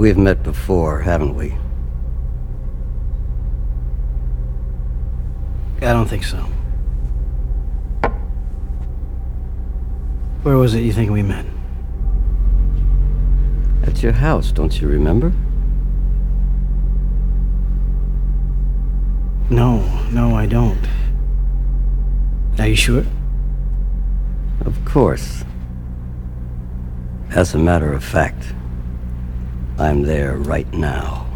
We've met before, haven't we? I don't think so. Where was it you think we met? At your house, don't you remember? No, no, I don't. Are you sure? Of course. As a matter of fact, I'm there right now.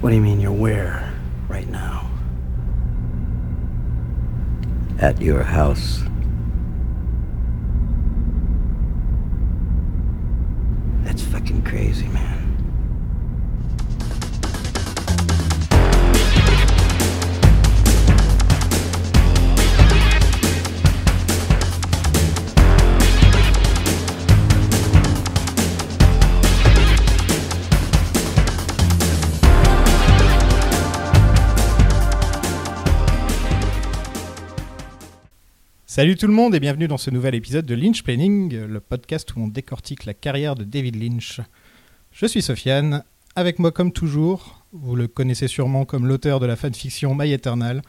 What do you mean you're where right now? At your house. Salut tout le monde et bienvenue dans ce nouvel épisode de Lynch Planning, le podcast où on décortique la carrière de David Lynch. Je suis Sofiane, avec moi comme toujours, vous le connaissez sûrement comme l'auteur de la fanfiction My Eternal,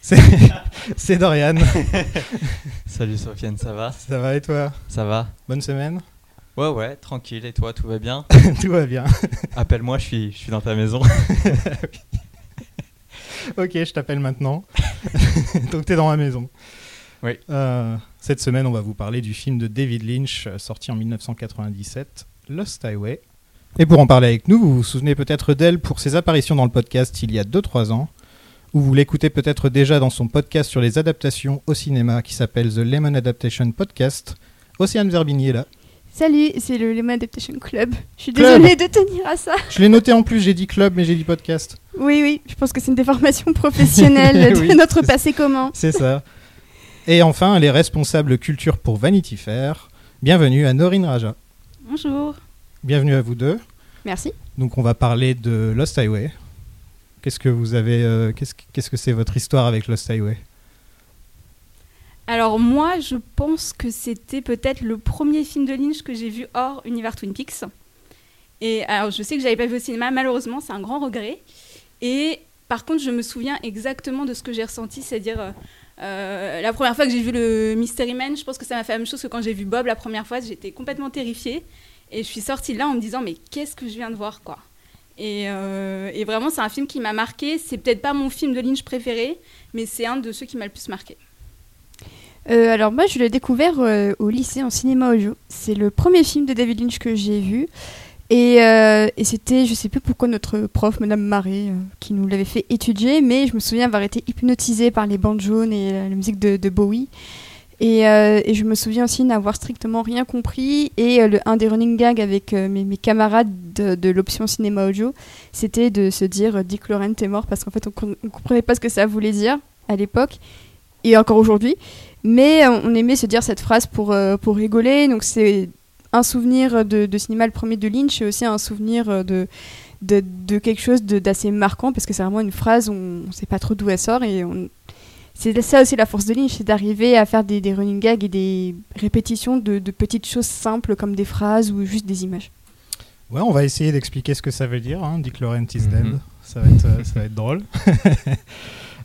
c'est Dorian. Salut Sofiane, ça va? Ça va et toi? Ça va? Bonne semaine? Ouais, ouais, tranquille. Et toi, tout va bien? Tout va bien. Appelle-moi, je suis, je suis dans ta maison. Ok, je t'appelle maintenant. Donc t'es dans ma maison. Oui. Euh, cette semaine, on va vous parler du film de David Lynch, euh, sorti en 1997, Lost Highway. Et pour en parler avec nous, vous vous souvenez peut-être d'elle pour ses apparitions dans le podcast il y a 2-3 ans, ou vous l'écoutez peut-être déjà dans son podcast sur les adaptations au cinéma qui s'appelle The Lemon Adaptation Podcast. Océane Verbigny est là. Salut, c'est le Lemon Adaptation Club. Je suis Club. désolée de tenir à ça. Je l'ai noté en plus, j'ai dit club, mais j'ai dit podcast. Oui, oui, je pense que c'est une déformation professionnelle de Oui, notre passé commun. C'est ça. Et enfin, elle est responsable culture pour Vanity Fair. Bienvenue à Norine Raja. Bonjour. Bienvenue à vous deux. Merci. Donc on va parler de Lost Highway. Qu'est-ce que vous avez euh, qu'est-ce que- c'est votre histoire avec Lost Highway? Alors moi, je pense que c'était peut-être le premier film de Lynch que j'ai vu hors univers Twin Peaks. Et alors, je sais que j'avais pas vu au cinéma, malheureusement, c'est un grand regret. Et par contre, je me souviens exactement de ce que j'ai ressenti, c'est-à-dire euh, euh, la première fois que j'ai vu le Mystery Man, je pense que ça m'a fait la même chose que quand j'ai vu Bob la première fois, j'étais complètement terrifiée. Et je suis sortie de là en me disant, mais qu'est-ce que je viens de voir, quoi. Et, euh, vraiment, c'est un film qui m'a marqué. C'est peut-être pas mon film de Lynch préféré, mais c'est un de ceux qui m'a le plus marqué. Euh, alors moi, je l'ai découvert au lycée en cinéma audio. C'est le premier film de David Lynch que j'ai vu. Et, euh, et c'était, je sais plus pourquoi notre prof, Madame Marais, euh, qui nous l'avait fait étudier, mais je me souviens avoir été hypnotisée par les bandes jaunes et la, musique de, Bowie. Et, euh, et je me souviens aussi n'avoir strictement rien compris. Et un des running gags avec mes, camarades de, l'option cinéma audio, c'était de se dire Dick Laurent est mort parce qu'en fait on, on comprenait pas ce que ça voulait dire à l'époque et encore aujourd'hui. Mais on aimait se dire cette phrase pour, pour rigoler. Donc c'est un souvenir de, de cinéma, le premier de Lynch, et aussi un souvenir de, de, de quelque chose d'assez marquant, parce que c'est vraiment une phrase, on ne sait pas trop d'où elle sort. Et on... c'est ça aussi la force de Lynch, c'est d'arriver à faire des, des running gags et des répétitions de, de petites choses simples comme des phrases ou juste des images. Ouais, on va essayer d'expliquer ce que ça veut dire. Hein. Dick Laurent is Mhm. dead. Ça va être euh, ça va être drôle.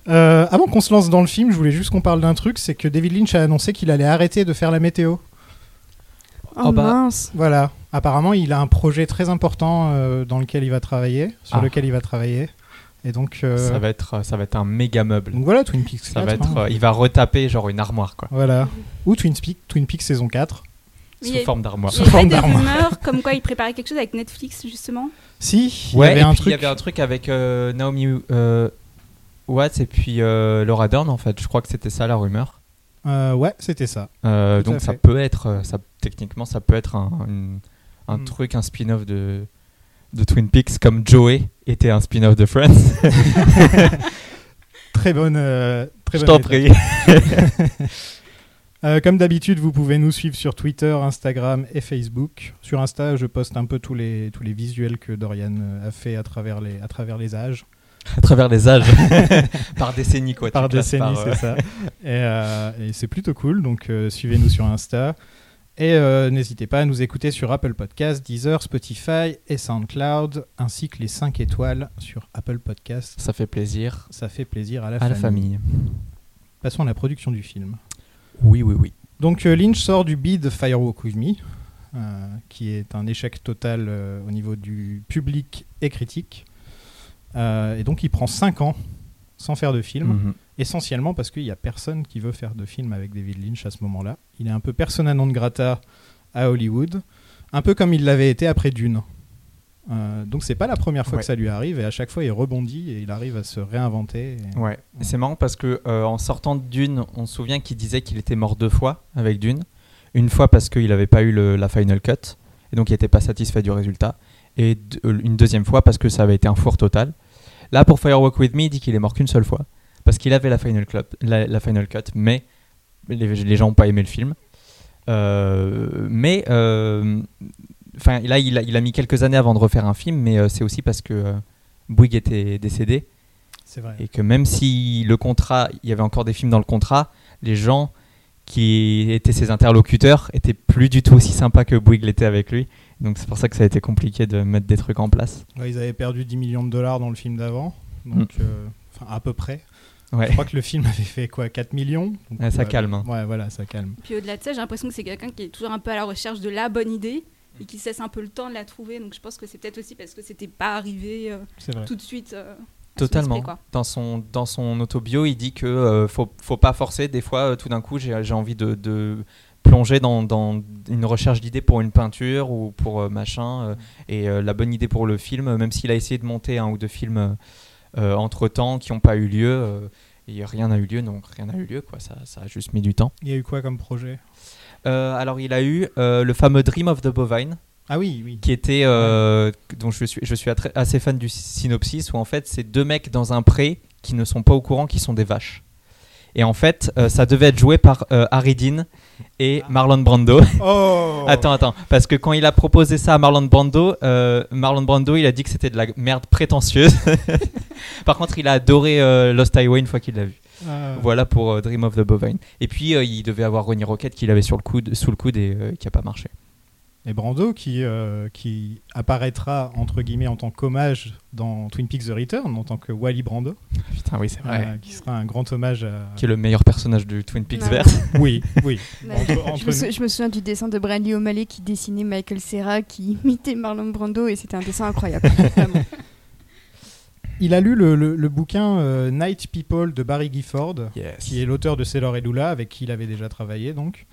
Euh, avant qu'on se lance dans le film, je voulais juste qu'on parle d'un truc, c'est que David Lynch a annoncé qu'il allait arrêter de faire la météo. Oh, Oh bah. mince Voilà. Apparemment, il a un projet très important euh, dans lequel il va travailler, sur Ah. lequel il va travailler. Et donc, euh, Ça va être, ça va être un méga meuble. donc voilà, Twin Peaks. Ça 4, va être, hein. euh, il va retaper genre une armoire quoi, Voilà. Ou Twin Peaks, Twin Peaks saison 4. Mais sous forme d'armoire. Il y Sous forme des d'armoire. rumeurs comme quoi il préparait quelque chose avec Netflix, justement Si, il y Ouais, avait et un puis truc. il y avait un truc avec euh, Naomi euh, Watts et puis euh, Laura Dern en fait. Je crois que c'était ça la rumeur. Euh, ouais, c'était ça. Euh, donc ça fait. peut être, euh, ça, techniquement, ça peut être un, une- un Mm. truc, un spin-off de, de Twin Peaks comme Joey était un spin-off de Friends. Très bonne. euh, très Je t'en prie. Euh, comme d'habitude, vous pouvez nous suivre sur Twitter, Instagram et Facebook. Sur Insta, je poste un peu tous les, tous les visuels que Dorian a fait à travers les, à travers les âges. À travers les âges. par décennie quoi. par décennie, par, euh, c'est ça. Et, euh, et c'est plutôt cool, donc euh, suivez-nous sur Insta. Et euh, n'hésitez pas à nous écouter sur Apple Podcasts, Deezer, Spotify et SoundCloud, ainsi que les 5 étoiles sur Apple Podcasts. Ça fait plaisir Ça fait plaisir à la, à la famille. Passons à la production du film. Oui, oui, oui. Donc euh, Lynch sort du bid Firewalk With Me, euh, qui est un échec total au niveau du public et critique. Euh, et donc il prend 5 ans sans faire de film, Mhm. essentiellement parce qu'il n'y a personne qui veut faire de film avec David Lynch à ce moment-là. Il est un peu persona non grata à Hollywood, un peu comme il l'avait été après Dune. Euh, donc c'est pas la première fois Ouais. que ça lui arrive et à chaque fois il rebondit et il arrive à se réinventer. et- Ouais. Et c'est marrant parce que euh, en sortant de Dune, on se souvient qu'il disait qu'il était mort deux fois avec Dune. Une fois parce qu'il n'avait pas eu le- la final cut et donc il n'était pas satisfait du résultat. Et d- euh, une deuxième fois parce que ça avait été un four total. Là pour Firewalk With Me, il dit qu'il est mort qu'une seule fois parce qu'il avait la final, club, la, la final cut, mais les, les gens n'ont pas aimé le film. Euh, mais euh, enfin là il a, il a mis quelques années avant de refaire un film, mais euh, c'est aussi parce que Bouygues était décédé C'est vrai. et que même si le contrat, il y avait encore des films dans le contrat, les gens qui étaient ses interlocuteurs étaient plus du tout aussi sympas que Bouygues l'était avec lui. Donc c'est pour ça que ça a été compliqué de mettre des trucs en place. Ouais, ils avaient perdu 10 millions de dollars dans le film d'avant, donc euh, enfin à peu près. Ouais. Je crois que le film avait fait quoi 4 millions? Donc, Ouais, ça ouais, calme, hein. Ouais, voilà, ça calme. Puis au-delà de ça, j'ai l'impression que c'est quelqu'un qui est toujours un peu à la recherche de la bonne idée et qui se laisse un peu le temps de la trouver. Donc je pense que c'est peut-être aussi parce que c'était pas arrivé euh, tout de suite. euh, Totalement. Dans son, dans son autobio, il dit que euh, faut, faut pas forcer. Des fois, euh, tout d'un coup, j'ai j'ai envie de, de plonger dans, dans une recherche d'idées pour une peinture ou pour euh, machin. euh, et euh, la bonne idée pour le film, même s'il a essayé de monter un ou deux films entre temps qui n'ont pas eu lieu, et rien n'a eu lieu, donc rien n'a eu lieu. Quoi. Ça, ça a juste mis du temps. Il y a eu quoi comme projet? Alors, il a eu le fameux Dream of the Bovine. Ah oui, oui. qui était euh, dont je suis je suis assez fan du synopsis où en fait c'est deux mecs dans un pré qui ne sont pas au courant qu'ils sont des vaches. Et en fait, euh, ça devait être joué par euh, Harry Dean et Marlon Brando. Oh attends, attends, parce que quand il a proposé ça à Marlon Brando, euh, Marlon Brando, il a dit que c'était de la merde prétentieuse. par contre, il a adoré euh, Lost Highway une fois qu'il l'a vu. Ah. Voilà pour euh, Dream of the Bovine. Et puis, il devait avoir Ronnie Rocket qu'il avait sur le coude, sous le coude et qui a pas marché. Et Brando qui, euh, qui apparaîtra entre guillemets en tant qu'hommage dans Twin Peaks The Return, en tant que Wally Brando, Putain, oui, c'est euh, qui sera un grand hommage à. Qui est le meilleur personnage du Twin Peaks vert. Oui, oui. Entre- je, me sou- nous. je me souviens du dessin de Bradley O'Malley qui dessinait Michael Serra qui imitait Marlon Brando et c'était un dessin incroyable. Vraiment. Il a lu le, le- le bouquin euh, Night People de Barry Gifford, Yes. qui est l'auteur de Sailor et Lula, avec qui il avait déjà travaillé donc.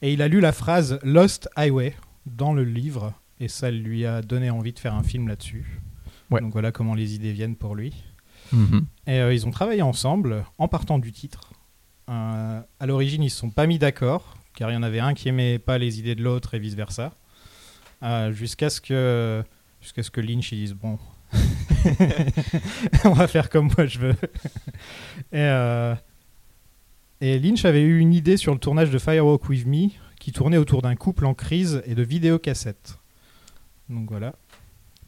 Et il a lu la phrase Lost Highway dans le livre, et ça lui a donné envie de faire un film là-dessus. Ouais. Donc voilà comment les idées viennent pour lui. Mhm. Et euh, ils ont travaillé ensemble en partant du titre. Euh, à l'origine, ils se sont pas mis d'accord, car il y en avait un qui aimait pas les idées de l'autre et vice versa. jusqu'à ce que jusqu'à ce que Lynch il dise bon, on va faire comme moi je veux. et, euh, et Lynch avait eu une idée sur le tournage de Firewalk with Me, qui tournait autour d'un couple en crise et de vidéocassettes. Donc voilà.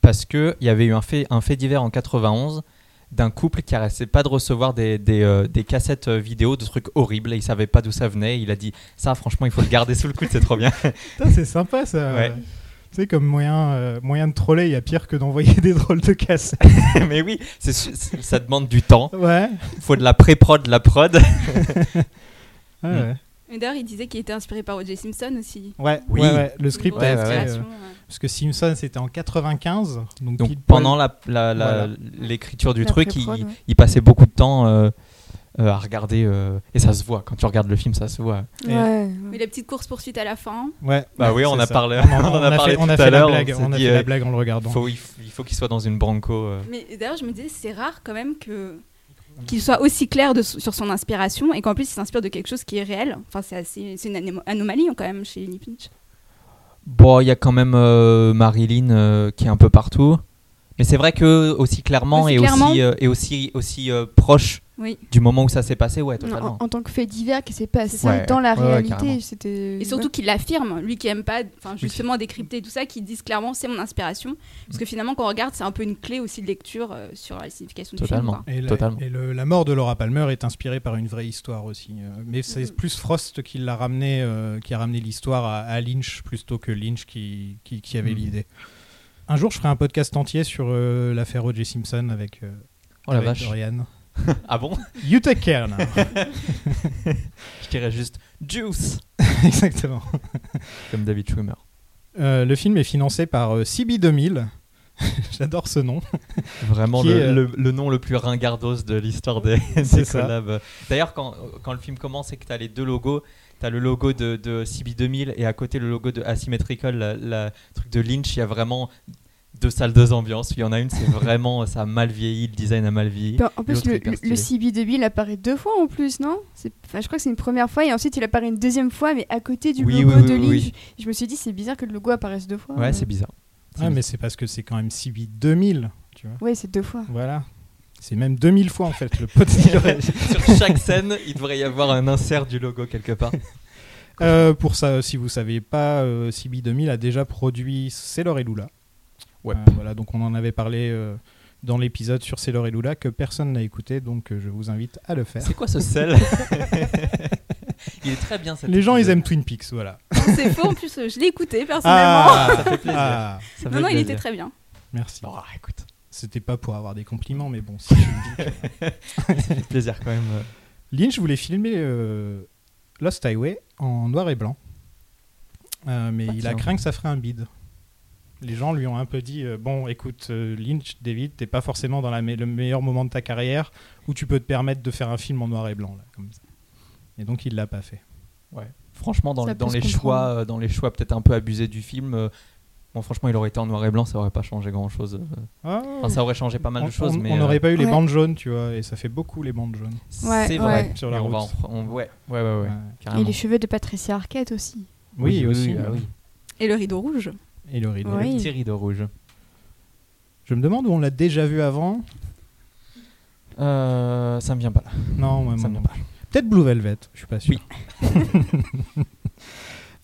Parce qu'il y avait eu un fait, un fait divers en 91 d'un couple qui arrêtait pas de recevoir des, des, euh, des cassettes euh, vidéo de trucs horribles et il savait pas d'où ça venait. Il a dit ça franchement il faut le garder sous le coude c'est trop bien. C'est sympa ça. Ouais. Tu sais, comme moyen, euh, moyen de troller, il y a pire que d'envoyer des drôles de cassettes. Mais oui, ça demande du temps. Ouais. Il faut de la pré-prod, de la prod. Ouais, Mm. Et d'ailleurs, il disait qu'il était inspiré par O.J. Simpson aussi. Ouais, Oui. ouais, ouais. Le script a parce que Simpson c'était en 95, donc, pendant la- la- la- Voilà. l'écriture du La truc, il, pré-prod, ouais. il passait beaucoup de temps euh, euh, à regarder euh, et ça se voit. Quand tu regardes le film, ça se voit. Et- Ouais, Mais ouais. la petite course poursuite à la fin. Ouais. Bah oui, on a ça. parlé- On a a parlé fait, on a tout à l'heure, on On a dit, fait euh, la blague en le regardant. Faut, il, faut qu'il soit dans une branco. euh. Mais d'ailleurs, je me disais, c'est rare quand même que qu'il soit aussi clair de- sur son inspiration et qu'en plus il s'inspire de quelque chose qui est réel. Enfin, c'est assez, c'est une anom- anomalie hein, quand même chez Lenny Pinch. Bon, il y a quand même euh, Marilyn euh, qui est un peu partout. Mais c'est vrai que aussi clairement Aussi et clairement. aussi, euh, et aussi, aussi euh, proche Oui. Du moment où ça s'est passé, ouais, En, totalement. en tant que fait divers qui s'est passé ça. Ouais. dans la Ouais, réalité, c'était. Et surtout ouais. qu'il l'affirme, lui qui aime pas, enfin justement décrypter tout ça, qui disent clairement c'est mon inspiration. Mm. Parce que finalement, quand on regarde, c'est un peu une clé aussi de lecture euh, sur la signification du Totalement. film. quoi. Et, la, Totalement. et le- la mort de Laura Palmer est inspirée par une vraie histoire aussi. euh, mais c'est Mhm. plus Frost qui l'a ramené, euh, qui a ramené l'histoire à, à Lynch plutôt que Lynch qui, qui, qui avait Mhm. l'idée. Un jour, je ferai un podcast entier sur euh, l'affaire O.J. Simpson avec, euh, Oh la avec vache. Dorian. Ah bon? You take care now. Je dirais juste Juice, Exactement. comme David Schwimmer. Euh, le film est financé par euh, CB2000. J'adore ce nom. Vraiment le, est, euh, le- le nom le plus ringardos de l'histoire des, des collabs. D'ailleurs, quand, quand le film commence et que tu as les deux logos, tu as le logo de, de CB2000 et à côté le logo de Asymmetrical, la- truc de Lynch, il y a vraiment deux salles, deux ambiances. Il y en a une, c'est vraiment, ça a mal vieilli, le design a mal vieilli. Puis En plus, le, le, le stylé. CB2000 apparaît deux fois en plus, non? Enfin, Je crois que c'est une première fois et ensuite il apparaît une deuxième fois, mais à côté du Oui, logo oui, oui, de oui, Lynch. oui. Je me suis dit, c'est bizarre que le logo apparaisse deux fois. Ouais, c'est bizarre. Ah, mais c'est parce que c'est quand même CB2000. Tu vois. Ouais, c'est deux fois. Voilà. C'est même 2000 fois en fait le potentiel. Sur chaque scène, il devrait y avoir un insert du logo quelque part. Euh, pour ça, si vous savez pas, euh, CB2000 a déjà produit Sailor et Lula. Ouais. Euh, voilà, donc on en avait parlé euh, dans l'épisode sur Sailor et Lula que personne n'a écouté, donc euh, je vous invite à le faire. C'est quoi ce sel Il est très bien cet Les gens, ils aiment Twin Peaks, voilà. C'est faux, en plus, je l'ai écouté personnellement. Ah, Ça fait plaisir. ah, Ça non, fait non, il plaisir. était très bien. merci. Bon, écoute, C'était pas pour avoir des compliments, mais bon, si je le dis. ça fait plaisir quand même. Lynch voulait filmer euh, Lost Highway en noir et blanc, Euh, mais Ah, il a craint que ça ferait un bide. Les gens lui ont un peu dit euh, Bon, écoute, euh, Lynch, David, t'es pas forcément dans la me- le meilleur moment de ta carrière où tu peux te permettre de faire un film en noir et blanc. Là, comme ça. Et donc, il l'a pas fait. Ouais. Franchement, dans, les comprendre. choix, euh, dans les choix peut-être un peu abusés du film, euh, bon, franchement, il aurait été en noir et blanc, ça aurait pas changé grand-chose. Enfin, ça aurait changé pas mal on de choses, on- mais on euh, n'aurait pas eu les bandes jaunes, tu vois, et ça fait beaucoup les bandes jaunes. Ouais, c'est ouais. vrai. Sur la Et on va route. en- on- ouais, ouais, ouais, ouais, Ouais. Et les cheveux de Patricia Arquette aussi. Oui, aussi. ah ouais. oui. Et le rideau rouge. Et le rideau. Ouais. Le petit rideau rouge. Je me demande où on l'a déjà vu avant. Euh, ça me vient pas là. Non, moi, Ça moi me vient pas. Peut-être Blue Velvet, je suis pas sûr.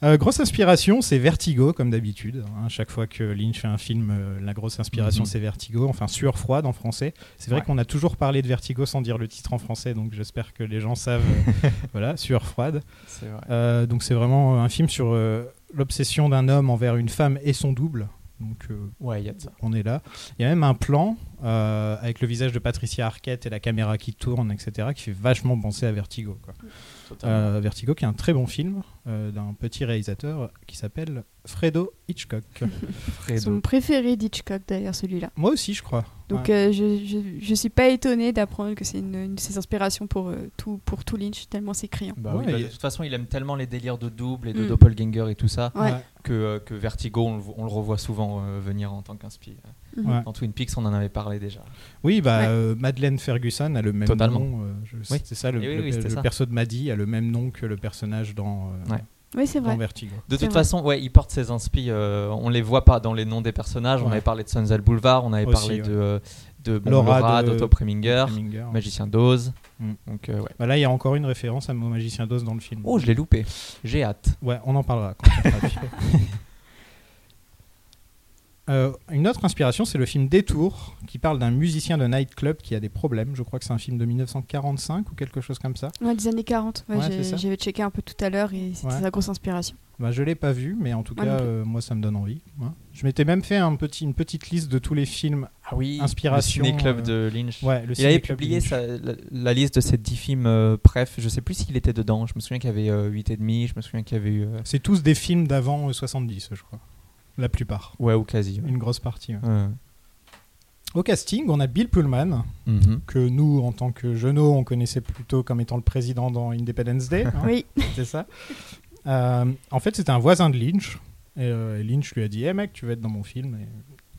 Euh, grosse inspiration, c'est Vertigo, comme d'habitude. hein. chaque fois que Lynch fait un film, euh, la grosse inspiration, Mhm. c'est Vertigo. Enfin, Sueur froide en français. C'est vrai Ouais. qu'on a toujours parlé de Vertigo sans dire le titre en français, donc j'espère que les gens savent. euh, voilà, Sueur froide. C'est vrai. Euh, donc c'est vraiment un film sur euh, l'obsession d'un homme envers une femme et son double. Donc euh, Ouais, il y a de ça. on est là. Il y a même un plan euh, avec le visage de Patricia Arquette et la caméra qui tourne, etc., qui fait vachement penser à Vertigo. Quoi. Euh, Vertigo, qui est un très bon film d'un petit réalisateur qui s'appelle Fredo Hitchcock. Fredo. Son préféré d'Hitchcock d'ailleurs, celui-là. Moi aussi, je crois. Donc Ouais. euh, je, je, je suis pas étonnée d'apprendre que c'est une, une de ses inspirations pour, euh, tout, pour tout Lynch, tellement c'est criant. Bah oui, bah, il- de toute façon, il aime tellement les délires de double et de Mm. doppelganger et tout ça Ouais. que, euh, que Vertigo, on, on le revoit souvent euh, venir en tant qu'inspire. Ouais. Dans Twin Peaks, on en avait parlé déjà. Oui, bah, Ouais. euh, Madeleine Ferguson a le même Totalement. nom. euh, je- Oui. C'est ça, le, oui, ça. perso de Maddie a le même nom que le personnage dans, euh, Ouais. Oui, c'est vrai. Vertigo. De toute vrai. façon, ouais, il porte ses inspi. euh, on les voit pas dans les noms des personnages. On avait parlé de Sunset Boulevard, on avait Aussi, parlé ouais. de, euh, de bon, Laura Laura, de- d'Otto Preminger, Preminger. Magicien d'Oz. Mm. Donc, euh, ouais. Bah là, il y a encore une référence à mon magicien d'Oz dans le film. Oh, je l'ai loupé. J'ai hâte. Ouais, on en parlera quand on fera le film. Euh, une autre inspiration, c'est le film Détour, qui parle d'un musicien de nightclub qui a des problèmes. Je crois que c'est un film de 1945 ou quelque chose comme ça. Ouais, des années 40. Ouais, Ouais. J'avais checké un peu tout à l'heure et c'était Ouais. sa grosse inspiration. Bah, je l'ai pas vu, mais en tout cas, euh, moi, ça me donne envie. hein. Je m'étais même fait un petit, une petite liste de tous les films. Ah oui, Inspiration, Le ciné-club de Lynch. Ouais, le Il avait publié sa- la, la liste de ses 10 films euh, bref, je sais plus s'il était dedans. Je me souviens qu'il y avait euh, 8 et demi, je me souviens qu'il y avait eu euh, C'est tous des films d'avant euh, 70, je crois. La plupart. ouais ou quasi. ouais. Une grosse partie. ouais. Ouais. Au casting, on a Bill Pullman, Mhm. que nous, en tant que jeunes, on connaissait plutôt comme étant le président dans Independence Day. hein. Oui, c'est ça. Euh, en fait, c'était un voisin de Lynch. Et, euh, Lynch lui a dit Eh mec, tu vas être dans mon film.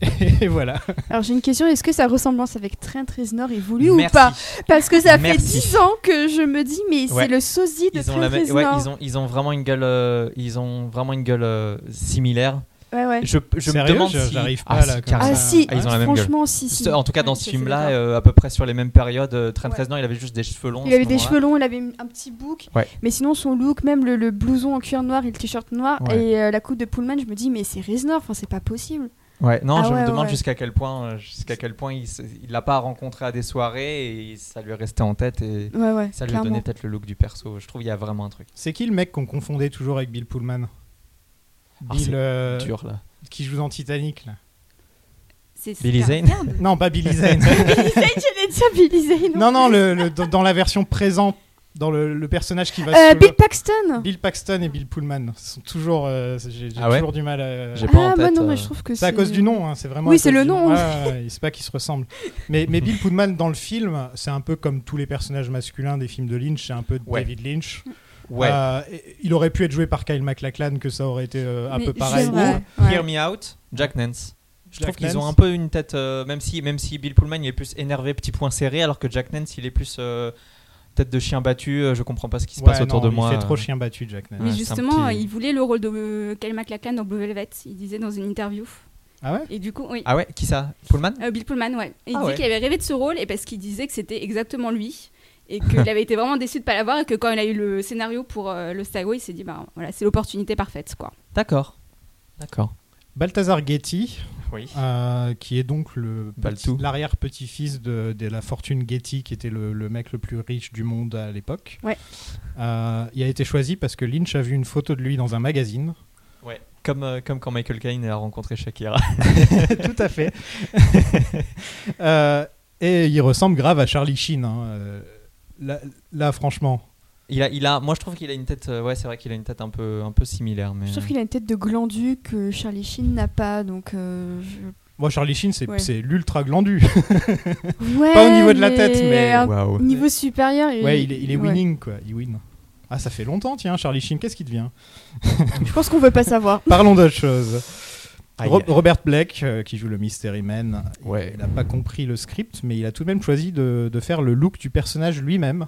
Et, et voilà. alors j'ai une question est-ce que sa ressemblance avec Trent Reznor est voulue ou pas Parce que ça fait Merci. 10 ans que je me dis, mais Ouais. c'est le sosie de Ils ont, la même- Reznor. ouais, ils ont, ils ont vraiment une gueule, euh, ils ont vraiment une gueule euh, similaire. Ouais, ouais. Je, je me Sérieux demande Je- si... j'arrive ah, pas, si, comme. Ah ça. si, Ah, ils ont la même gueule. franchement, si, si. En tout cas, dans Ouais, ce ça, c'est film-là, euh, à peu près sur les mêmes périodes, euh, Trent Ouais. Reznor, il avait juste des cheveux longs. Il avait des moment-là. cheveux longs, il avait un petit bouc. Ouais. Mais sinon, son look, même le, le blouson en cuir noir et le t-shirt noir Ouais. et euh, la coupe de Pullman, je me dis, mais c'est Reznor, enfin, c'est pas possible. Ouais, non, Ah je ouais, me demande ouais. jusqu'à quel point, euh, jusqu'à quel point il se- il l'a pas rencontré à des soirées et ça lui est resté en tête et Ouais, ouais. ça lui a clairement. donné peut-être le look du perso. Je trouve qu'il y a vraiment un truc C'est qui le mec qu'on confondait toujours avec Bill Pullman? Ah, Bill, c'est euh, dur là. qui joue dans Titanic là. Billy Zane. Non, pas Billy Zane. Billy Zane, j'allais dire Billy Zane. non, non, le, le- dans la version présente, dans le, le personnage qui va Euh, se Bill Paxton Bill Paxton et Bill Pullman sont toujours. euh, j'ai Ah ouais toujours du mal à. J'ai pas en Ah, moi tête, non, euh, mais je trouve que C'est à cause du nom, hein, c'est vraiment. Oui, c'est le nom. Ouais, ouais, c'est pas qu'ils se ressemblent. Mais, mais Bill Pullman dans le film, c'est un peu comme tous les personnages masculins des films de Lynch, c'est un peu Ouais. David Lynch. Ouais. Euh, il aurait pu être joué par Kyle MacLachlan, que ça aurait été euh, un Mais peu pareil. Ou Ouais. Hear Me Out, Jack Nance. Je Jack trouve qu'ils ont un peu une tête, euh, même si même si Bill Pullman il est plus énervé, petit point serré, alors que Jack Nance il est plus euh, tête de chien battu. euh, je comprends pas ce qui se passe autour de moi. Il fait trop chien battu, Jack Nance. Mais Ouais, justement, petit- il voulait le rôle de euh, Kyle MacLachlan dans Blue Velvet. Il disait dans une interview. Ah ouais? Et du coup, oui. Ah ouais, qui ça? Pullman? Euh, Bill Pullman, ouais. Et il Ah disait ouais. qu'il avait rêvé de ce rôle et parce qu'il disait que c'était exactement lui et qu'il avait été vraiment déçu de pas l'avoir et que quand il a eu le scénario pour euh, le Stagway, il s'est dit bah voilà, c'est l'opportunité parfaite quoi. D'accord. D'accord. Balthazar Getty, Oui. euh, qui est donc le Baltou. petit- l'arrière-petit-fils de, de la fortune Getty, qui était le, le mec le plus riche du monde à l'époque. Ouais. Euh, il a été choisi parce que Lynch a vu une photo de lui dans un magazine. Ouais. Comme, euh, comme quand Michael Caine a rencontré Shakira. Tout à fait. Euh, et il ressemble grave à Charlie Sheen. hein. Là, là, franchement. Il a, il a, moi je trouve qu'il a une tête, euh, ouais c'est vrai qu'il a une tête un peu, un peu similaire, mais. Je trouve qu'il a une tête de glandu que Charlie Sheen n'a pas, donc euh, je- Moi, Charlie Sheen, c'est Ouais. c'est l'ultra glandu. Ouais, Pas au niveau de la tête, mais- Waouh. niveau supérieur. ouais, il est, il est ouais. winning, quoi. Il win. Ah, ça fait longtemps, tiens, Charlie Sheen, qu'est-ce qu'il devient Je pense qu'on veut pas savoir. Parlons d'autre chose. Robert Blake, euh, qui joue le Mystery Man, Ouais. il n'a pas compris le script, mais il a tout de même choisi de, de faire le look du personnage lui-même.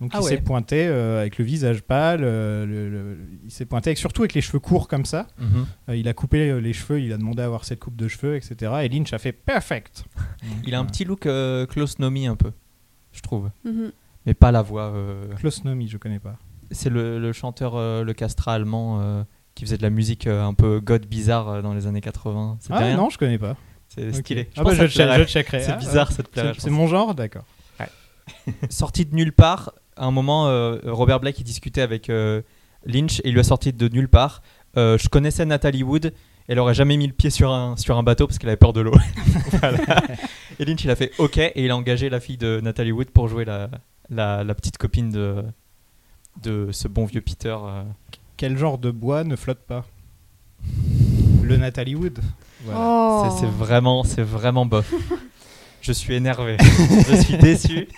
Donc Ah il ouais. s'est pointé euh, avec le visage pâle, euh, le- le- il s'est pointé avec, surtout avec les cheveux courts comme ça. Mhm. Euh, il a coupé euh, les cheveux, il a demandé à avoir cette coupe de cheveux, etc. Et Lynch a fait perfect. Il a un petit look euh, Klaus Nomi un peu, je trouve, Mhm. mais pas la voix. euh, Klaus Nomi, je connais pas. C'est le, le chanteur, euh, le castra allemand, euh, qui faisait de la musique euh, un peu god bizarre euh, dans les années 80. Ça te dit Ah rien non, je connais pas. C'est Ok. stylé. Ah bah, je, check- plairait. je checkerai. C'est Ah, bizarre, ouais. ça. C'est- je mon genre, d'accord. sorti de nulle part. À un moment, euh, Robert Blake il discutait avec euh, Lynch et il lui a sorti de nulle part. euh, je connaissais Natalie Wood. Elle aurait jamais mis le pied sur un, sur un bateau parce qu'elle avait peur de l'eau. Et Lynch il a fait OK et il a engagé la fille de Natalie Wood pour jouer la, la, la petite copine de, de ce bon vieux Peter. Quel genre de bois ne flotte pas Le Natalie Wood. Voilà. Oh. C'est- vraiment, c'est vraiment bof. Je suis énervé, je suis déçu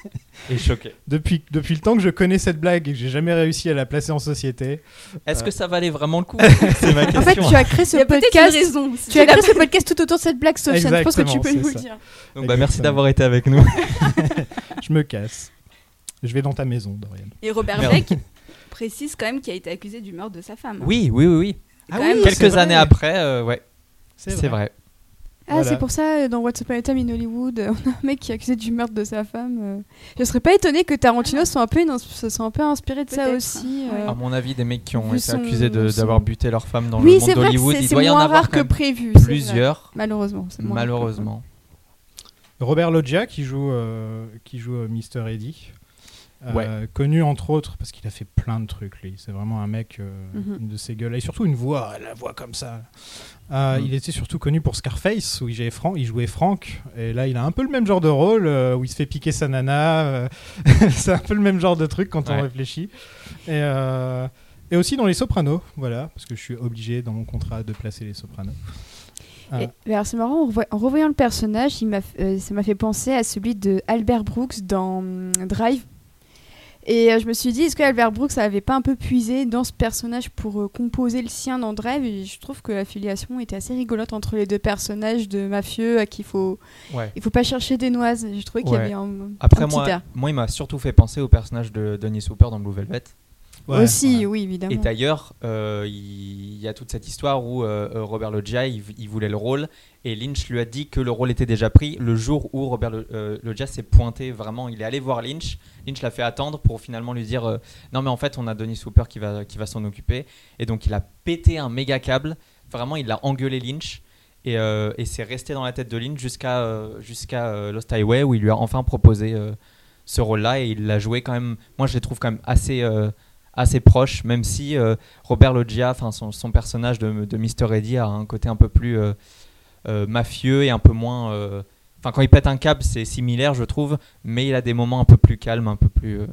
et choqué. Depuis, depuis le temps que je connais cette blague et que j'ai jamais réussi à la placer en société, Est-ce que ça valait vraiment le coup C'est ma question. En fait, tu as créé ce podcast. raison. Tu as créé ce podcast tout autour de cette blague, Sofiane. Je pense que tu peux nous le dire. Donc bah, merci d'avoir été avec nous. je me casse. Je vais dans ta maison, Dorian. Et Robert Merde. Précise quand même qu'il a été accusé du meurtre de sa femme. Oui, oui, oui, oui. C'est quand même- oui, Quelques c'est vrai. années après, euh, ouais, c'est vrai. Ah, Voilà. c'est pour ça, euh, dans What's Up in Time in Hollywood, euh, on a un mec qui est accusé du meurtre de sa femme. euh. Je serais pas étonnée que Tarantino soit un peu, une ins- se soit un peu inspiré de ça Peut-être. aussi. Euh. À mon avis, des mecs qui ont Vu été son- accusés de- son- d'avoir buté leur femme dans oui, le c'est monde vrai que d'Hollywood, c'est il c'est doit y en moins avoir rare quand que même prévu. c'est vrai. plusieurs, Malheureusement. c'est moins rare que malheureusement. Robert Loggia qui joue, euh, qui joue euh, Mr. Eddie. Euh, Ouais. Connu entre autres parce qu'il a fait plein de trucs lui. C'est vraiment un mec, euh, Mhm. une de ses gueules. Et surtout une voix, la voix comme ça. Euh, Mhm. Il était surtout connu pour Scarface où il jouait, Frank, il jouait Frank. Et là il a un peu le même genre de rôle euh, où il se fait piquer sa nana. euh, c'est un peu le même genre de truc quand Ouais. on réfléchit. Et, euh, et aussi dans Les Sopranos, voilà, parce que je suis obligé dans mon contrat de placer Les Sopranos. Ah. Et- mais alors c'est marrant, en, revoy- en revoyant le personnage, il m'a f- euh, ça m'a fait penser à celui de Albert Brooks dans hum, Drive. Et euh, je me suis dit, est-ce que Albert Brooks avait pas un peu puisé dans ce personnage pour euh, composer le sien dans Drive? Et je trouve que l'affiliation était assez rigolote entre les deux personnages de mafieux à qui il faut, Ouais. il faut pas chercher des noises. Je trouvais qu'il y avait un, Après, un petit moi, air. moi, il m'a surtout fait penser au personnage de Denis Hooper dans Blue Velvet. Ouais, Aussi, ouais. oui, Et évidemment. d'ailleurs, euh, il y a toute cette histoire où euh, euh, Robert Loggia, il, il voulait le rôle, et Lynch lui a dit que le rôle était déjà pris le jour où Robert Le- euh, Loggia s'est pointé vraiment. Il est allé voir Lynch, Lynch l'a fait attendre pour finalement lui dire euh, non mais en fait on a Denis Hooper qui va, qui va s'en occuper. Et donc il a pété un méga câble, vraiment il a engueulé Lynch. Et, euh, et c'est resté dans la tête de Lynch jusqu'à euh, jusqu'à euh, Lost Highway où il lui a enfin proposé euh, ce rôle-là et il l'a joué quand même. Moi je les trouve quand même assez euh, assez proche, même si euh, Robert Loggia, son, son personnage de, de Mr. Eddie a un côté un peu plus euh, euh, mafieux et un peu moins. euh, Enfin, quand il pète un câble, c'est similaire, je trouve, mais il a des moments un peu plus calmes, un peu plus. euh,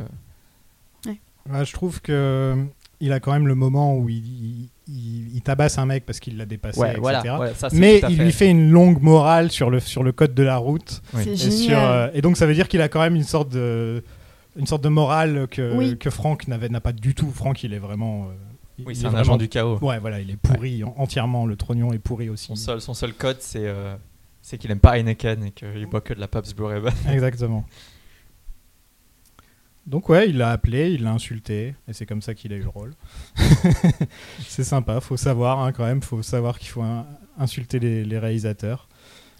Ouais, je trouve que il a quand même le moment où il, il- il- il tabasse un mec parce qu'il l'a dépassé, Ouais, etc. voilà. ouais, ça, c'est Mais il fait- lui fait une longue morale sur le, sur le code de la route. Oui. C'est Et, sur, génial. euh, et donc ça veut dire qu'il a quand même une sorte de, une sorte de morale que, Oui. que Frank n'avait- n'a pas du tout. Frank, il est vraiment. euh, Oui, c'est est un vraiment- agent du chaos. Ouais, voilà, il est pourri en- entièrement. Le trognon est pourri aussi. Son seul, son seul code, c'est euh, c'est qu'il aime pas Heineken et qu'il boit que de la Pabst Blue Ribbon. Exactement. Donc ouais, il l'a appelé, il l'a insulté, et c'est comme ça qu'il a eu le rôle. c'est sympa, faut savoir hein, quand même, faut savoir qu'il faut in- insulter les, les réalisateurs.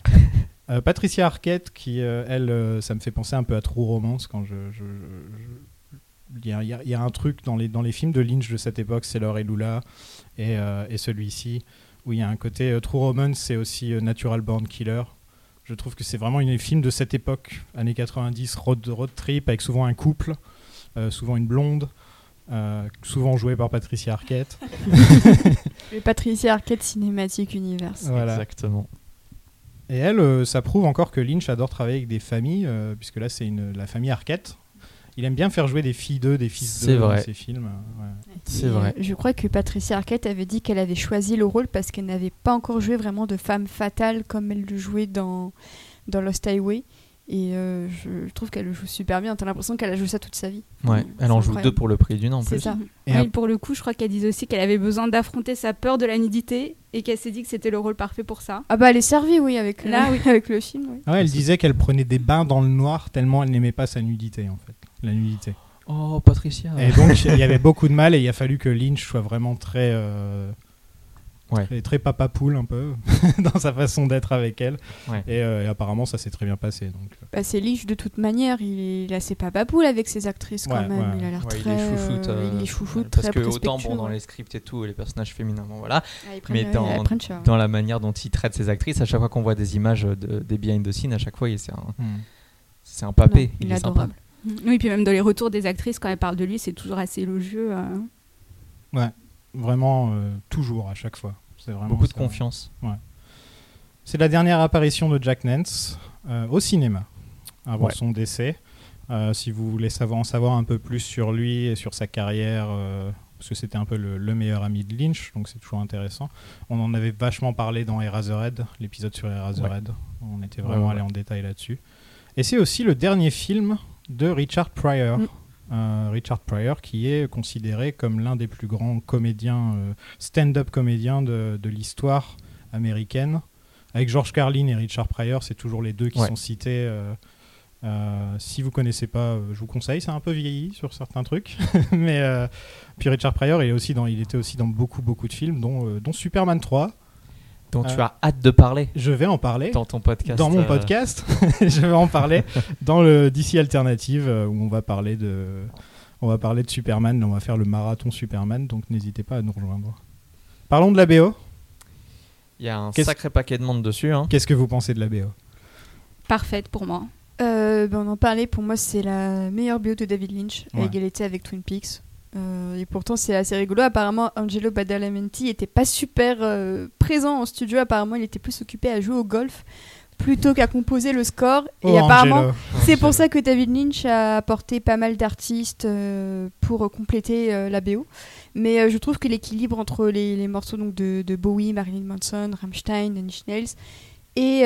Euh, Patricia Arquette, qui euh, elle, euh, ça me fait penser un peu à True Romance quand je... je- je- il y, a, y y un truc dans les, dans les films de Lynch de cette époque, c'est Laure et Lula, et, euh, et celui-ci, où il y a un côté True Romance, c'est aussi Natural Born Killer. Je trouve que c'est vraiment une film de cette époque, années 90, road, road trip, avec souvent un couple, euh, souvent une blonde, euh, souvent jouée par Patricia Arquette. Le Patricia Arquette Cinématique Universe. Voilà. Exactement. Et elle, euh, ça prouve encore que Lynch adore travailler avec des familles, euh, puisque là c'est une- la famille Arquette. Il aime bien faire jouer des filles d'eux, des fils d'eux dans ses films. ouais. C'est vrai. Je crois que Patricia Arquette avait dit qu'elle avait choisi le rôle parce qu'elle n'avait pas encore joué vraiment de femme fatale comme elle le jouait dans, dans Lost Highway. Et euh, je trouve qu'elle le joue super bien. T'as l'impression qu'elle a joué ça toute sa vie. Ouais, C'est elle en joue incroyable. deux pour le prix d'une en C'est plus. ça. Et ap- pour le coup, je crois qu'elle disait aussi qu'elle avait besoin d'affronter sa peur de la nudité et qu'elle s'est dit que c'était le rôle parfait pour ça. Ah bah elle est servie, oui, avec, Là, le, oui. avec le film. Oui. Ah ouais, elle disait qu'elle prenait des bains dans le noir tellement elle n'aimait pas sa nudité en fait, la nudité. Oh, Patricia. Et donc il y avait beaucoup de mal et il a fallu que Lynch soit vraiment très, euh, Ouais. très, très papa poule un peu dans sa façon d'être avec elle. Ouais. Et, euh, et apparemment ça s'est très bien passé. Donc. euh, Bah, c'est Lynch de toute manière. Il a ses papapoules avec ses actrices quand Ouais, même. ouais. Il a l'air Ouais, très. il les chouchoute. euh, euh, il les chouchoute parce très que autant bon dans ouais. les scripts et tout, les personnages féminins, bon, voilà. Ah, prennent- mais ouais, dans-. Dans la manière dont il traite ses actrices, à chaque fois qu'on voit des images de, des behind the scenes, à chaque fois, il- c'est un, c'est un papé. Non, il est sympa. adorable. Oui, puis même dans les retours des actrices, quand elles parlent de lui, c'est toujours assez élogieux. euh. Vraiment euh, toujours à chaque fois. C'est vraiment Beaucoup de ça. confiance. C'est la dernière apparition de Jack Nance euh, au cinéma avant Ouais. son décès. Euh, si vous voulez savoir, en savoir un peu plus sur lui et sur sa carrière, euh, parce que c'était un peu le, le meilleur ami de Lynch, donc c'est toujours intéressant. On en avait vachement parlé dans Eraserhead, l'épisode sur Eraserhead. On était vraiment Ouais, ouais, allé en détail là-dessus. Et c'est aussi le dernier film de Richard Pryor. Mm. Richard Pryor qui est considéré comme l'un des plus grands comédiens, euh, stand-up comédiens de, de l'histoire américaine. Avec George Carlin et Richard Pryor, c'est toujours les deux qui Ouais. sont cités. euh, euh, si vous connaissez pas, euh, je vous conseille. C'est un peu vieilli sur certains trucs, mais euh, puis Richard Pryor, il, est aussi dans, il était aussi dans beaucoup beaucoup de films, dont, dont Superman 3. Dont Euh, tu as hâte de parler Je vais en parler dans ton podcast. dans mon euh, podcast. je vais en parler dans le DC Alternative euh, où on va parler de, on va parler de Superman. On va faire le marathon Superman, donc n'hésitez pas à nous rejoindre. Parlons de la BO. Il y a un sacré paquet de monde dessus. hein. Qu'est-ce que vous pensez de la BO Parfaite pour moi. Euh, ben, on en parlait, pour moi c'est la meilleure bio de David Lynch, à Ouais. égalité avec Twin Peaks. Euh, et pourtant c'est assez rigolo. Apparemment Angelo Badalamenti était pas super euh, présent en studio. Apparemment il était plus occupé à jouer au golf plutôt qu'à composer le score. Oh, et apparemment Angelo. c'est pour ça que David Lynch a apporté pas mal d'artistes euh, pour compléter la BO. Mais je trouve que l'équilibre entre les, les morceaux donc, de, de Bowie, Marilyn Manson, Rammstein, Nine Nails et,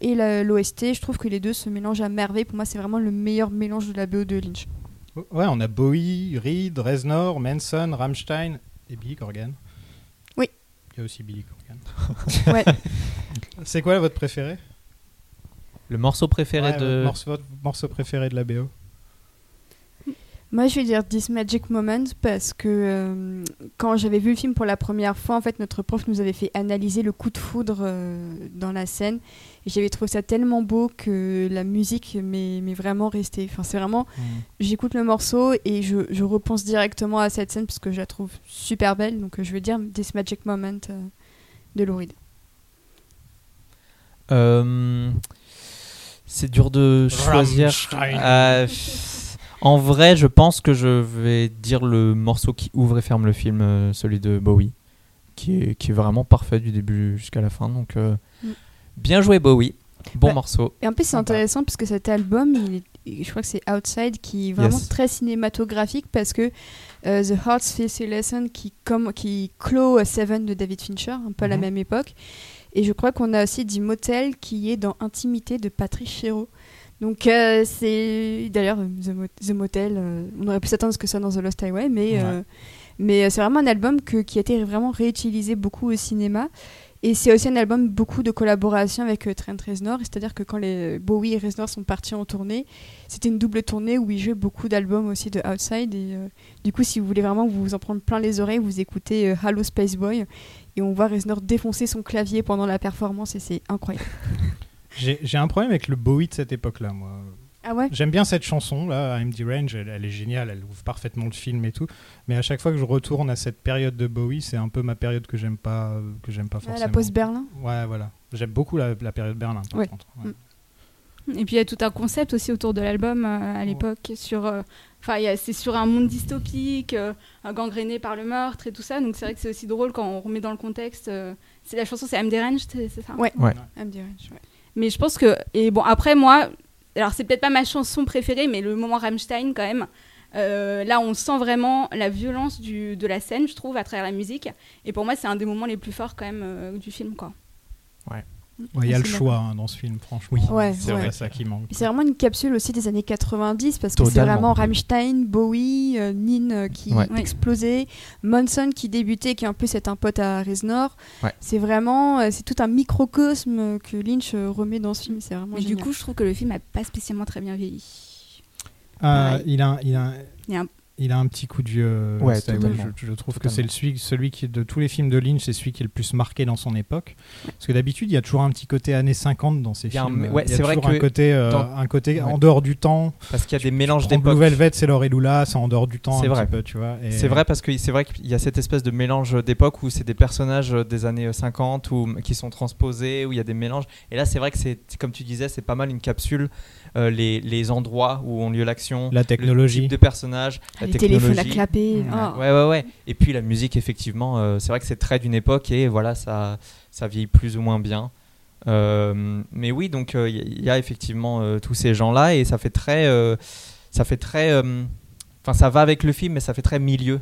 et l'OST, je trouve que les deux se mélangent à merveille. Pour moi, c'est vraiment le meilleur mélange de la BO de Lynch. Ouais, on a Bowie, Reed, Reznor, Manson, Rammstein et Billy Corgan. Oui. Il y a aussi Billy Corgan. Ouais. C'est quoi votre préféré? Le morceau préféré Ouais, de. morceau, votre morceau préféré de la BO Moi, je vais dire This Magic Moment parce que euh, quand j'avais vu le film pour la première fois, en fait, notre prof nous avait fait analyser le coup de foudre euh, dans la scène. Et j'avais trouvé ça tellement beau que la musique m'est m'est vraiment restée. Enfin, c'est vraiment, Mm. j'écoute le morceau et je, je repense directement à cette scène parce que je la trouve super belle. Donc, euh, je vais dire This Magic Moment euh, de Lou Reed. Euh, c'est dur de choisir. En vrai, je pense que je vais dire le morceau qui ouvre et ferme le film, euh, celui de Bowie, qui est, qui est vraiment parfait du début jusqu'à la fin. Donc, euh, Mm. bien joué Bowie. Bon Bah, morceau. Et en plus, c'est intéressant parce que cet album, il je crois que c'est Outside, qui est vraiment Yes. très cinématographique parce que euh, The Heart's Face Lesson qui, comme, qui clôt Seven de David Fincher, un peu à la Mhm. même époque. Et je crois qu'on a aussi dit Motel qui est dans Intimité de Patrice Chéreau. Donc euh, c'est d'ailleurs The, The Motel, euh, on aurait pu s'attendre à ce que soit dans The Lost Highway, mais, euh, mais c'est vraiment un album que- qui a été vraiment réutilisé beaucoup au cinéma. Et c'est aussi un album beaucoup de collaboration avec Trent Reznor, c'est-à-dire que quand les Bowie et Reznor sont partis en tournée, c'était une double tournée où ils jouaient beaucoup d'albums aussi de Outside. Et du coup, si vous voulez vraiment vous en prendre plein les oreilles, vous écoutez Hello Space Boy et on voit Reznor défoncer son clavier pendant la performance et c'est incroyable. J'ai un problème avec le Bowie de cette époque-là, moi. Ah ouais? J'aime bien cette chanson là, I'm the Range, elle, elle est géniale, elle ouvre parfaitement le film et tout. Mais à chaque fois que je retourne à cette période de Bowie, c'est un peu ma période que j'aime pas, que j'aime pas forcément. La pause Berlin? Ouais, voilà. J'aime beaucoup la, la période Berlin. Par Ouais. contre. ouais. Mm. Et puis il y a tout un concept aussi autour de l'album euh, à l'époque sur, euh, enfin c'est sur un monde dystopique, euh, gangréné par le meurtre et tout ça. Donc c'est vrai que c'est aussi drôle quand on remet dans le contexte. euh, c'est la chanson, c'est I'm Deranged, c'est ça? Ouais. Ouais. I'm ouais. Mais je pense que et bon après moi, alors c'est peut-être pas ma chanson préférée, mais le moment Rammstein quand même. euh, là, on sent vraiment la violence du, de la scène, je trouve, à travers la musique. Et pour moi, c'est un des moments les plus forts quand même euh, du film, quoi. Ouais, Il y a le choix hein, dans ce film, franchement. Oui, Ouais, c'est ouais. vrai ça qui manque. C'est vraiment une capsule aussi des années 90 parce que c'est vraiment Rammstein, Bowie, euh, Nin euh, qui Ouais. explosait, Monson qui débutait, qui en plus est un pote à Reznor. Ouais. C'est vraiment, euh, c'est tout un microcosme que Lynch euh, remet dans ce film. C'est vraiment Mais du coup, je trouve que le film a pas spécialement très bien vieilli. Il, a, il, a, un- Il y a un- il a un petit coup de vieux. Ouais, totalement. je, je trouve que c'est celui, celui qui, de tous les films de Lynch, c'est celui qui est le plus marqué dans son époque. Parce que d'habitude, il y a toujours un petit côté années 50 dans ces Il y a un- films. ouais, il y a vrai toujours un que côté, euh, dans- un côté Ouais. en dehors du temps. Parce qu'il y a des mélanges Prends Blue d'époques. Velvet, c'est Laure et Lula, c'est en dehors du temps. C'est un vrai. petit peu, tu vois. et- C'est vrai parce que c'est vrai qu'il y a cette espèce de mélange d'époque où c'est des personnages des années 50 ou qui sont transposés où il y a des mélanges et là c'est vrai que c'est comme tu disais c'est pas mal une capsule euh, les, les endroits où ont lieu l'action La le technologie. type de personnages la les téléphones à clapper. Ouais. oh. ouais ouais ouais et puis la musique effectivement euh, c'est vrai que c'est très d'une époque et voilà ça ça vieillit plus ou moins bien Euh, mais oui donc euh, il y, a effectivement euh, tous ces gens là et ça fait très euh, ça fait très euh, enfin ça va avec le film mais ça fait très milieu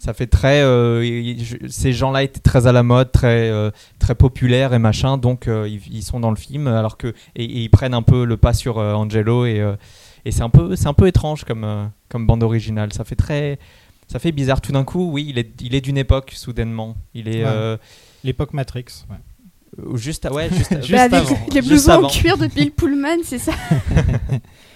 ça fait très euh, ces gens-là étaient très à la mode très euh, très populaires et machin donc euh, ils, ils sont dans le film alors que et, et ils prennent un peu le pas sur euh, Angelo et euh, et c'est un peu c'est un peu étrange comme euh, comme bande originale ça fait très ça fait bizarre tout d'un coup oui il est il est d'une époque soudainement il est Ouais. euh, L'époque Matrix. ouais. juste à- ouais juste, Juste Bah, avec avant. les Juste blousons en cuir de Bill Pullman, c'est ça.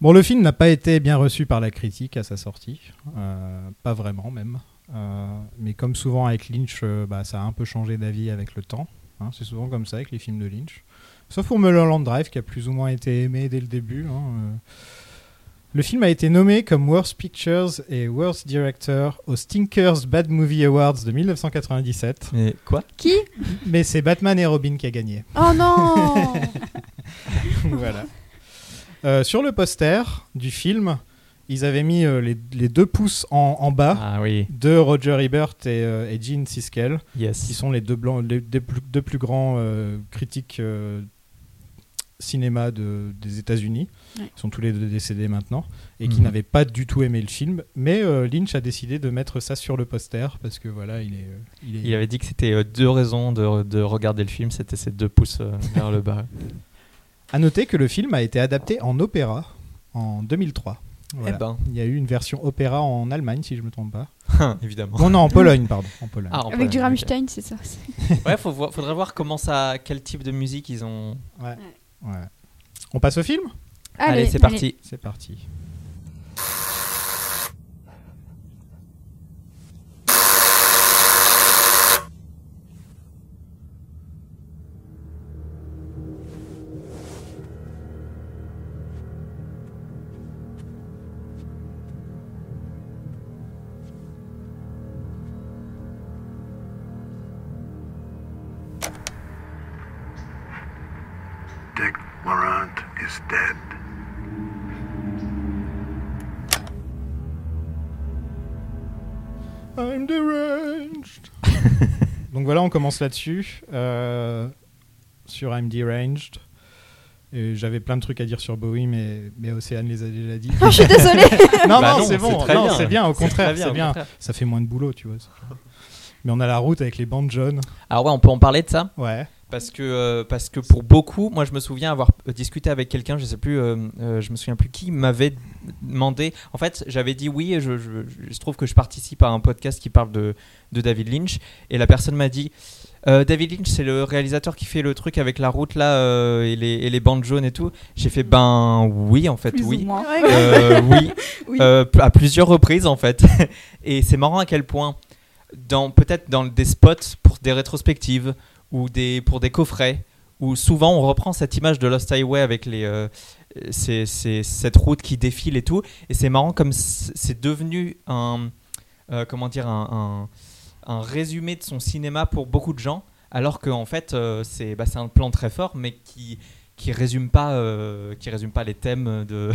Bon, le film n'a pas été bien reçu par la critique à sa sortie. Euh, pas vraiment, même. Euh, mais comme souvent avec Lynch, euh, bah, ça a un peu changé d'avis avec le temps. hein. c'est souvent comme ça avec les films de Lynch. Sauf pour Mulholland Drive, qui a plus ou moins été aimé dès le début. hein, euh. Le film a été nommé comme Worst Pictures et Worst Director aux Stinkers Bad Movie Awards de 1997. mais quoi? Qui? Mais c'est Batman et Robin qui a gagné. Oh non voilà. Euh, sur le poster du film, ils avaient mis euh, les, les deux pouces en, en bas ah oui de Roger Ebert et, euh, et Gene Siskel, qui yes sont les deux, blancs, les deux plus, deux plus grands euh, critiques euh, cinéma de, des États-Unis. Ouais. Ils sont tous les deux décédés maintenant et qui Mhm. n'avaient pas du tout aimé le film. Mais euh, Lynch a décidé de mettre ça sur le poster parce que voilà, il est. euh, il est- il avait dit que c'était euh, deux raisons de, de regarder le film c'était ces deux pouces euh, vers le bas À noter que le film a été adapté en opéra en 2003. Voilà. eh ben Il y a eu une version opéra en Allemagne, si je me trompe pas. évidemment Non, non, en Pologne, pardon. En Pologne. Ah, en Avec du Pologne. Rammstein, c'est ça. Ouais, faut voir- faudrait voir comment ça, quel type de musique ils ont. Ouais. Ouais. On passe au film? Allez, c'est allez. parti. C'est parti. Voilà, on commence là-dessus. euh, sur I'm deranged. J'avais plein de trucs à dire sur Bowie, mais, mais Océane les a déjà dit. Oh, je suis désolée. non, Bah non, non, c'est bon. bien. c'est bien, au contraire, bien, c'est bien. contraire. Ça fait moins de boulot, tu vois. Mais on a la route avec les bandes jaunes. Alors ouais, on peut en parler de ça? Ouais. Parce que euh, parce que pour beaucoup, moi je me souviens avoir euh, discuté avec quelqu'un, je sais plus, euh, euh, je me souviens plus qui m'avait demandé. En fait, j'avais dit oui, et je, je, je trouve que je participe à un podcast qui parle de, de David Lynch, et la personne m'a dit. euh, David Lynch, c'est le réalisateur qui fait le truc avec la route là euh, et, les, et les bandes jaunes et tout. J'ai fait ben oui en fait Plus oui. ou moins. Euh, oui, Oui. Euh, à plusieurs reprises en fait. Et c'est marrant à quel point, dans peut-être dans des spots pour des rétrospectives ou des pour des coffrets, où souvent on reprend cette image de Lost Highway avec les euh, c'est- cette route qui défile et tout. Et c'est marrant comme c'est devenu un euh, comment dire un, un, résumé de son cinéma pour beaucoup de gens, alors qu'en fait euh, c'est bah, un plan très fort, mais qui qui résume pas euh, qui résume pas les thèmes de,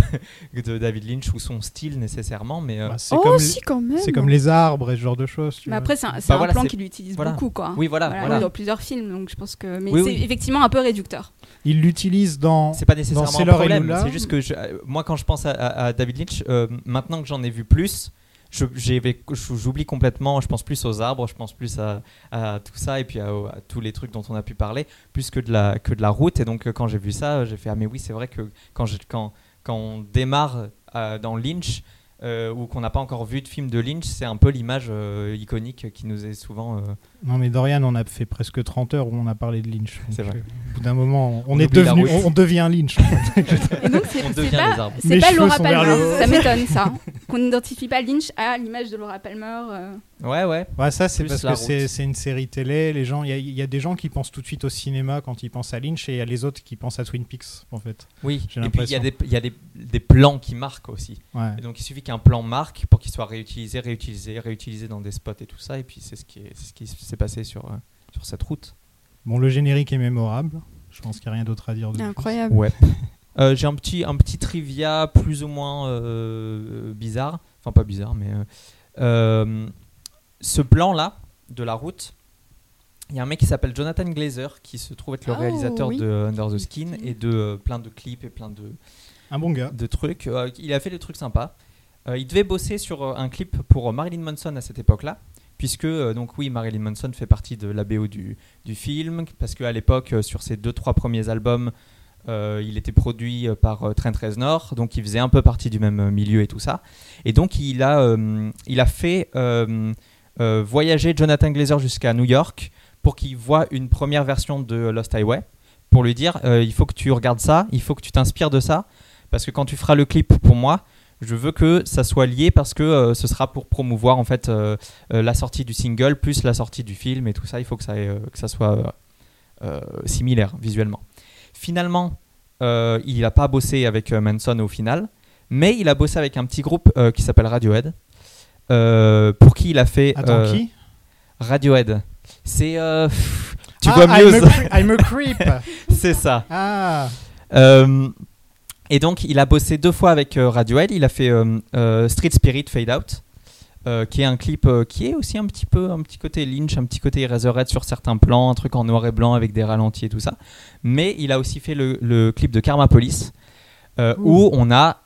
de David Lynch ou son style nécessairement mais euh, Bah, c'est Oh, comme, si, quand même. c'est comme les arbres et ce genre de choses. tu Mais vois. après, c'est un, c'est Bah un voilà, plan qu'il utilise voilà. beaucoup, quoi. oui voilà, Voilà, voilà. Dans plusieurs films, donc je pense que. Mais Oui, c'est oui. effectivement un peu réducteur. Il l'utilise dans. c'est pas nécessairement un Sailor et problème c'est juste que je- euh, moi quand je pense à, à- à David Lynch euh, maintenant que j'en ai vu plus j'oublie complètement je pense plus aux arbres je pense plus à, à tout ça et puis à, à tous les trucs dont on a pu parler plus que de la que de la route et donc euh, quand j'ai vu ça j'ai fait ah mais oui c'est vrai que quand je- quand quand on démarre euh, dans Lynch euh, ou qu'on n'a pas encore vu de film de Lynch c'est un peu l'image euh, iconique qui nous est souvent euh, Non, mais Dorian, on a fait presque 30 heures où on a parlé de Lynch. C'est vrai. Au bout d'un moment, on, On est devenu, on, on devient Lynch. en fait. Et donc, c'est on c'est devient pas, les arbres c'est Mes pas cheveux Laura Palmer. Ça m'étonne, ça. Qu'on n'identifie pas Lynch à l'image de Laura Palmer. euh. ouais ouais Ouais, ça, c'est Plus parce que c'est une série télé. Les gens, il y, a- il y a des gens qui pensent tout de suite au cinéma quand ils pensent à Lynch, et il y a les autres qui pensent à Twin Peaks, en fait. oui J'ai et puis il y a des il y a des, des plans qui marquent aussi Ouais. Et donc il suffit qu'un plan marque pour qu'il soit réutilisé, réutilisé, réutilisé dans des spots et tout ça. Et puis c'est ce qui est- c'est ce qui s'est passé sur, euh, sur cette route. Bon, le générique est mémorable. Je pense qu'il n'y a rien d'autre à dire. de plus. Incroyable. Ouais. Euh, J'ai un petit, un petit trivia plus ou moins euh, bizarre. Enfin pas bizarre, mais... euh, euh, ce plan-là de la route, il y a un mec qui s'appelle Jonathan Glazer qui se trouve être le Oh, réalisateur oui. de Under the Skin et de euh, plein de clips et plein de, Un bon gars. de trucs. Euh, il a fait des trucs sympas. Euh, il devait bosser sur un clip pour Marilyn Manson à cette époque-là, puisque euh, donc oui, Marilyn Manson fait partie de la BO du, du film, parce qu'à l'époque, euh, sur ses deux trois premiers albums, euh, il était produit euh, par euh, Trent Reznor, donc il faisait un peu partie du même milieu et tout ça. Et donc il a, il a fait voyager Jonathan Glazer jusqu'à New York pour qu'il voit une première version de Lost Highway, pour lui dire il faut que tu regardes ça, il faut que tu t'inspires de ça, parce que quand tu feras le clip pour moi, je veux que ça soit lié parce que ce sera pour promouvoir en fait la sortie du single plus la sortie du film et tout ça. Il faut que ça, que ça soit similaire visuellement. Finalement, euh, il n'a pas bossé avec euh, Manson au final, mais il a bossé avec un petit groupe euh, qui s'appelle Radiohead, pour qui il a fait Attends, qui? Radiohead. C'est tu Ah, vois I'm mieux, I'm a creep. c'est ça. Ah, et donc, il a bossé deux fois avec Radiohead. Il a fait Street Spirit Fade Out, euh, qui est un clip euh, qui est aussi un petit peu un petit côté Lynch, un petit côté Eraserhead sur certains plans, un truc en noir et blanc avec des ralentis et tout ça. Mais il a aussi fait le, le clip de Karma Police. euh, où on a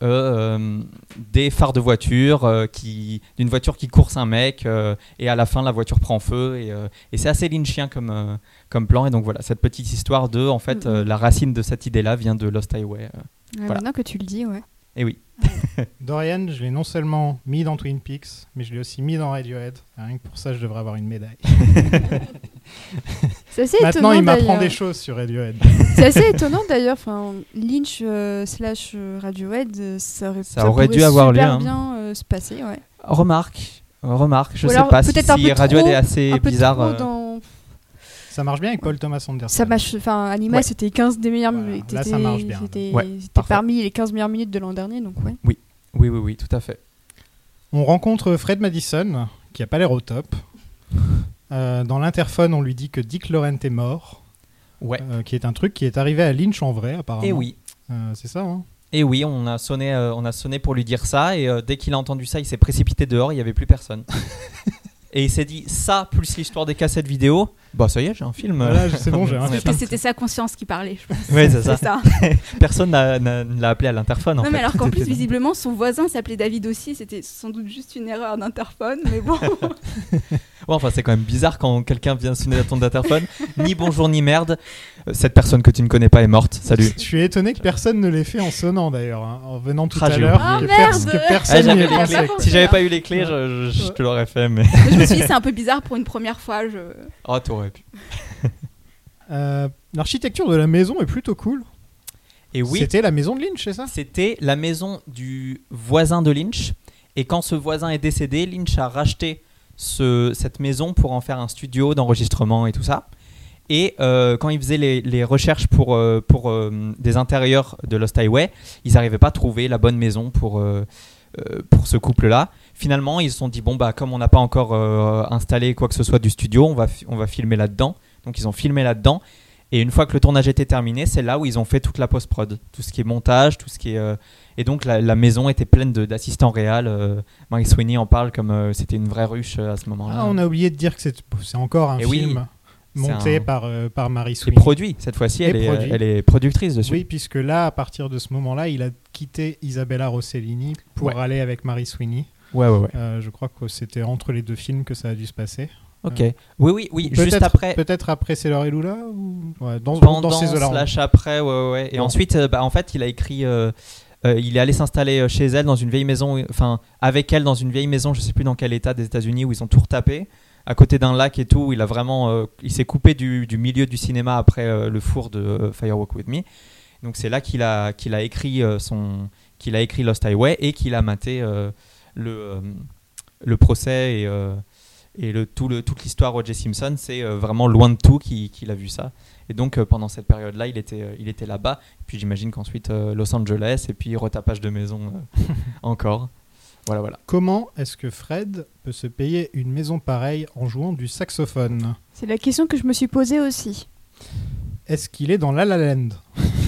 des phares de voiture qui d'une voiture qui course un mec et à la fin la voiture prend feu et, et c'est assez lynchien comme comme plan et donc voilà cette petite histoire de en fait la racine de cette idée là vient de Lost Highway. Ouais, Voilà. Maintenant que tu le dis, ouais. Et oui Dorian, je l'ai non seulement mis dans Twin Peaks, mais je l'ai aussi mis dans Radiohead. Rien que pour ça, je devrais avoir une médaille. C'est assez Maintenant, étonnant. il m'apprend d'ailleurs. des choses sur Radiohead. C'est assez étonnant d'ailleurs. Enfin, Lynch euh, slash euh, Radiohead, euh, ça aurait, Ça aurait pourrait dû avoir lieu, hein. bien euh, se passer. Ouais. remarque remarque je Ou sais alors, pas si, Radiohead trop- est assez un peu bizarre trop dans. Ça marche bien avec Paul Thomas Anderson. Ça marche. Enfin, Animal, Ouais. c'était 15 des meilleures Voilà, minutes. là, ça marche bien. C'était Ouais, parmi les 15 meilleures minutes de l'an dernier, donc ouais. oui oui oui tout à fait On rencontre Fred Madison, qui a pas l'air au top. Euh, dans l'interphone, on lui dit que Dick Laurent est mort. Ouais. euh, qui est un truc qui est arrivé à Lynch en vrai, apparemment. Et oui. Euh, c'est ça, hein Et oui, on a sonné, euh, on a sonné pour lui dire ça, et euh, dès qu'il a entendu ça, il s'est précipité dehors, il n'y avait plus personne. et il s'est dit, ça, plus l'histoire des cassettes vidéo, bah ça y est, j'ai un film. Voilà, c'est bon, j'ai un film. C'était sa conscience qui parlait, je pense. Oui, c'est ça. Personne ne l'a appelé à l'interphone. en Non, mais fait. alors qu'en plus, visiblement, son voisin s'appelait David aussi. C'était sans doute juste une erreur d'interphone, mais bon. Ouais, enfin, c'est quand même bizarre quand quelqu'un vient sonner à ton interphone. ni bonjour, ni merde. Euh, Cette personne que tu ne connais pas est morte. Salut. Je suis étonné que personne ne l'ait fait en sonnant d'ailleurs, hein, en venant tout Ah, à l'heure. oublié. que, Ah, pers- merde que Ah, personne n'y pensé. clés. Si j'avais pas eu les clés, je, je- je te l'aurais fait, mais. je me suis dit, c'est un peu bizarre pour une première fois. Je... Oh, t'aurais pu. Euh, L'architecture de la maison est plutôt cool. Et oui, C'était la maison de Lynch, c'est ça? C'était la maison du voisin de Lynch. Et quand ce voisin est décédé, Lynch a racheté ce- cette maison pour en faire un studio d'enregistrement et tout ça. Et euh, quand ils faisaient les, les recherches pour, euh, pour euh, des intérieurs de Lost Highway, ils n'arrivaient pas à trouver la bonne maison pour, pour ce couple-là. Finalement, ils se sont dit bon bah comme on n'a pas encore euh, installé quoi que ce soit du studio, on va on va filmer là-dedans. Donc ils ont filmé là-dedans. Et une fois que le tournage était terminé, c'est là où ils ont fait toute la post-prod, tout ce qui est montage, tout ce qui est euh, et donc la, la maison était pleine d'assistants réels. euh, Mary Sweeney en parle comme euh, c'était une vraie ruche euh, à ce moment-là. Ah, on a oublié de dire que c'est encore un Et oui, film c'est monté un- par, euh, par Marie Et Sweeney. produit cette fois-ci, Et elle, elle est productrice dessus. Oui, puisque là, à partir de ce moment-là, il a quitté Isabella Rossellini pour Ouais. aller avec Marie Sweeney. Ouais ouais ouais. Euh, je crois que c'était entre les deux films que ça a dû se passer. Ok. Oui oui oui. Peut-être Juste après. Peut-être après Sailor et Lula ou... ouais, dans, pendant dans ces slash après ouais ouais, et Bon. ensuite euh, bah, en fait il a écrit euh, euh, il est allé s'installer euh, chez elle dans une vieille maison enfin avec elle dans une vieille maison je sais plus dans quel état des États-Unis où ils ont tout retapé à côté d'un lac et tout où il a vraiment euh, il s'est coupé du, du milieu du cinéma après euh, le four de euh, Firewalk with Me donc c'est là qu'il a qu'il a écrit euh, son qu'il a écrit Lost Highway et qu'il a maté euh, le euh, le procès et euh, et le, tout le, toute l'histoire O.J. Simpson, c'est euh, vraiment loin de tout qu'il qu'il a vu ça. Et donc euh, pendant cette période-là, il était, euh, il était là-bas. Puis j'imagine qu'ensuite euh, Los Angeles et puis retapage de maison euh, encore. Voilà, voilà. Comment est-ce que Fred peut se payer une maison pareille en jouant du saxophone? C'est la question que je me suis posée aussi. Est-ce qu'il est dans La La Land?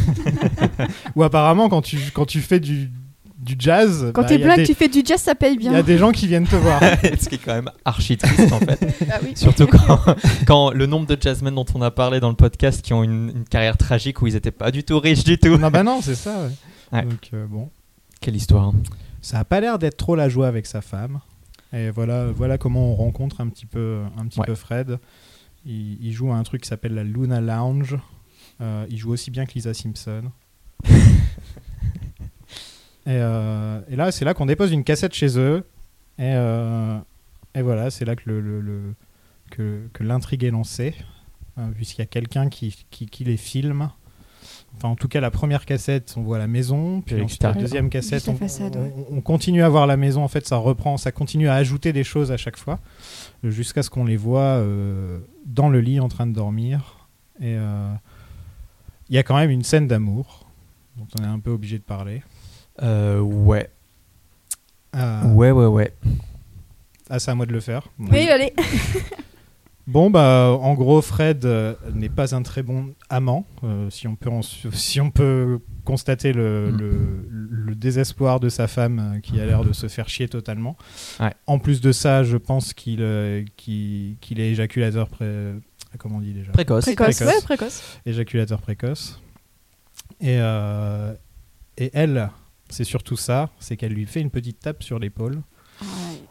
Ou apparemment, quand tu, quand tu fais du, du jazz, Quand bah, t'es des- tu fais du jazz, ça paye il y bien. a des gens qui viennent te voir. Ce qui est quand même archi triste en fait. Ah oui. Surtout quand, quand le nombre de jazzmen dont on a parlé dans le podcast qui ont une, une carrière tragique où ils étaient pas du tout riches du tout. non, bah non, c'est ça. ouais. Ouais. Donc, euh, bon. Quelle histoire. hein. Ça a pas l'air d'être trop la joie avec sa femme. Et voilà, voilà comment on rencontre un petit peu, un petit Ouais. peu Fred. Il, il joue à un truc qui s'appelle la Luna Lounge. Euh, il joue aussi bien que Lisa Simpson. et, euh, et là, c'est là qu'on dépose une cassette chez eux. Et, euh, et voilà, c'est là que le, le- le- que, que l'intrigue est lancée, euh, puisqu'il y a quelqu'un qui, qui, qui les filme. Enfin, en tout cas, la première cassette, on voit la maison, puis ensuite la deuxième cassette, la on, façade, on- ouais. on continue à voir la maison. En fait, ça reprend, ça continue à ajouter des choses à chaque fois, jusqu'à ce qu'on les voit euh, dans le lit en train de dormir. Et euh, il y a quand même une scène d'amour dont on est un peu obligé de parler. Euh, ouais. Euh, Ouais, ouais, ouais. Ah, c'est à moi de le faire. Bon. Oui, allez. Bon, bah, en gros, Fred euh, n'est pas un très bon amant, euh, si, on peut en si on peut constater le, Mm. le- le désespoir de sa femme euh, qui a l'air de se faire chier totalement. Ouais. En plus de ça, je pense qu'il euh, qu'il qu'il est éjaculateur pré... Comment on dit déjà Précoce. Précoce. précoce. Ouais, précoce. Éjaculateur précoce. Et, euh, et elle, c'est surtout ça, c'est qu'elle lui fait une petite tape sur l'épaule.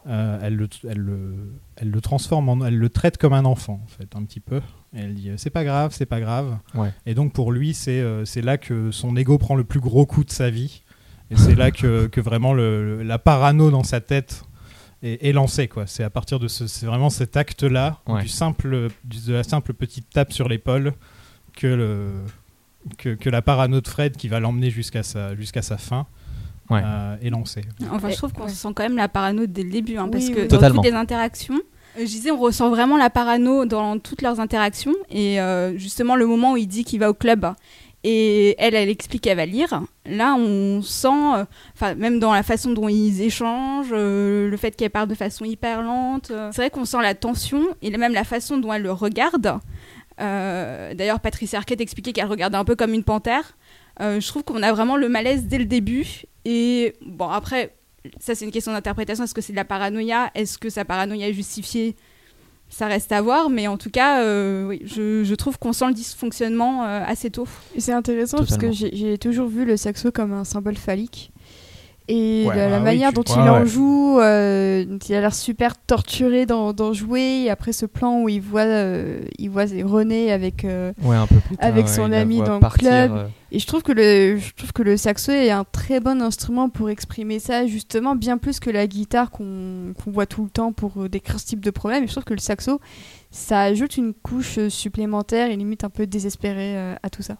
Euh, elle, le, elle, le, elle le transforme en, elle le traite comme un enfant en fait un petit peu et elle dit euh, c'est pas grave c'est pas grave Ouais. et donc pour lui c'est euh, c'est là que son ego prend le plus gros coup de sa vie et c'est là que, que vraiment le- la parano dans sa tête est, est lancée quoi c'est à partir de ce c'est vraiment cet acte là Ouais. du simple du- de la simple petite tape sur l'épaule que le que, que la parano de Fred qui va l'emmener jusqu'à sa jusqu'à sa fin Ouais. euh, est lancée Enfin, je trouve qu'on ouais. sent quand même la parano dès le début, hein, parce Oui, que oui. dans Totalement. toutes les interactions, euh, je disais, on ressent vraiment la parano dans toutes leurs interactions. Et euh, justement, le moment où il dit qu'il va au club et elle, elle explique qu'elle va lire, là, on sent, euh, même dans la façon dont ils échangent, euh, le fait qu'elle parle de façon hyper lente, euh, c'est vrai qu'on sent la tension et même la façon dont elle le regarde. D'ailleurs, Patricia Arquette expliquait qu'elle regardait un peu comme une panthère. Je trouve qu'on a vraiment le malaise dès le début. Et bon, après, ça c'est une question d'interprétation. Est-ce que c'est de la paranoïa? Est-ce que sa paranoïa est justifiée? Ça reste à voir. Mais en tout cas, euh, oui, je, je trouve qu'on sent le dysfonctionnement euh, assez tôt. Et c'est intéressant parce que j'ai toujours vu le saxo comme un symbole phallique. Et Ouais, la, la bah oui, manière tu- dont il en joue, euh, il a l'air super torturé dans, dans jouer. Et après ce plan où il voit, euh, il voit René avec. euh, Ouais, un peu plus tard, Avec son ami dans le club. euh, Et je trouve que le, je trouve que le saxo est un très bon instrument pour exprimer ça, justement, bien plus que la guitare qu'on qu'on voit tout le temps pour décrire ce type de problème. Et je trouve que le saxo, ça ajoute une couche supplémentaire et limite un peu désespérée euh, à tout ça.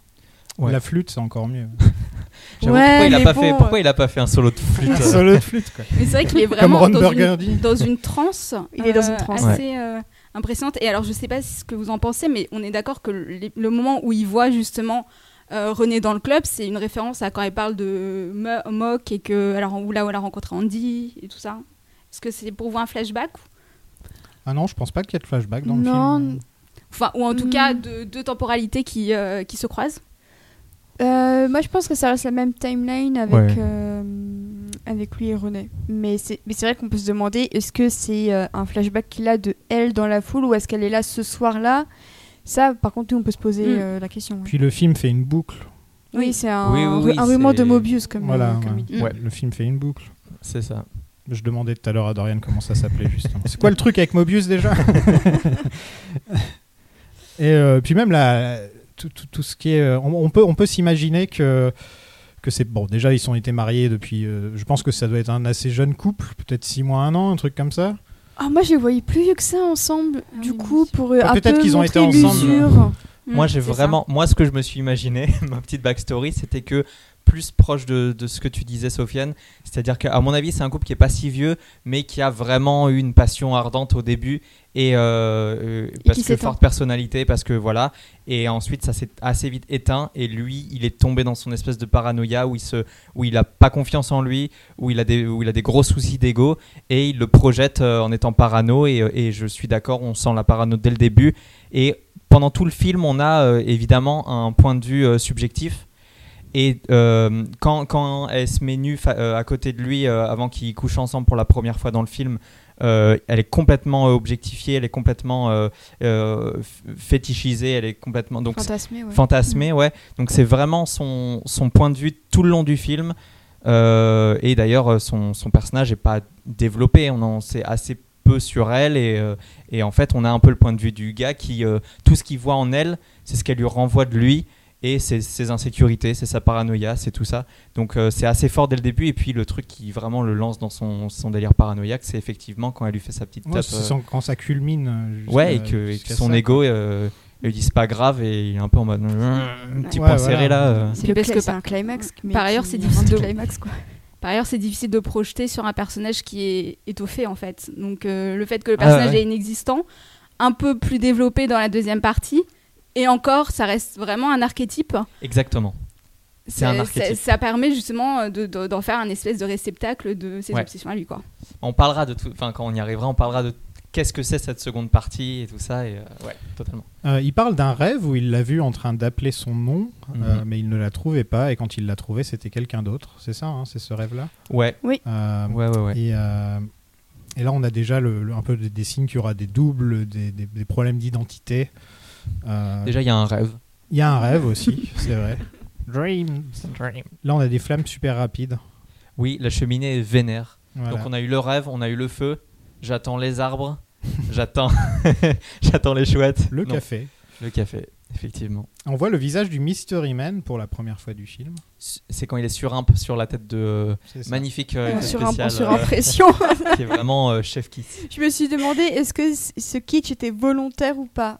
Ouais. La flûte, c'est encore mieux. j'avoue, Ouais, pourquoi, il a pas bon, fait, pourquoi il a pas fait un solo de flûte euh, Solo de flûte, quoi. Mais c'est vrai qu'il est vraiment dans, une, dans une transe. Il est dans une euh, transe. assez euh, impressionnante. Et alors, je sais pas ce que vous en pensez, mais on est d'accord que le, le moment où il voit justement euh, René dans le club, c'est une référence à quand il parle de Mo- Mock et que alors où là où elle a rencontré Andy et tout ça. Est-ce que c'est pour vous un flashback Ah non, je pense pas qu'il y ait de flashback dans Non, le film. Enfin, ou en tout Mm. cas de deux temporalités qui, euh, qui se croisent. Euh, moi, je pense que ça reste la même timeline avec, Ouais. euh, avec lui et René. Mais c'est mais c'est vrai qu'on peut se demander est-ce que c'est euh, un flashback qu'il a de elle dans la foule ou est-ce qu'elle est là ce soir-là? Ça, par contre, nous, on peut se poser Mm. euh, la question. ouais. Puis le film fait une boucle. oui, c'est un, Oui, oui, oui, un ruban de Mobius, comme, Voilà, euh, comme ouais. il dit. Ouais. Le film fait une boucle. C'est ça. Je demandais tout à l'heure à Dorian comment ça s'appelait justement. C'est quoi le truc avec Mobius déjà? Et euh, puis même la, tout, tout- tout ce qui est, euh, on, on peut on peut s'imaginer que que c'est bon. Déjà ils ont été mariés depuis. euh, je pense que ça doit être un assez jeune couple, peut-être 6 mois, un an, un truc comme ça. Ah, moi, je les voyais plus vieux que ça ensemble, Ah du oui, coup, pour euh, un peut-être peu qu'ils ont été ensemble. Moi, Mm, j'ai ça. vraiment. Moi, ce que je me suis imaginé, ma petite backstory, c'était que plus proche de, de ce que tu disais, Sofiane. C'est-à-dire qu'à mon avis, c'est un couple qui est pas si vieux, mais qui a vraiment eu une passion ardente au début et, euh, euh, parce que forte personnalité, parce que voilà. Et ensuite, ça s'est assez vite éteint. Et lui, il est tombé dans son espèce de paranoïa où il se, où il a pas confiance en lui, où il a des, où il a des gros soucis d'ego et il le projette euh, en étant parano. Et, euh, et je suis d'accord, on sent la parano dès le début. Et pendant tout le film, on a euh, évidemment un point de vue euh, subjectif. Et euh, quand, quand elle se met nue euh, à côté de lui euh, avant qu'ils couchent ensemble pour la première fois dans le film, elle est complètement objectifiée, elle est complètement fétichisée, elle est complètement donc Fantasmé, ouais. fantasmée, ouais. Donc c'est vraiment son, son point de vue tout le long du film. Et d'ailleurs, son, son personnage n'est pas développé, on en sait assez peu sur elle. Et, et en fait, on a un peu le point de vue du gars qui, tout ce qu'il voit en elle, c'est ce qu'elle lui renvoie de lui. Et c'est ses insécurités, c'est sa paranoïa, c'est tout ça. Donc euh, c'est assez fort dès le début. Et puis le truc qui vraiment le lance dans son, son délire paranoïaque, c'est effectivement quand elle lui fait sa petite Ouais, tape. c'est euh, quand ça culmine. euh, Ouais, et que, et que jusqu'à son ça, ego, il dit c'est pas grave et il est un peu en mode un petit Ouais, point voilà. serré là. C'est le Parce que un climax. mais par ailleurs, c'est difficile de- climax, quoi. Par ailleurs, c'est difficile de projeter sur un personnage qui est étoffé en fait. Donc euh, le fait que le Ah, personnage ouais. est inexistant, un peu plus développé dans la deuxième partie, et encore, ça reste vraiment un archétype. Exactement. C'est un Ça- archétype. Ça, ça permet justement de- de- d'en faire un espèce de réceptacle de ses Ouais. obsessions à lui, quoi. On parlera de tout, enfin quand on y arrivera, on parlera de qu'est-ce que c'est cette seconde partie et tout ça. Et euh, ouais, totalement. Euh, il parle d'un rêve où il l'a vu en train d'appeler son nom, euh, Mhm. mais il ne la trouvait pas, et quand il l'a trouvé, c'était quelqu'un d'autre. C'est ça, hein, c'est ce rêve-là? Ouais, Euh, ouais, ouais, ouais. Et, euh, et là, on a déjà le, le- un peu des, des signes qu'il y aura des doubles, des, des- des problèmes d'identité. Euh, Déjà, il y a un rêve. Il y a un rêve aussi, c'est vrai. Dreams. Là, on a des flammes super rapides. Oui, la cheminée est vénère. Voilà. Donc on a eu le rêve, on a eu le feu. J'attends les arbres. j'attends, j'attends les chouettes. Le Non, café. Le café, effectivement. On voit le visage du Mystery Man pour la première fois du film. C'est quand il est sur un sur la tête de magnifique euh, sur, un, spécial, sur euh, impression. qui est vraiment euh, chef kiss. Je me suis demandé est-ce que ce kitsch était volontaire ou pas?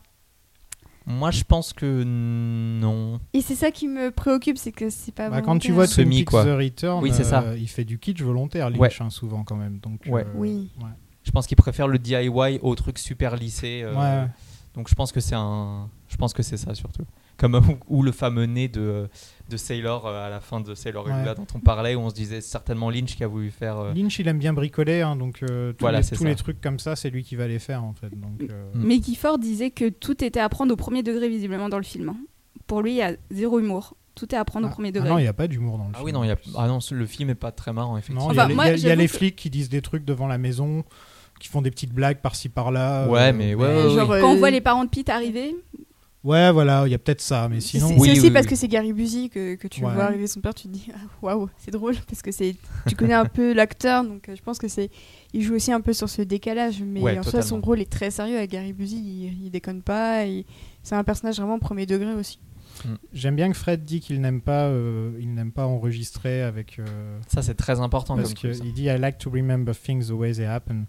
Moi, je pense que non. Et c'est ça qui me préoccupe, c'est que c'est pas Bah, quand tu vois Twin Peaks quoi. The Return, Oui, c'est ça. euh, il fait du kitsch volontaire, Lynch, Ouais. hein, souvent quand même. Donc, Ouais. euh, Oui. ouais. Je pense qu'il préfère le DIY au truc super lissé. euh, Ouais. Donc je pense que c'est un, je pense que c'est ça surtout. Comme ou, ou le fameux nez de, de Sailor euh, à la fin de Sailor Ouais. Dont on parlait, où on se disait certainement Lynch qui a voulu faire. euh, Lynch, il aime bien bricoler, hein, donc euh, tous, Voilà, les, tous trucs comme ça, c'est lui qui va les faire en fait. Donc, euh, Mm. Mais Gifford disait que tout était à prendre au premier degré, visiblement, dans le film. Pour lui, il y a zéro humour. Tout est à prendre ah, au premier ah degré. non, il n'y a pas d'humour dans le Ah film. oui, non, il y a... ah non, le film est pas très marrant, effectivement. Non, il y a les- moi, il y a, il y a j'avoue les que- flics qui disent des trucs devant la maison, qui font des petites blagues par-ci par-là. Ouais, euh, mais ouais, genre. Quand on voit les parents de Pete arriver, Ouais, voilà, il y a peut-être ça, mais C'est sinon. c'est Oui, aussi oui, parce oui. que c'est Gary Busey que, que tu Ouais. vois arriver son père, tu te dis ah, waouh, c'est drôle parce que c'est tu connais un peu l'acteur, donc euh, je pense que c'est il joue aussi un peu sur ce décalage, mais Ouais, en soi son rôle est très sérieux avec Gary Busey, il, il déconne pas, et c'est un personnage vraiment premier degré aussi. J'aime bien que Fred dit qu'il n'aime pas, euh, il n'aime pas enregistrer avec. euh, Ça, c'est très important. parce comme truc, ça. qu'il dit I like to remember things the way they happen.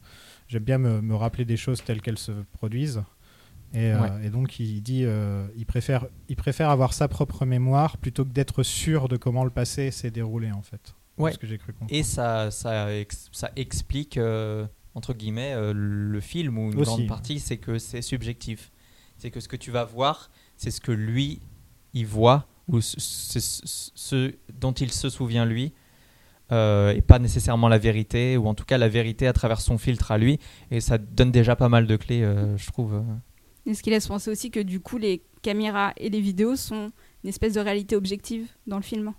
J'aime bien me, me rappeler des choses telles qu'elles se produisent. Et, euh, et donc il dit euh, il préfère il préfère avoir sa propre mémoire plutôt que d'être sûr de comment le passé s'est déroulé en fait. Ouais. C'est ce que j'ai cru comprendre. Et ça, ça, ex- ça explique, euh, entre guillemets, le film ou une Aussi. grande partie, c'est que c'est subjectif. C'est que ce que tu vas voir, c'est ce que lui, il voit, ou ce, ce- ce- ce dont il se souvient lui, euh, et pas nécessairement la vérité, ou en tout cas la vérité à travers son filtre à lui. Et ça donne déjà pas mal de clés, euh, je trouve. Et ce qui laisse penser aussi que du coup, les caméras et les vidéos sont une espèce de réalité objective dans le film.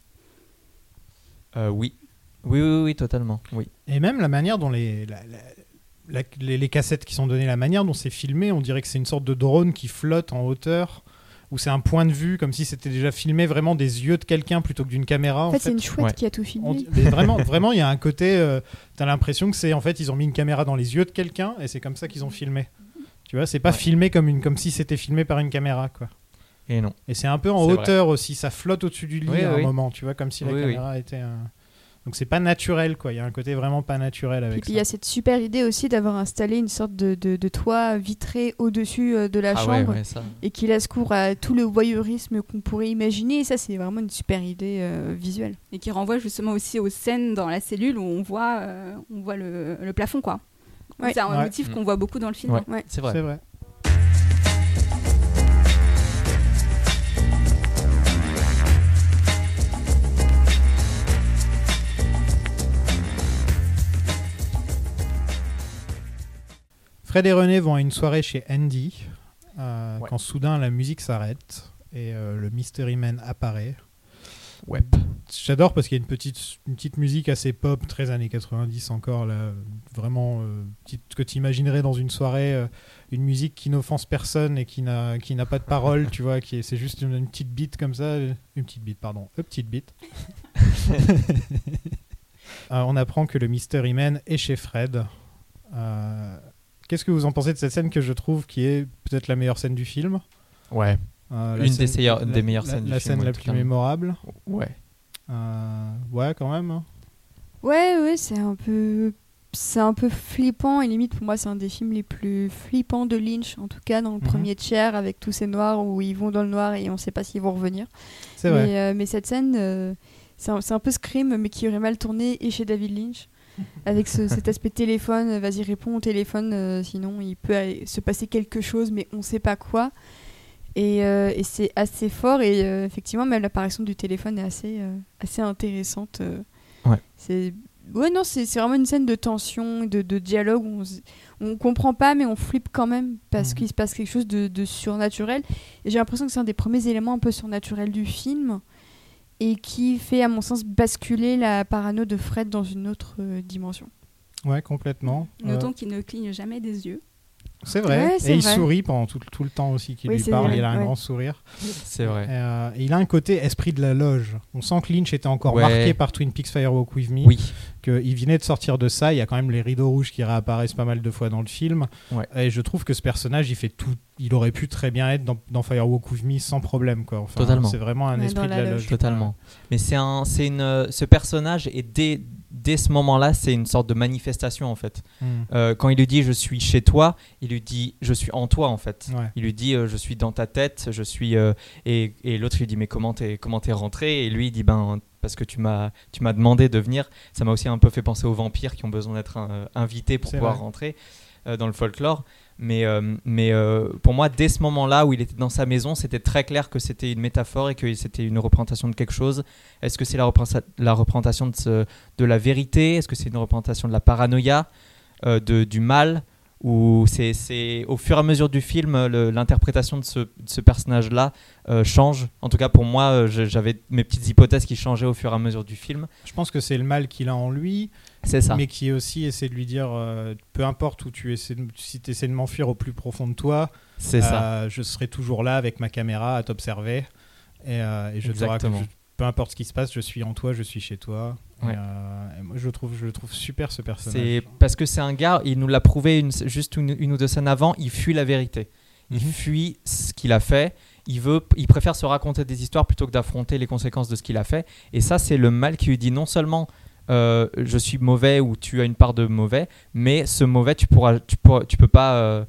Euh, oui. Oui, oui, oui, totalement. Oui. Et même la manière dont les, la- la- la- les, les cassettes qui sont données, la manière dont c'est filmé, on dirait que c'est une sorte de drone qui flotte en hauteur, où c'est un point de vue, comme si c'était déjà filmé vraiment des yeux de quelqu'un plutôt que d'une caméra. En En fait, fait, c'est une chouette Ouais. qui a tout filmé. mais vraiment, vraiment, il y a un côté. euh, T'as l'impression que c'est en fait, ils ont mis une caméra dans les yeux de quelqu'un et c'est comme ça qu'ils ont filmé. Tu vois, c'est pas Ouais. filmé comme une, comme si c'était filmé par une caméra, quoi. Et non. Et c'est un peu en hauteur aussi, ça flotte au-dessus du lit Oui, à un moment, tu vois, comme si la Oui, oui. caméra était. un- Donc c'est pas naturel, quoi. Il y a un côté vraiment pas naturel Et avec puis il y a cette super idée aussi d'avoir installé une sorte de, de- de toit vitré au-dessus euh, de la ah ouais, chambre ouais, ça. et qui laisse cours à tout le voyeurisme qu'on pourrait imaginer. Et ça, c'est vraiment une super idée euh, visuelle. Et qui renvoie justement aussi aux scènes dans la cellule où on voit, euh, on voit le, le plafond, quoi. Ouais. C'est un Ouais. motif qu'on voit beaucoup dans le film. Ouais, Ouais. c'est vrai. C'est vrai. Fred et René vont à une soirée chez Andy euh, Ouais. quand soudain la musique s'arrête et euh, le Mystery Man apparaît. Ouais. J'adore parce qu'il y a une petite, une petite musique assez pop, très années 90 encore, là, vraiment euh, petite- que tu imaginerais dans une soirée, euh, une musique qui n'offense personne et qui n'a qui n'a pas de parole, tu vois, qui est- c'est juste une, une petite beat comme ça, une petite beat, pardon, une petite beat. Euh, on apprend que le Mystery Man est chez Fred. Euh, Qu'est-ce que vous en pensez de cette scène que je trouve qui est peut-être la meilleure scène du film? Ouais. Euh, la Une des scène- meilleures- la- des meilleures la- scènes du La film, scène ouais, la plus mémorable. Ouais. Euh, ouais, quand même. hein. Ouais, ouais, c'est un peu. C'est un peu flippant et limite pour moi c'est un des films les plus flippants de Lynch en tout cas dans le Mhm. premier tiers avec tous ces noirs où ils vont dans le noir et on sait pas s'ils vont revenir. C'est vrai. Mais, euh, mais cette scène euh, c'est un, un peu Scream mais qui aurait mal tourné et chez David Lynch avec ce- cet aspect téléphone, vas-y réponds au téléphone euh, sinon il peut aller- se passer quelque chose mais on sait pas quoi. Et, euh, et c'est assez fort et euh, effectivement même l'apparition du téléphone est assez, euh, assez intéressante. Ouais. C'est ouais non c'est c'est vraiment une scène de tension, de, de dialogue où on, s- on comprend pas mais on flippe quand même parce Mhm. qu'il se passe quelque chose de, de surnaturel. Et j'ai l'impression que c'est un des premiers éléments un peu surnaturels du film et qui fait à mon sens basculer la parano de Fred dans une autre euh, dimension. Ouais, complètement. Euh, Notons qu'il ne cligne jamais des yeux. C'est vrai. Ouais, et il vrai. sourit pendant tout, tout le temps aussi qu'il Oui, lui parle. vrai, Il a un ouais. grand sourire. C'est vrai. Euh, et il a un côté esprit de la loge. On sent que Lynch était encore Ouais. marqué par Twin Peaks Firewalk With Me. Oui. qu'il venait de sortir de ça. Il y a quand même les rideaux rouges qui réapparaissent pas mal de fois dans le film. Ouais. Et je trouve que ce personnage, il fait tout. Il aurait pu très bien être dans, dans Firewalk With Me sans problème. Quoi. Enfin, Totalement. C'est vraiment un esprit de la loge. loge. Totalement. Mais c'est un, c'est une, euh, ce personnage et dès, dès ce moment-là, c'est une sorte de manifestation en fait. Mm. Euh, quand il lui dit je suis chez toi, il lui dit je suis en toi en fait. Ouais. Il lui dit euh, je suis dans ta tête, je suis euh, et, et l'autre lui dit mais comment t'es comment t'es rentré? Et lui il dit ben parce que tu m'as tu m'as demandé de venir. Ça m'a aussi un peu fait penser aux vampires qui ont besoin d'être invités pour pouvoir vrai. rentrer dans le folklore. Mais, euh, mais euh, pour moi, dès ce moment-là où il était dans sa maison, c'était très clair que c'était une métaphore et que c'était une représentation de quelque chose. Est-ce que c'est la, représenta- la représentation de, la vérité? Est-ce que c'est une représentation de la paranoïa, euh, de, du mal? Ou c'est au fur et à mesure du film, l'interprétation de ce, de ce personnage-là change? En tout cas, pour moi, j'avais mes petites hypothèses qui changeaient au fur et à mesure du film. Je pense que c'est le mal qu'il a en lui, C'est ça. mais qui aussi essaie de lui dire euh, peu importe où tu essaies de, si tu essaies de m'enfuir au plus profond de toi, C'est ça. euh, je serai toujours là avec ma caméra à t'observer et, euh, et je te Exactement. raconte- peu importe ce qui se passe, je suis en toi, je suis chez toi. Et, Ouais. euh, et moi, je le trouve, je le trouve super ce personnage. C'est parce que c'est un gars, il nous l'a prouvé une- juste une, une ou deux scènes avant, il fuit la vérité. Il Mhm. fuit ce qu'il a fait. Il, veut, il préfère se raconter des histoires plutôt que d'affronter les conséquences de ce qu'il a fait. Et ça, c'est le mal qui lui dit non seulement euh, je suis mauvais ou tu as une part de mauvais, mais ce mauvais, tu pourras, tu pourras, tu peux pas, euh,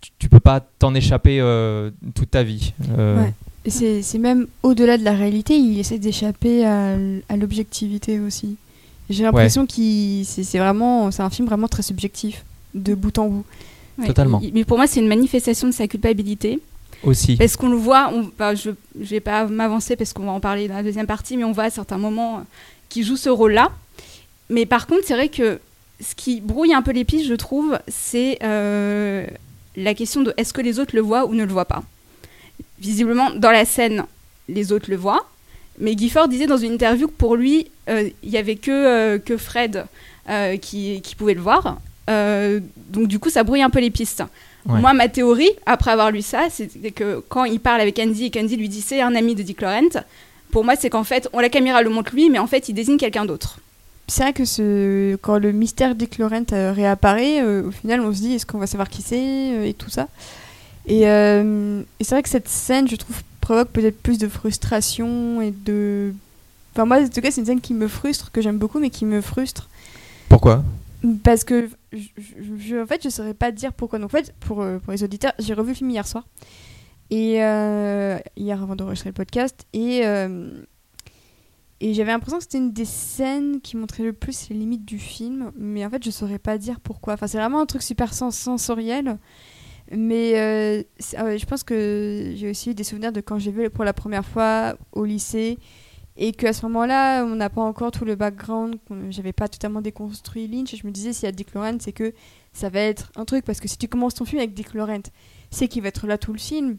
tu, tu peux pas t'en échapper euh, toute ta vie. Euh, Ouais. C'est même au-delà de la réalité, il essaie d'échapper à, l'objectivité aussi. J'ai l'impression qu'il c'est c'est vraiment c'est un film vraiment très subjectif de bout en bout. Ouais. Totalement. Il- Mais pour moi, c'est une manifestation de sa culpabilité. Aussi. Parce qu'on le voit, on, bah, je ne vais pas m'avancer parce qu'on va en parler dans la deuxième partie, mais on voit à certains moments euh, qu'il joue ce rôle-là. Mais par contre, c'est vrai que ce qui brouille un peu les pistes, je trouve, c'est euh, la question de est-ce que les autres le voient ou ne le voient pas. Visiblement, dans la scène, les autres le voient. Mais Gifford disait dans une interview que pour lui, euh, il n'y avait que, euh, que Fred euh, qui, qui pouvait le voir. Euh, donc du coup, ça brouille un peu les pistes. Ouais. Moi, ma théorie, après avoir lu ça, c'est que quand il parle avec Andy et qu'Andy lui dit c'est un ami de Dick Laurent, pour moi, c'est qu'en fait, on la caméra le montre lui, mais en fait, il désigne quelqu'un d'autre. C'est vrai que ce, quand le mystère Dick Laurent euh, réapparaît, euh, au final, on se dit est-ce qu'on va savoir qui c'est euh, et tout ça. Et, euh, et c'est vrai que cette scène, je trouve, provoque peut-être plus de frustration et de. Enfin, moi, en tout cas, c'est une scène qui me frustre, que j'aime beaucoup, mais qui me frustre. Pourquoi? Parce que, je, je- je- en fait, je saurais pas dire pourquoi. Donc, en fait, pour, pour les auditeurs, j'ai revu le film hier soir. Et euh, hier, avant d'enregistrer le podcast. Et, euh, et j'avais l'impression que c'était une des scènes qui montrait le plus les limites du film. Mais en fait, je saurais pas dire pourquoi. Enfin, c'est vraiment un truc super sens- sensoriel. Mais euh, ah je pense que j'ai aussi eu des souvenirs de quand j'ai vu pour la première fois au lycée et qu'à ce moment-là, on n'a pas encore tout le background, j'avais pas totalement déconstruit Lynch. Et je me disais, s'il y a Dick Laurent, c'est que ça va être un truc. Parce que si tu commences ton film avec Dick Laurent, c'est qu'il va être là tout le film.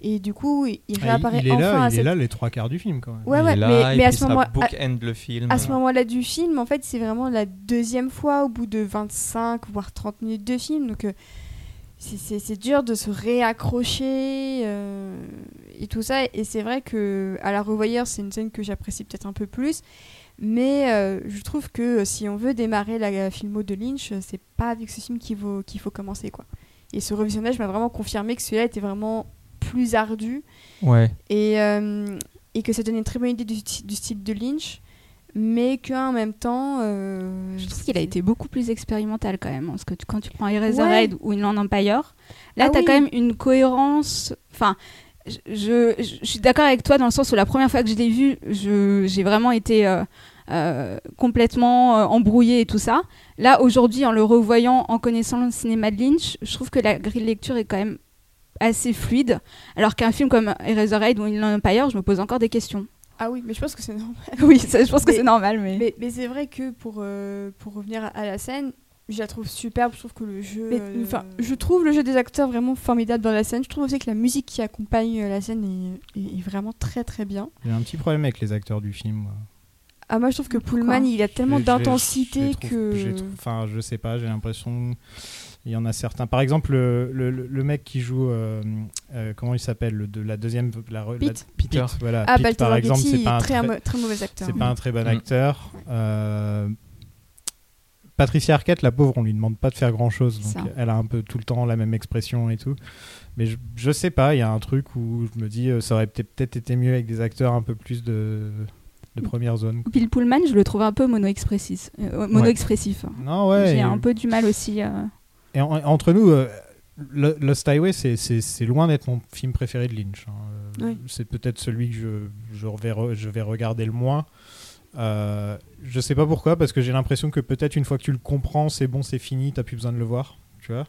Et du coup, il Ah, réapparaît il, est enfin là, à il est cette- là les trois quarts du film quand même. Ouais, Il ouais, est là, mais, et mais à ce moment à- bookend le film. à ce moment-là du film, en fait, c'est vraiment la deuxième fois au bout de 25 voire 30 minutes de film. Donc, euh, c'est- dur de se réaccrocher euh, et tout ça. Et c'est vrai que à la revoyeur, c'est une scène que j'apprécie peut-être un peu plus. Mais euh, je trouve que euh, si on veut démarrer la filmo de Lynch, c'est pas avec ce film qu'il faut, qu'il faut commencer. quoi. Et ce revisionnage m'a vraiment confirmé que celui-là était vraiment plus ardu Ouais. et, euh, et que ça donnait une très bonne idée du, du style de Lynch, mais qu'en même temps. euh, Je trouve qu'il a été beaucoup plus expérimental quand même. Parce que tu- quand tu prends Eraserhead Ouais. ou Inland Empire, là, Ah tu as oui. quand même une cohérence. Enfin, je, je, je suis d'accord avec toi dans le sens où la première fois que je l'ai vu, j'ai vraiment été euh, euh, complètement euh, embrouillée et tout ça. Là, aujourd'hui, en le revoyant, en connaissant le cinéma de Lynch, je trouve que la grille de lecture est quand même assez fluide. Alors qu'un film comme Eraserhead ou Inland Empire, je me pose encore des questions. Ah oui, mais je pense que c'est normal. oui, ça, je pense que c'est normal, mais... Mais, mais c'est vrai que pour, euh, pour revenir à, à la scène, je la trouve superbe. Je trouve que le jeu. Mais, euh, enfin, je trouve le jeu des acteurs vraiment formidable dans la scène. Je trouve aussi que la musique qui accompagne euh, la scène est, est- est vraiment très très bien. J'ai un petit problème avec les acteurs du film. moi. Ah, moi je trouve que Pourquoi Pullman, il a tellement d'intensité que. Enfin, je sais pas, j'ai l'impression. Il y en a certains. Par exemple, le, le, le mec qui joue. euh, euh, comment il s'appelle le, de, La deuxième. La, re- la- Pete. Peter. voilà. Ah, Pete, par exemple, c'est pas un très, très, mo- très mauvais acteur. c'est pas un très bon Mm. acteur. Euh, Patricia Arquette, la pauvre, on lui demande pas de faire grand chose. Donc elle a un peu tout le temps la même expression et tout. Mais je, je sais pas, il y a un truc où je me dis euh, ça aurait peut- peut-être été mieux avec des acteurs un peu plus de, de première zone. Bill Pullman, je le trouve un peu mono-expressif. euh, mono-expressif. Non, ouais. J'ai et- un peu du mal aussi. euh, Et en- entre nous, euh, Lo- Lost Highway, c'est- loin d'être mon film préféré de Lynch. hein. Euh, Oui. C'est peut-être celui que je vais regarder le moins. Euh, je sais pas pourquoi, parce que j'ai l'impression que peut-être une fois que tu le comprends, c'est bon, c'est fini, t'as plus besoin de le voir. Tu vois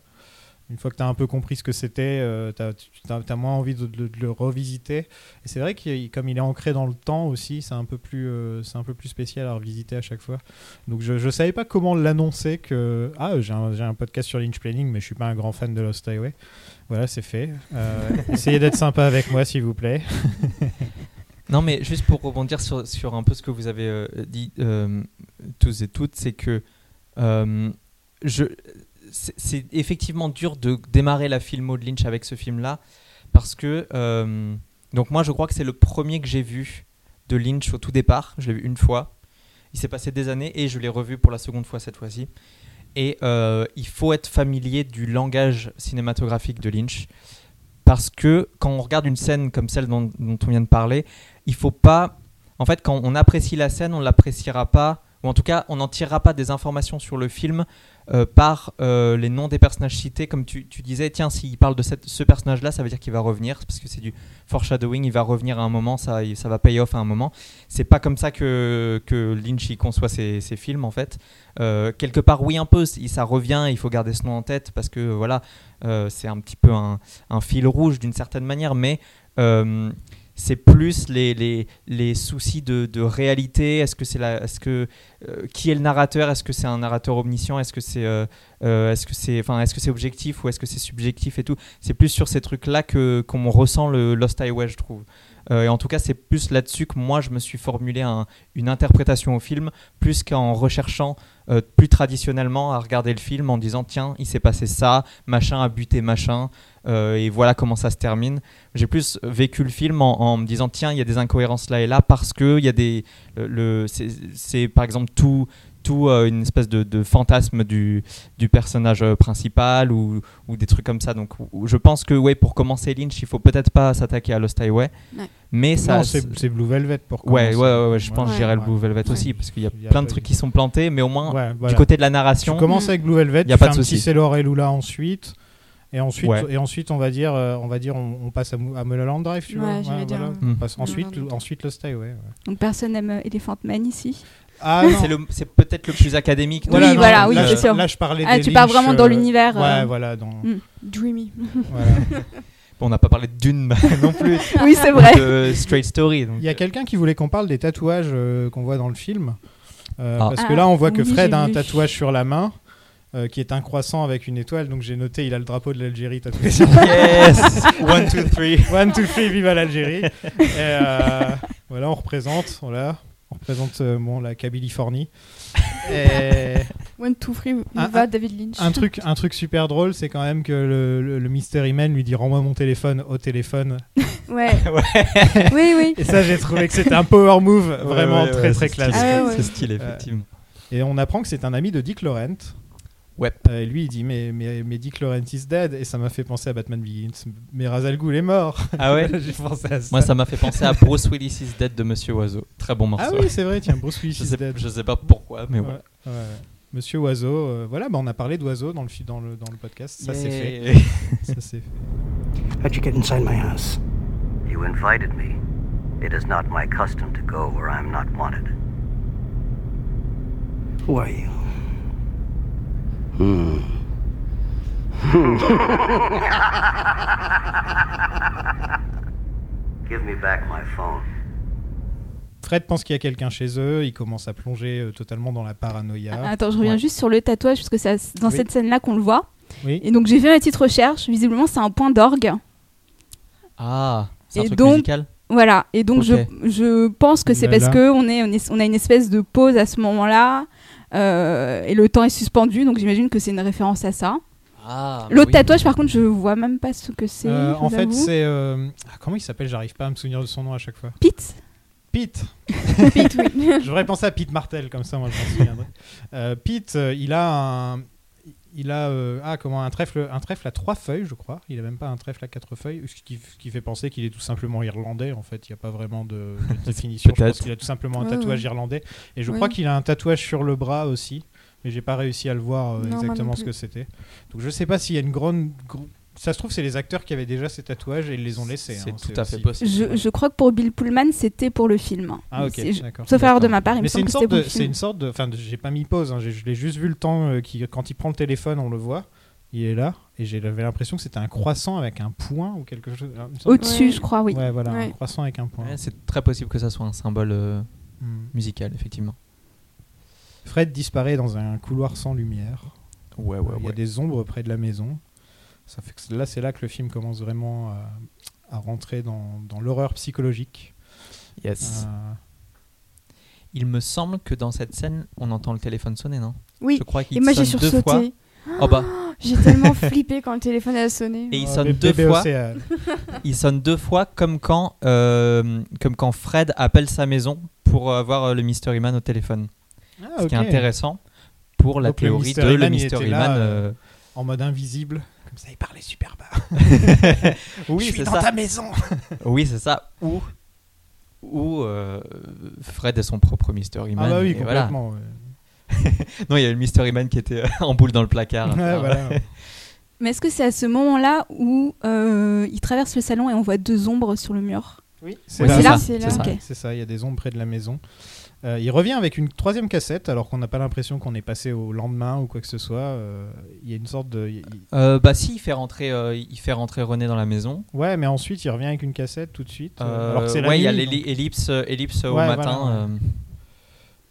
Une fois que t'as un peu compris ce que c'était, euh, t'as as, moins envie de, de- de le revisiter. Et c'est vrai que comme il est ancré dans le temps aussi, c'est un peu plus, euh, c'est un peu plus spécial à revisiter à chaque fois. Donc je, je savais pas comment l'annoncer que ah j'ai un, podcast sur Lynch Planning, mais je suis pas un grand fan de Lost Highway. Voilà, c'est fait. Euh, essayez d'être sympa avec moi, s'il vous plaît. Non, mais juste pour rebondir sur, sur un peu ce que vous avez euh, dit tous et toutes, c'est que je, c'est effectivement dur de démarrer la filmo de Lynch avec ce film-là, parce que euh, donc moi je crois que c'est le premier que j'ai vu de Lynch au tout départ. Je l'ai vu une fois. Il s'est passé des années et je l'ai revu pour la seconde fois cette fois-ci. Et euh, il faut être familier du langage cinématographique de Lynch. Parce que quand on regarde une scène comme celle dont, dont on vient de parler, il faut pas. En fait, quand on apprécie la scène, on l'appréciera pas, ou en tout cas, on n'en tirera pas des informations sur le film euh, par euh, les noms des personnages cités. Comme tu, disais, tiens, s'il parle de ce personnage-là, ça veut dire qu'il va revenir, parce que c'est du foreshadowing, il va revenir à un moment, ça, ça va pay off à un moment. C'est pas comme ça que, Lynch il conçoit ses, films, en fait. Euh, quelque part, oui, un peu, ça revient, il faut garder ce nom en tête, parce que voilà, c'est un petit peu un, un fil rouge d'une certaine manière, mais. C'est plus les, les, les soucis de, de réalité? Est-ce que c'est la, est-ce que euh, qui est le narrateur? Est-ce que c'est un narrateur omniscient? Est-ce que c'est, euh, euh, est-ce est-ce objectif ou est-ce que c'est subjectif et tout? C'est plus sur ces trucs-là que qu'on ressent le Lost Highway, je trouve. Euh, et en tout cas, c'est plus là-dessus que moi je me suis formulé un- une interprétation au film, plus qu'en recherchant euh, plus traditionnellement à regarder le film en disant tiens, il s'est passé ça, machin a buté machin, euh, et voilà comment ça se termine. J'ai plus vécu le film en, me disant tiens, il y a des incohérences là et là parce que il y a des le, c'est par exemple tout tout euh, une espèce de, de fantasme du, du personnage euh, principal ou, ou des trucs comme ça. Donc ou- je pense que ouais, pour commencer Lynch, il faut peut-être pas s'attaquer à Lost Highway, Ouais. mais ça Non, c'est c'est Blue Velvet pour Ouais, ouais, commencer. ouais, ouais, je pense que j'irai le. Blue Velvet Ouais. aussi, parce qu'il y a Il y a plein de trucs qui sont plantés, mais au moins, Ouais, voilà. du côté de la Tu narration, commences avec Blue Velvet, Y a tu pas fais de souci. petit Sailor et Lula ensuite. Et ensuite, Ouais. et ensuite, on va dire, euh, on va dire, on, on passe à, à Mulholland Drive, tu Ouais, vois. voilà. On passe ensuite, ensuite Lost Highway. ouais. Donc personne n'aime Elephant Man ici. Ah c'est le- c'est peut-être le plus académique. de- Oui, non, voilà, oui, là, c'est sûr. Là, je parlais Ah, des tu pars vraiment dans euh, l'univers, Ouais, euh. voilà. Dans, Mm. Dreamy. voilà. Bon, on n'a pas parlé de Dune non plus, oui, c'est vrai. de Straight Story. donc, Il y a quelqu'un qui voulait qu'on parle des tatouages euh, qu'on voit dans le film. Euh, Ah. Parce que Ah, là, on voit que oui, Fred a un tatouage sur la main. euh, qui est un croissant avec une étoile, donc j'ai noté il a le drapeau de l'Algérie tatoué sur Yes One, two, three. One, two, three, viva l'Algérie. Et euh, voilà, on représente, voilà, représente euh, bon, la Californie. Et One, two, three, Un- va David Lynch. un truc, un truc super drôle, c'est quand même que le, le, le Mystery Man lui dit rends-moi mon téléphone au téléphone. Ouais. Ouais. oui, oui. Et ça, j'ai trouvé que c'était un power move vraiment Ouais, ouais, très ouais, très c'est classe. stylé. Ah. C'est stylé, effectivement. Et on apprend que c'est un ami de Dick Laurent. Ouais. Euh, et lui, il dit mais, mais, mais Dick Laurent is dead. Et ça m'a fait penser à Batman Begins. Mais Ra's al Ghul est mort. Ah ouais J'ai pensé à ça. Moi, ça m'a fait penser à Bruce Willis is Dead de Monsieur Oiseau. Très bon morceau. Ah oui, c'est vrai, tiens, Bruce Willis is sais, dead. je sais pas pourquoi, mais Ouais, ouais. ouais. Monsieur Oiseau, euh, voilà, bah on a parlé d'oiseau dans le, dans, le, dans le podcast. Ça, c'est fait. Ça, c'est fait. How'd you get inside my house? You invited me. It is not my custom to go where I am not wanted. Who are you? Hmm. Give me back my phone. Fred pense qu'il y a quelqu'un chez eux. Il commence à plonger euh, totalement dans la paranoïa. Ah, Attends, je reviens Ouais. juste sur le tatouage, parce que c'est dans Oui. cette scène-là qu'on le voit. Oui. Et donc j'ai fait ma petite recherche. Visiblement, c'est un point d'orgue. Ah, c'est un Et truc donc- musical Voilà. Et donc je, je pense que c'est parce là. que on est, on est, on a une espèce de pause à ce moment-là. Euh, et le temps est suspendu, donc j'imagine que c'est une référence à ça. Ah, L'autre oui. tatouage, par contre, je vois même pas ce que c'est. Euh, en fait, c'est. euh, ah, comment il s'appelle? J'arrive pas à me souvenir de son nom à chaque fois. Pete? Pete. Pete, oui. Je devrais penser à Pete Martel, comme ça, moi, je m'en souviendrai. Euh, Pete, euh, il a un. Il a euh, ah comment un trèfle un trèfle à trois feuilles je crois. Il a même pas un trèfle à quatre feuilles ce qui, ce qui fait penser qu'il est tout simplement irlandais en fait. Il n'y a pas vraiment de, de définition. Je pense qu'il a tout simplement un tatouage ouais. irlandais. Et je Ouais. crois qu'il a un tatouage sur le bras aussi mais j'ai pas réussi à le voir euh, Non, exactement ce que c'était. Donc je sais pas s'il y a une grande Ça se trouve, c'est les acteurs qui avaient déjà ces tatouages et ils les ont laissés. C'est hein, tout à fait aussi- possible. Je, je crois que pour Bill Pullman, c'était pour le film. Ah ok, d'accord. Sauf erreur de ma part, il me Mais c'est semble une que c'est film. une sorte de, enfin, j'ai pas mis pause. hein, je l'ai juste vu le temps euh, qui, quand il prend le téléphone, on le voit. Il est là et j'avais l'impression que c'était un croissant avec un point ou quelque chose. Me Au-dessus, Ouais. je crois, oui. Ouais, voilà, un Ouais. croissant avec un point. Ouais, c'est très possible que ça soit un symbole euh, Hmm. musical, effectivement. Fred disparaît dans un couloir sans lumière. Ouais, Euh, Il y a des ombres près de la maison. Ça fait que là, c'est là que le film commence vraiment à, à rentrer dans, dans l'horreur psychologique. Yes. Euh, Il me semble que dans cette scène, on entend le téléphone sonner, non? Oui. Je crois qu'il Et moi j'ai sonne deux fois. sursauté. Oh bah, J'ai tellement flippé quand le téléphone a sonné. Et il euh, sonne deux fois. il sonne deux fois comme quand, euh, comme quand Fred appelle sa maison pour avoir euh, le Mystery Man au téléphone. Ah, Ce qui est intéressant pour la Donc le théorie Mystery de le Man, Mystery là, Man. euh, En mode invisible. Comme ça, il parlait super bas. oui, Je suis c'est dans ça. ta maison. Oui, c'est ça. Ou, ou euh, Fred est son propre Mystery Man. Ah bah oui, voilà. complètement. ouais. Non, il y a le Mystery Man qui était euh, en boule dans le placard. Ouais, voilà. Mais est-ce que c'est à ce moment-là où euh, il traverse le salon et on voit deux ombres sur le mur? Oui, là. c'est là C'est là. ça. C'est ça, il y a des ombres près de la maison. Euh, il revient avec une troisième cassette, alors qu'on n'a pas l'impression qu'on est passé au lendemain ou quoi que ce soit. Euh, Il y a une sorte de. il- Euh, bah si, il fait rentrer, il fait rentrer René dans la maison. Ouais, mais ensuite, il revient avec une cassette tout de suite. alors que c'est la ouais, il y a nuit, l'elli- donc. ellipse, au matin.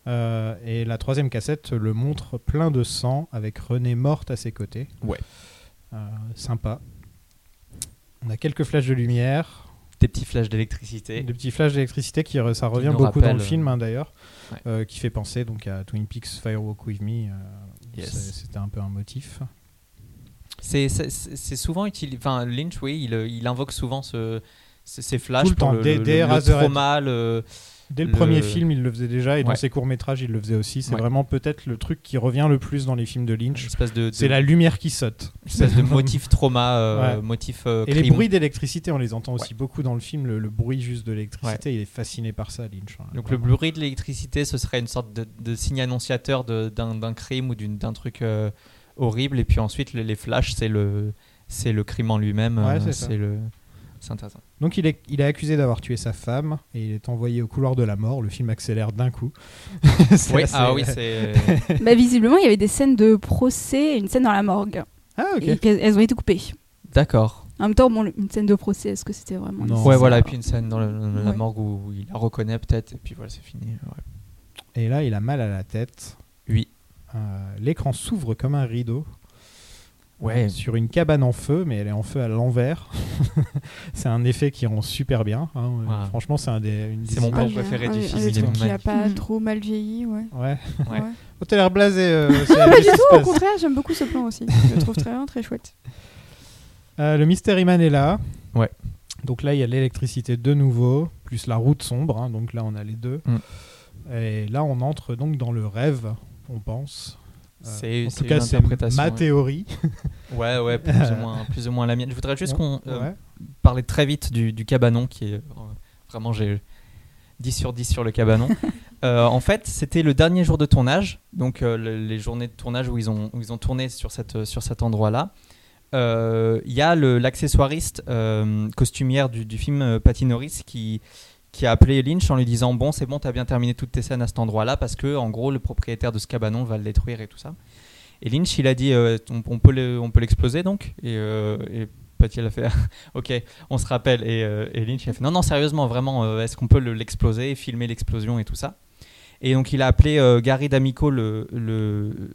voilà, et la troisième cassette le montre plein de sang avec René morte à ses côtés. Ouais. Sympa. On a quelques flashs de lumière, des petits flashs d'électricité. des petits flashs d'électricité qui ça revient beaucoup dans le film hein, d'ailleurs, ouais. euh, qui fait penser donc à Twin Peaks Firewalk with Me. euh, Yes. C'était un peu un motif. C'est souvent utilisé. Enfin, Lynch, oui, il, euh, il invoque souvent ce, ce- ces flashs Tout le pour temps, le, dès- le- dès le trauma, le- Dès le, Le- premier film, il le faisait déjà, et dans ses courts-métrages, il le faisait aussi. C'est Ouais. vraiment peut-être le truc qui revient le plus dans les films de une Lynch. espèce de, de- C'est la lumière qui saute. espèce de motif trauma, euh, Ouais. motif euh, Et les bruits d'électricité, on les entend aussi beaucoup dans le film. Le, le bruit juste de l'électricité, il est fasciné par ça, Lynch. hein, Donc le bruit de l'électricité, ce serait une sorte de, de signe annonciateur d'un crime ou d'un truc euh, horrible. Et puis ensuite, les, les flashs, c'est le, crime en lui-même. C'est le, c'est intéressant. Donc il est, il est accusé d'avoir tué sa femme et il est envoyé au couloir de la mort. Le film accélère d'un coup. Oui, assez- ah oui, c'est. Bah, visiblement, il y avait des scènes de procès et une scène dans la morgue. Ah ok. Et elles ont été coupées. D'accord. En même temps, bon, une scène de procès, est-ce que c'était vraiment Non. nécessaire Ouais, voilà. Et puis une scène dans, le- dans la morgue où il la reconnaît peut-être. Et puis voilà, c'est fini. ouais. Et là, il a mal à la tête. Oui. Euh, L'écran s'ouvre comme un rideau. Ouais. Sur une cabane en feu, mais elle est en feu à l'envers. c'est un effet qui rend super bien. hein. Ouais. Franchement, c'est un des, une des C'est mon images- plan préféré du un- film, Un, il qui a magnifique. pas Mhm. trop mal vieilli, ouais. Ouais. Ouais. Oh, t'as l'air blasé. euh, c'est- Pas du tout, au contraire, j'aime beaucoup ce plan aussi. Je le trouve très bien, très chouette. Euh, le Mystery Man est là. Ouais. Donc là, il y a l'électricité de nouveau, plus la route sombre. hein, donc là, on a les deux. Mm. Et là, on entre donc dans le rêve, on pense. Euh, C'est- en c'est tout une cas, c'est interprétation, ma théorie. Ouais, ouais, plus ou moins, plus ou moins la mienne. Je voudrais juste qu'on euh, Ouais. parler très vite du, du cabanon qui est euh, vraiment j'ai 10 sur 10 sur le cabanon. Euh, en fait, c'était le dernier jour de tournage, donc euh, le- les journées de tournage où ils ont, où ils ont tourné sur, cette, sur cet endroit-là. Euh, Il y a l'accessoiriste costumière du, du film Patty Norris qui, qui a appelé Lynch en lui disant Bon, c'est bon, t'as bien terminé toutes tes scènes à cet endroit-là parce que, en gros, le propriétaire de ce cabanon va le détruire et tout ça. Et Lynch, il a dit euh, on, peut on peut l'exploser donc Et, euh, et a fait Ok, on se rappelle. Et, euh, et Lynch, a fait Non, non, sérieusement, vraiment, euh, est-ce qu'on peut le- l'exploser, filmer l'explosion et tout ça? Et donc, il a appelé Gary D'Amico, le, le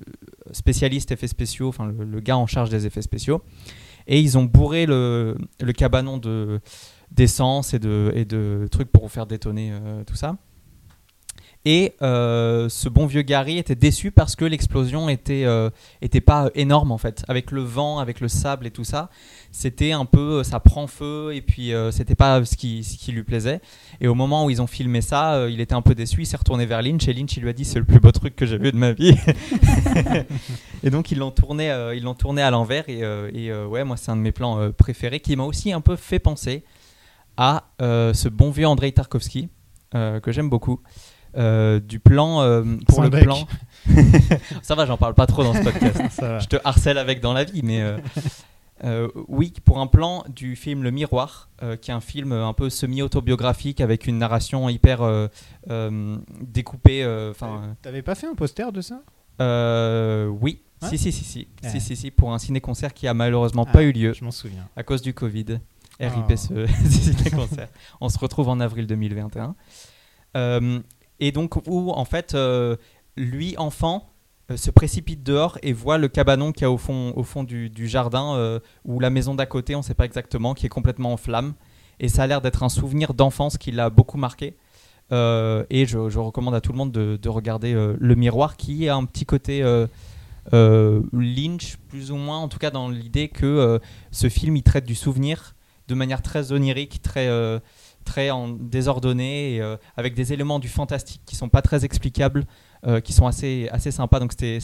spécialiste effets spéciaux, enfin, le, le gars en charge des effets spéciaux. Et ils ont bourré le, le cabanon de d'essence et de, et de trucs pour faire détonner euh, tout ça. Et euh, ce bon vieux Gary était déçu parce que l'explosion était, euh, était pas énorme en fait. Avec le vent, avec le sable et tout ça, c'était un peu ça prend feu et puis euh, c'était pas ce qui, ce qui lui plaisait. Et au moment où ils ont filmé ça, il était un peu déçu. Il s'est retourné vers Lynch et Lynch il lui a dit c'est le plus beau truc que j'ai vu de ma vie. et donc ils l'ont tourné, ils tourné à l'envers et, et, ouais moi c'est un de mes plans préférés qui m'a aussi un peu fait penser à euh, ce bon vieux Andrei Tarkovsky euh, que j'aime beaucoup. Euh, du plan pour le bec. plan. Ça va, j'en parle pas trop dans ce podcast. Je te harcèle avec dans la vie, mais euh, oui, pour un plan du film Le Miroir, euh, qui est un film un peu semi-autobiographique avec une narration hyper euh, découpée. Enfin, T'avais pas fait un poster de ça? euh, oui, Ouais si, si, si, si, si, si, si, pour un ciné-concert qui a malheureusement Ah, pas eu lieu Je m'en souviens. à cause du Covid. Ah. RIP ce ce ciné-concert. On se retrouve en avril 2021. Euh, et donc, où en fait, euh, lui, enfant, euh, se précipite dehors et voit le cabanon qu'il y a au fond, au fond du, du jardin ou la maison d'à côté, on ne sait pas exactement, qui est complètement en flammes. Et ça a l'air d'être un souvenir d'enfance qui l'a beaucoup marqué. Et je, je recommande à tout le monde de, de regarder Le Miroir, qui a un petit côté Lynch, plus ou moins, en tout cas dans l'idée que ce film il traite du souvenir de manière très onirique, très, euh, très en désordonnée, et, euh, avec des éléments du fantastique qui sont pas très explicables, euh, qui sont assez, assez sympas. Donc c'était,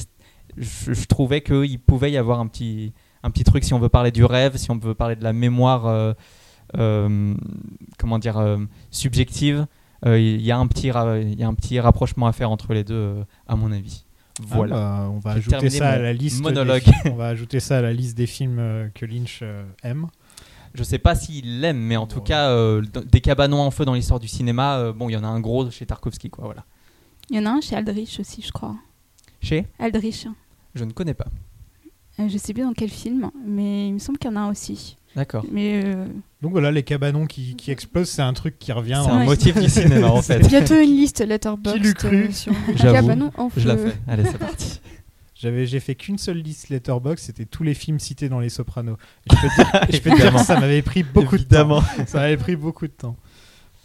je, je trouvais qu'il pouvait y avoir un petit, un petit truc si on veut parler du rêve, si on veut parler de la mémoire, comment dire, subjective. Il y, a un petit y a un petit rapprochement à faire entre les deux, à mon avis. Voilà. Ah bah, on va ajouter ça à la liste. des monologue. fi- on va ajouter ça à la liste des films que Lynch aime. Je sais pas s'il l'aime, mais en tout cas, euh, des cabanons en feu dans l'histoire du cinéma, euh, bon, il y en a un gros chez Tarkovsky, quoi, voilà. Il y en a un chez Aldrich aussi, je crois. Chez? Aldrich. Je ne connais pas. Euh, je sais plus dans quel film, mais il me semble qu'il y en a un aussi. D'accord. Mais euh, Donc voilà, les cabanons qui, qui explosent, c'est un truc qui revient. C'est un Ouais. motif du cinéma, en fait. Bientôt une liste Letterboxd Qui l'eût cru sur les J'avoue, cabanons en feu. Je la fais. Allez, c'est parti. J'avais, j'ai fait qu'une seule liste Letterboxd, c'était tous les films cités dans Les Sopranos. Et je peux te dire, je peux te dire Évidemment. que ça m'avait pris beaucoup Évidemment. de temps. Ça m'avait pris beaucoup de temps.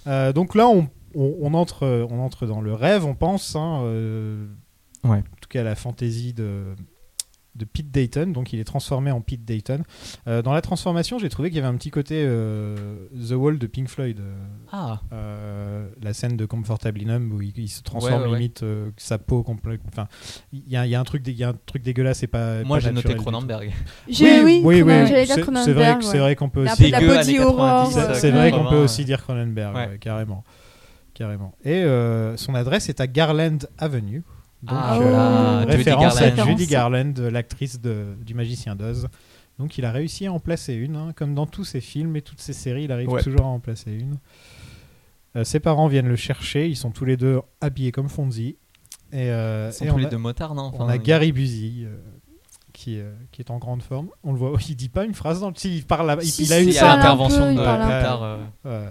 Euh, donc là, on, on- on entre, on entre dans le rêve, on pense. hein, euh, Ouais. En tout cas, la fantaisie de, de Pete Dayton. Donc, il est transformé en Pete Dayton. Euh, dans la transformation, j'ai trouvé qu'il y avait un petit côté euh, The Wall de Pink Floyd. euh, Ah, euh, la scène de Comfortably Numb où il, il se transforme Ouais, ouais, ouais. limite euh, sa peau complète. Enfin, il y, a- il y a un truc, il y a un truc dégueulasse et pas. moi j'ai noté. Cronenberg. J'ai- oui, oui, oui, c'est-. C'est vrai, c'est qu'on peut aussi. peu de la Dégueu, body années horror. 90, C'est c'est vrai qu'on peut aussi dire Cronenberg, Ouais. ouais, carrément. carrément. Et euh, son adresse est à Garland Avenue. Donc, Ah, euh, voilà, Judy référence à Garland. Judy Garland, l'actrice de- du Magicien d'Oz. Donc il a réussi à en placer une, hein. comme dans tous ses films et toutes ses séries, il arrive Ouais. toujours à en placer une. Euh, ses parents viennent le chercher, ils sont tous les deux habillés comme Fonzie. Et, euh, Ils sont et tous on, les a, deux motards, non on a Gary Busey euh, qui, euh, qui est en grande forme. On le voit, il dit pas une phrase dans le. Si, il parle, là- il, Si, il a si, une un peu, de euh.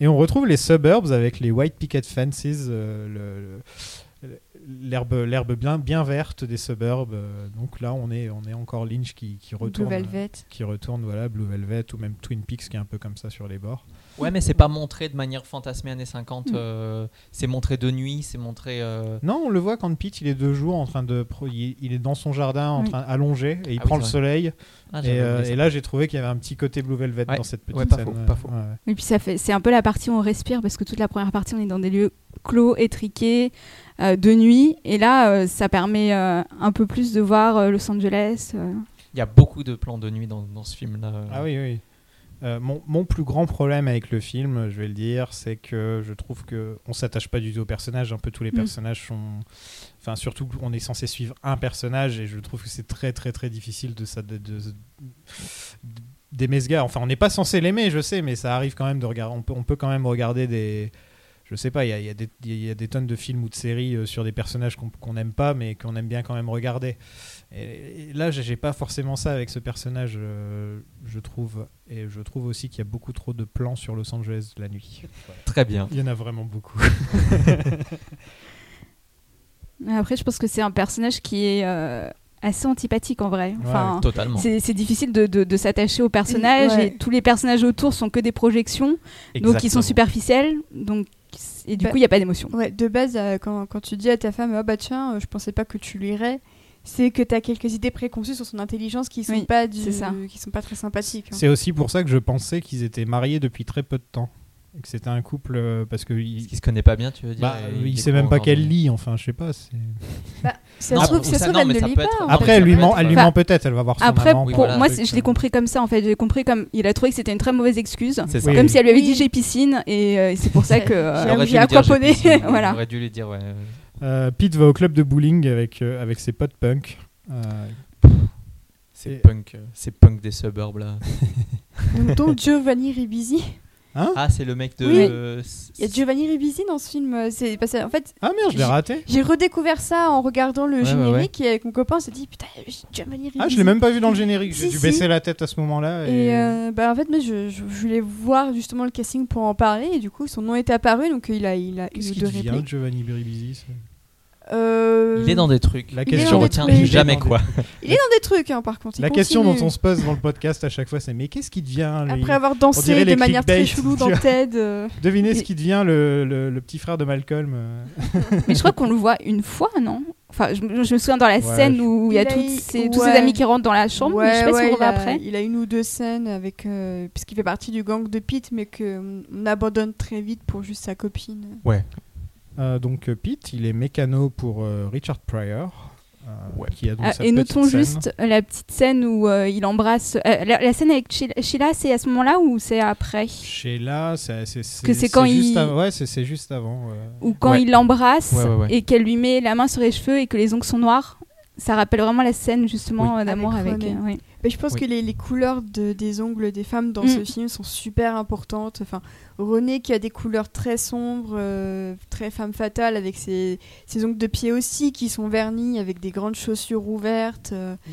Et on retrouve les suburbs avec les white picket fences, euh, le- le- l'herbe, l'herbe bien, bien verte des suburbs. euh, donc là, on est, on est encore Lynch qui, qui Blue retourne, Velvet. qui retourne, voilà, Blue Velvet ou même Twin Peaks qui est un peu comme ça sur les bords. Ouais, mais c'est pas montré de manière fantasmée années 50. Mm. euh, c'est montré de nuit, c'est montré. euh, Non, on le voit quand Pete il est deux jours en train de, il, est dans son jardin en Oui. train allongé et il Ah oui, prend le soleil. Ah, et, euh, là, j'ai trouvé qu'il y avait un petit côté Blue Velvet Ouais. dans cette petite Ouais, pas scène. faux, ouais. pas faux. Ouais. Et puis ça fait, c'est un peu la partie où on respire parce que toute la première partie on est dans des lieux clos, étriqués, euh, de nuit. Et là, euh, ça permet euh, un peu plus de voir euh, Los Angeles. euh. Il y a beaucoup de plans de nuit dans, dans ce film-là. Ah oui, oui. Euh, mon, mon plus grand problème avec le film, je vais le dire, c'est que je trouve que on s'attache pas du tout aux personnages. Un peu tous les Mm. personnages sont, enfin surtout on est censé suivre un personnage et je trouve que c'est très très très difficile de ça de, de- de- d'aimer ce gars. Enfin, on n'est pas censé l'aimer, je sais, mais ça arrive quand même de regarder. On peut, on peut quand même regarder des je sais pas, il y a, il y a des- il y a des tonnes de films ou de séries euh, sur des personnages qu'on n'aime pas, mais qu'on aime bien quand même regarder. Et, et là, j'ai pas forcément ça avec ce personnage, euh, je trouve. Et je trouve aussi qu'il y a beaucoup trop de plans sur Los Angeles la nuit. Très bien. Il y en a vraiment beaucoup. Après, je pense que c'est un personnage qui est euh, assez antipathique en vrai. Enfin, Totalement. c'est difficile de, de- de s'attacher au personnage Ouais. et tous les personnages autour sont que des projections, donc ils sont Exactement. superficiels. Donc, et du Bah, coup, il n'y a pas d'émotion. Ouais, de base, euh, quand, quand tu dis à ta femme, ah bah tiens, euh, je pensais pas que tu lirais, c'est que tu as quelques idées préconçues sur son intelligence qui sont Oui, pas du, c'est ça. qui sont pas très sympathiques. hein. C'est aussi pour ça que je pensais qu'ils étaient mariés depuis très peu de temps. Et que c'était un couple euh, parce que Parce il, qu'il se connaît pas bien, tu veux dire. bah, et il sait même pas qu'elle lit. Enfin, je sais pas. c'est- Ça se trouve, ou ça se ça, non, elle ne lit pas. être- Après, elle lui ment, elle lui enfin, ment peut-être. Elle va voir son Après, amant. Oui, pour voilà, moi, je l'ai compris comme ça en fait. J'ai compris comme il a trouvé que c'était une très mauvaise excuse. Oui. Comme si elle lui avait dit j'ai piscine et euh, c'est pour ça que euh, J'ai- aquaponé. Voilà. J'aurais dû lui dire, ouais. Euh, Pete va au club de bowling avec, avec ses potes punk. C'est Et- punk, c'est punk des suburbs là. Donc, donc Giovanni Ribisi. Hein Ah, c'est le mec de. Oui. euh, Il y a Giovanni Ribisi dans ce film. euh, C'est parce que, en fait, Ah merde, je l'ai raté. j'ai redécouvert ça en regardant le Ouais, ouais, générique et avec mon copain, on s'est dit putain, il y avait Giovanni Ribisi. Ah, je l'ai même pas vu dans le générique. J'ai Si, dû si. baisser la tête à ce moment-là. Et, Et euh, bah, en fait, moi, je, je, je voulais voir justement le casting pour en parler et du coup, son nom est apparu, donc il a, il a qu'il deux devient, répliques. Giovanni Biribisi Euh, Il est dans des trucs. La question, trucs. jamais quoi. Il est dans des trucs, hein, par contre. il La question dont continue. on se pose dans le podcast à chaque fois, c'est mais qu'est-ce qui devient lui? Après avoir dansé de manière très chelou dans. TED. euh, Devinez ce Et- qui devient le, le- le petit frère de Malcolm. euh. Mais je crois qu'on le voit une fois, non? Enfin, je, me- je me souviens dans la Ouais, scène je- où il y a Il a toutes eu- ces- tous ses ouais. amis qui rentrent dans la chambre, mais je sais pas si on voit a, après. il a une ou deux scènes avec. euh, puisqu'il fait partie du gang de Pete, mais qu'on on abandonne très vite pour juste sa copine. Euh, donc euh, Pete, il est mécano pour euh, Richard Pryor. euh, Ouais. qui a donc Ah, sa et notons scène. juste la petite scène où euh, il embrasse. euh, la, la scène avec Sheila- Sheila, c'est à ce moment-là ou c'est après? Sheila, c'est c'est- Que c'est quand juste il- av- Ouais, c'est c'est juste avant. ouais. Ou quand Ouais. il l'embrasse Ouais, ouais, ouais. et qu'elle lui met la main sur les cheveux et que les ongles sont noirs? Ça rappelle vraiment la scène justement Oui. euh, d'amour Avec avec. Euh. Mais je pense Oui. que les, les couleurs de- des ongles des femmes dans Mm. ce film sont super importantes. Enfin, René qui a des couleurs très sombres, euh, très femme fatale, avec ses, ses ongles de pied aussi qui sont vernis avec des grandes chaussures ouvertes.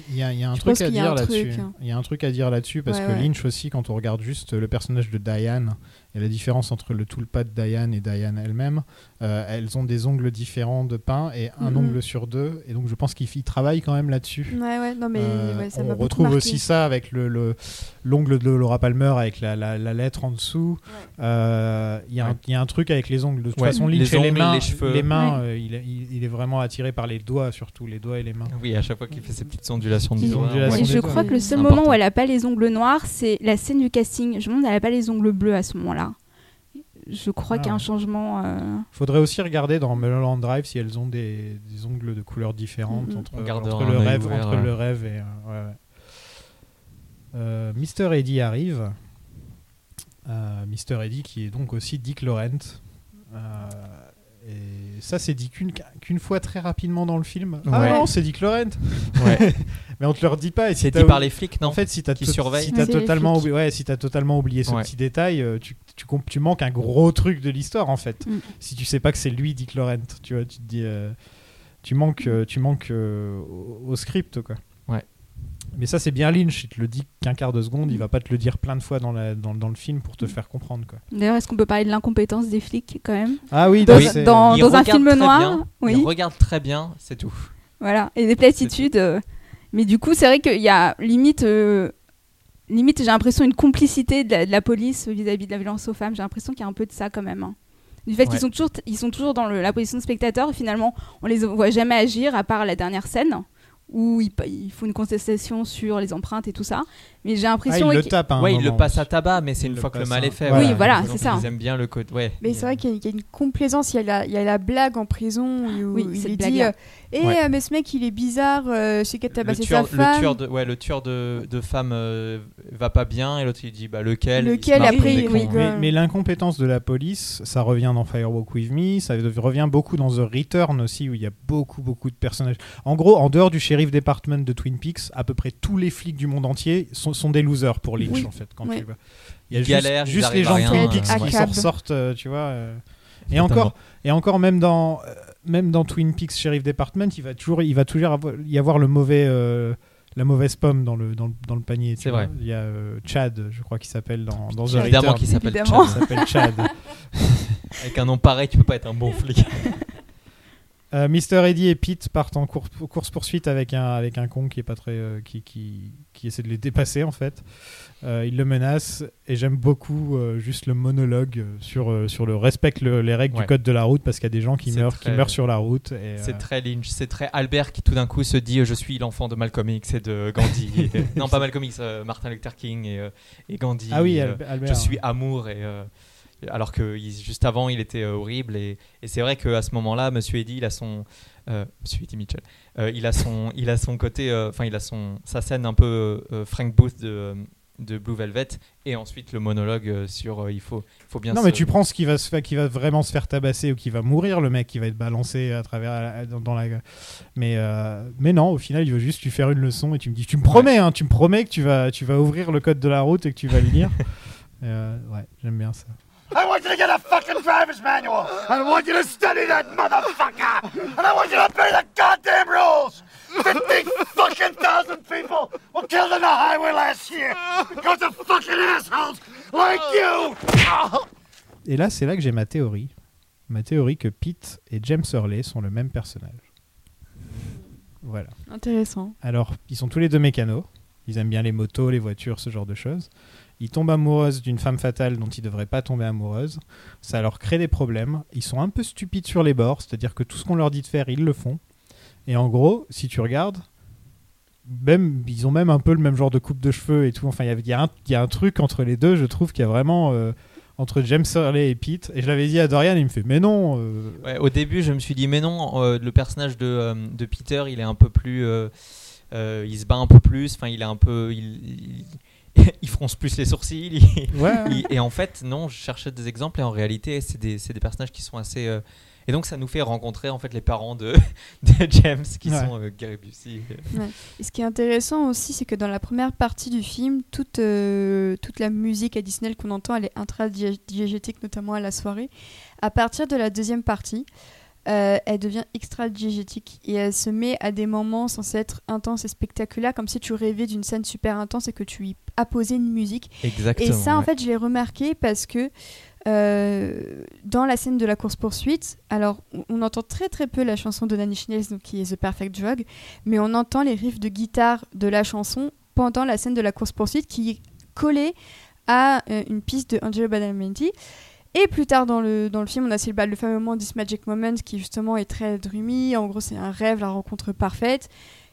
Il y a, il y a un truc à dire là-dessus. hein. Il y a un truc à dire là-dessus parce Ouais, que ouais. Lynch aussi, quand on regarde juste le personnage de Diane et la différence entre le tout le pas de Diane et Diane elle-même, euh, elles ont des ongles différents de peint et un Mhm. ongle sur deux. Et donc je pense qu'il il travaille quand même là-dessus. Ouais, ouais, non, mais Euh, ouais, ça on retrouve aussi ça avec le le- l'ongle de Laura Palmer avec la, la- la lettre en dessous. Euh, Il y, a un- Ouais. il y a un truc avec les ongles. De toute Ouais, façon, Lynch les et les ongles, mains, les cheveux. les mains, Ouais. euh, il, est- il- il est vraiment attiré par les doigts, surtout les doigts et les mains. Oui, à chaque fois qu'il fait ses petites ondulations de doigts. Et je crois que le seul moment où elle a pas les ongles noirs, c'est la scène du casting. Je me demande, elle a pas les ongles bleus à ce moment-là. Je crois Ah qu'il y a un ouais. changement. euh, Faudrait aussi regarder dans Mulholland Drive si elles ont des, des ongles de couleurs différentes Mhm. entre, le rêve, ouvert, entre ouais. le rêve et euh, ouais, ouais. Euh, Mr Eddie arrive. Euh, Mr Eddie qui est donc aussi Dick Laurent. Euh, et ça c'est dit qu'une qu'une fois très rapidement dans le film. Ah Ouais. non, c'est Dick Laurent. Ouais. Mais on te le redit pas. Et si C'est dit par les flics, non En fait, si t'as si totalement, oublié, ouais, si t'as totalement oublié ce Ouais. petit détail, euh, tu, tu, comp- tu manques un gros truc de l'histoire en fait. Mm. Si tu sais pas que c'est lui, Dick Laurent, tu vois, tu te dis, euh, tu manques, euh, tu manques euh, au, au script quoi. Mais ça c'est bien Lynch, il te le dit qu'un quart de seconde, il va pas te le dire plein de fois dans, la, dans, dans le film pour te faire comprendre quoi. D'ailleurs, est-ce qu'on peut parler de l'incompétence des flics quand même? Ah oui, Dans, oui, c'est- dans- Il dans un film noir, bien, oui. Il regarde très bien, c'est tout. Voilà, et des platitudes. euh, mais du coup, c'est vrai qu'il y a limite, euh, limite j'ai l'impression une complicité de la, de la police vis-à-vis de la violence aux femmes. J'ai l'impression qu'il y a un peu de ça quand même. hein. Du fait Ouais. qu'ils sont toujours, ils sont toujours dans le- la position de spectateur et finalement, on les voit jamais agir à part la dernière scène où il, il faut une contestation sur les empreintes et tout ça. Mais j'ai ah, l'impression il le tape. à un ouais, il le passe à tabac, mais c'est Il une fois que le mal est fait. Oui, voilà, c'est ça. Ils aiment bien le code. Ouais. Mais c'est vrai qu'il y, a- il y a une complaisance. Il y a la, il y a la blague en prison où Oui, il est dit euh, Ouais. euh, mais ce mec, il est bizarre, euh, c'est qu'à le tabasser tueur, sa le femme. tueur de, ouais, le tueur de, de femmes euh, va pas bien et l'autre il dit bah lequel? Lequel, après, il rigole. Mais, mais l'incompétence de la police, ça revient dans Firewalk With Me, ça revient beaucoup dans The Return aussi, où il y a beaucoup, beaucoup de personnages. En gros, en dehors du shérif department de Twin Peaks, à peu près tous les flics du monde entier sont, sont des losers pour Lynch, Oui. en fait. Quand Ouais. tu vas. Il y a juste, galèrent, ils juste les gens de Twin Peaks euh, qui à s'en ressortent, tu vois. euh. Et encore, et encore même dans, euh, même dans Twin Peaks Sheriff Department, il va toujours, il va toujours y avoir le mauvais, euh, la mauvaise pomme dans le, dans le, dans le panier. C'est vrai. Il y a euh, Chad, je crois qu'il s'appelle dans, dans The. Évidemment qu'il s'appelle. Chad. Il s'appelle Chad. Avec un nom pareil, tu peux pas être un bon flic. Euh, Mr. Eddie et Pete partent en cour- course poursuite avec un avec un con qui est pas très euh, qui, qui qui essaie de les dépasser en fait. Euh, il le menace et j'aime beaucoup euh, juste le monologue euh, sur euh, sur le respect le- les règles Ouais. du code de la route parce qu'il y a des gens qui meurent qui meurent sur la route C'est très Lynch, c'est très Albert qui tout d'un coup se dit je suis l'enfant de Malcolm X et de Gandhi. Et- non, pas Malcolm X, Martin Luther King et, et Gandhi. ah oui Al- Albert je suis amour et alors que il- juste avant il était horrible et, c'est vrai qu'à ce moment-là Monsieur Eddie il a son euh, Eddie Mitchell il a son il a son côté enfin il a son sa scène un peu Frank Booth de de Blue Velvet et ensuite le monologue euh, sur euh, il faut il faut bien Non, se- mais tu prends ce qui va se faire, qui va vraiment se faire tabasser ou qui va mourir, le mec qui va être balancé à travers la- dans, dans la. Mais euh, mais non, au final, il veut juste lui faire une leçon et tu me dis, tu me promets, hein, tu me promets que tu vas tu vas ouvrir le code de la route et que tu vas le lire. Euh, ouais, j'aime bien ça. I want you to get a fucking driver's manual. I want you to study that motherfucker. And I want you to obey the goddamn rules. Fifty fucking thousand people were killed on the highway last year because of fucking assholes like you. Et là, c'est là que j'ai ma théorie. Ma théorie que Pete et James Hurley sont le même personnage. Voilà. Intéressant. Alors, ils sont tous les deux mécanos. Ils aiment bien les motos, les voitures, ce genre de choses. Ils tombent amoureuses d'une femme fatale dont ils ne devraient pas tomber amoureuses. Ça leur crée des problèmes. Ils sont un peu stupides sur les bords, c'est-à-dire que tout ce qu'on leur dit de faire, ils le font. Et en gros, si tu regardes, même, ils ont même un peu le même genre de coupe de cheveux et tout. Enfin, il y a- y, un- il y a un truc entre les deux, je trouve qu'il y a vraiment... euh, entre James Hurley et Pete. Et je l'avais dit à Dorian, il me fait, mais non... euh, Ouais, au début, je me suis dit, mais non, euh, le personnage de, de Peter, il est un peu plus. il se bat un peu plus, enfin, il est un peu. Il, il, il fronce plus les sourcils. il- Ouais. il- et en fait, non, je cherchais des exemples et en réalité, c'est des, c'est des personnages qui sont assez. Et donc, ça nous fait rencontrer en fait les parents de, de James qui Ouais. sont euh, Gary Busey. Et ce qui est intéressant aussi, c'est que dans la première partie du film, toute, euh, toute la musique additionnelle qu'on entend, elle est intra-diégétique, notamment à la soirée. À partir de la deuxième partie, euh, elle devient extra-diégétique et elle se met à des moments censés être intenses et spectaculaires, comme si tu rêvais d'une scène super intense et que tu y apposais une musique. Exactement. Et ça, en fait, je l'ai remarqué parce que euh, dans la scène de la course-poursuite, alors on, on entend très très peu la chanson de Nanny Schnells, donc qui est The Perfect Drug, mais on entend les riffs de guitare de la chanson pendant la scène de la course-poursuite qui est collée à euh, une piste de Angelo Badalamenti. Et plus tard dans le, dans le film, on a aussi le, bah, le fameux moment This Magic Moment qui justement est très dreamy. En gros, c'est un rêve, la rencontre parfaite.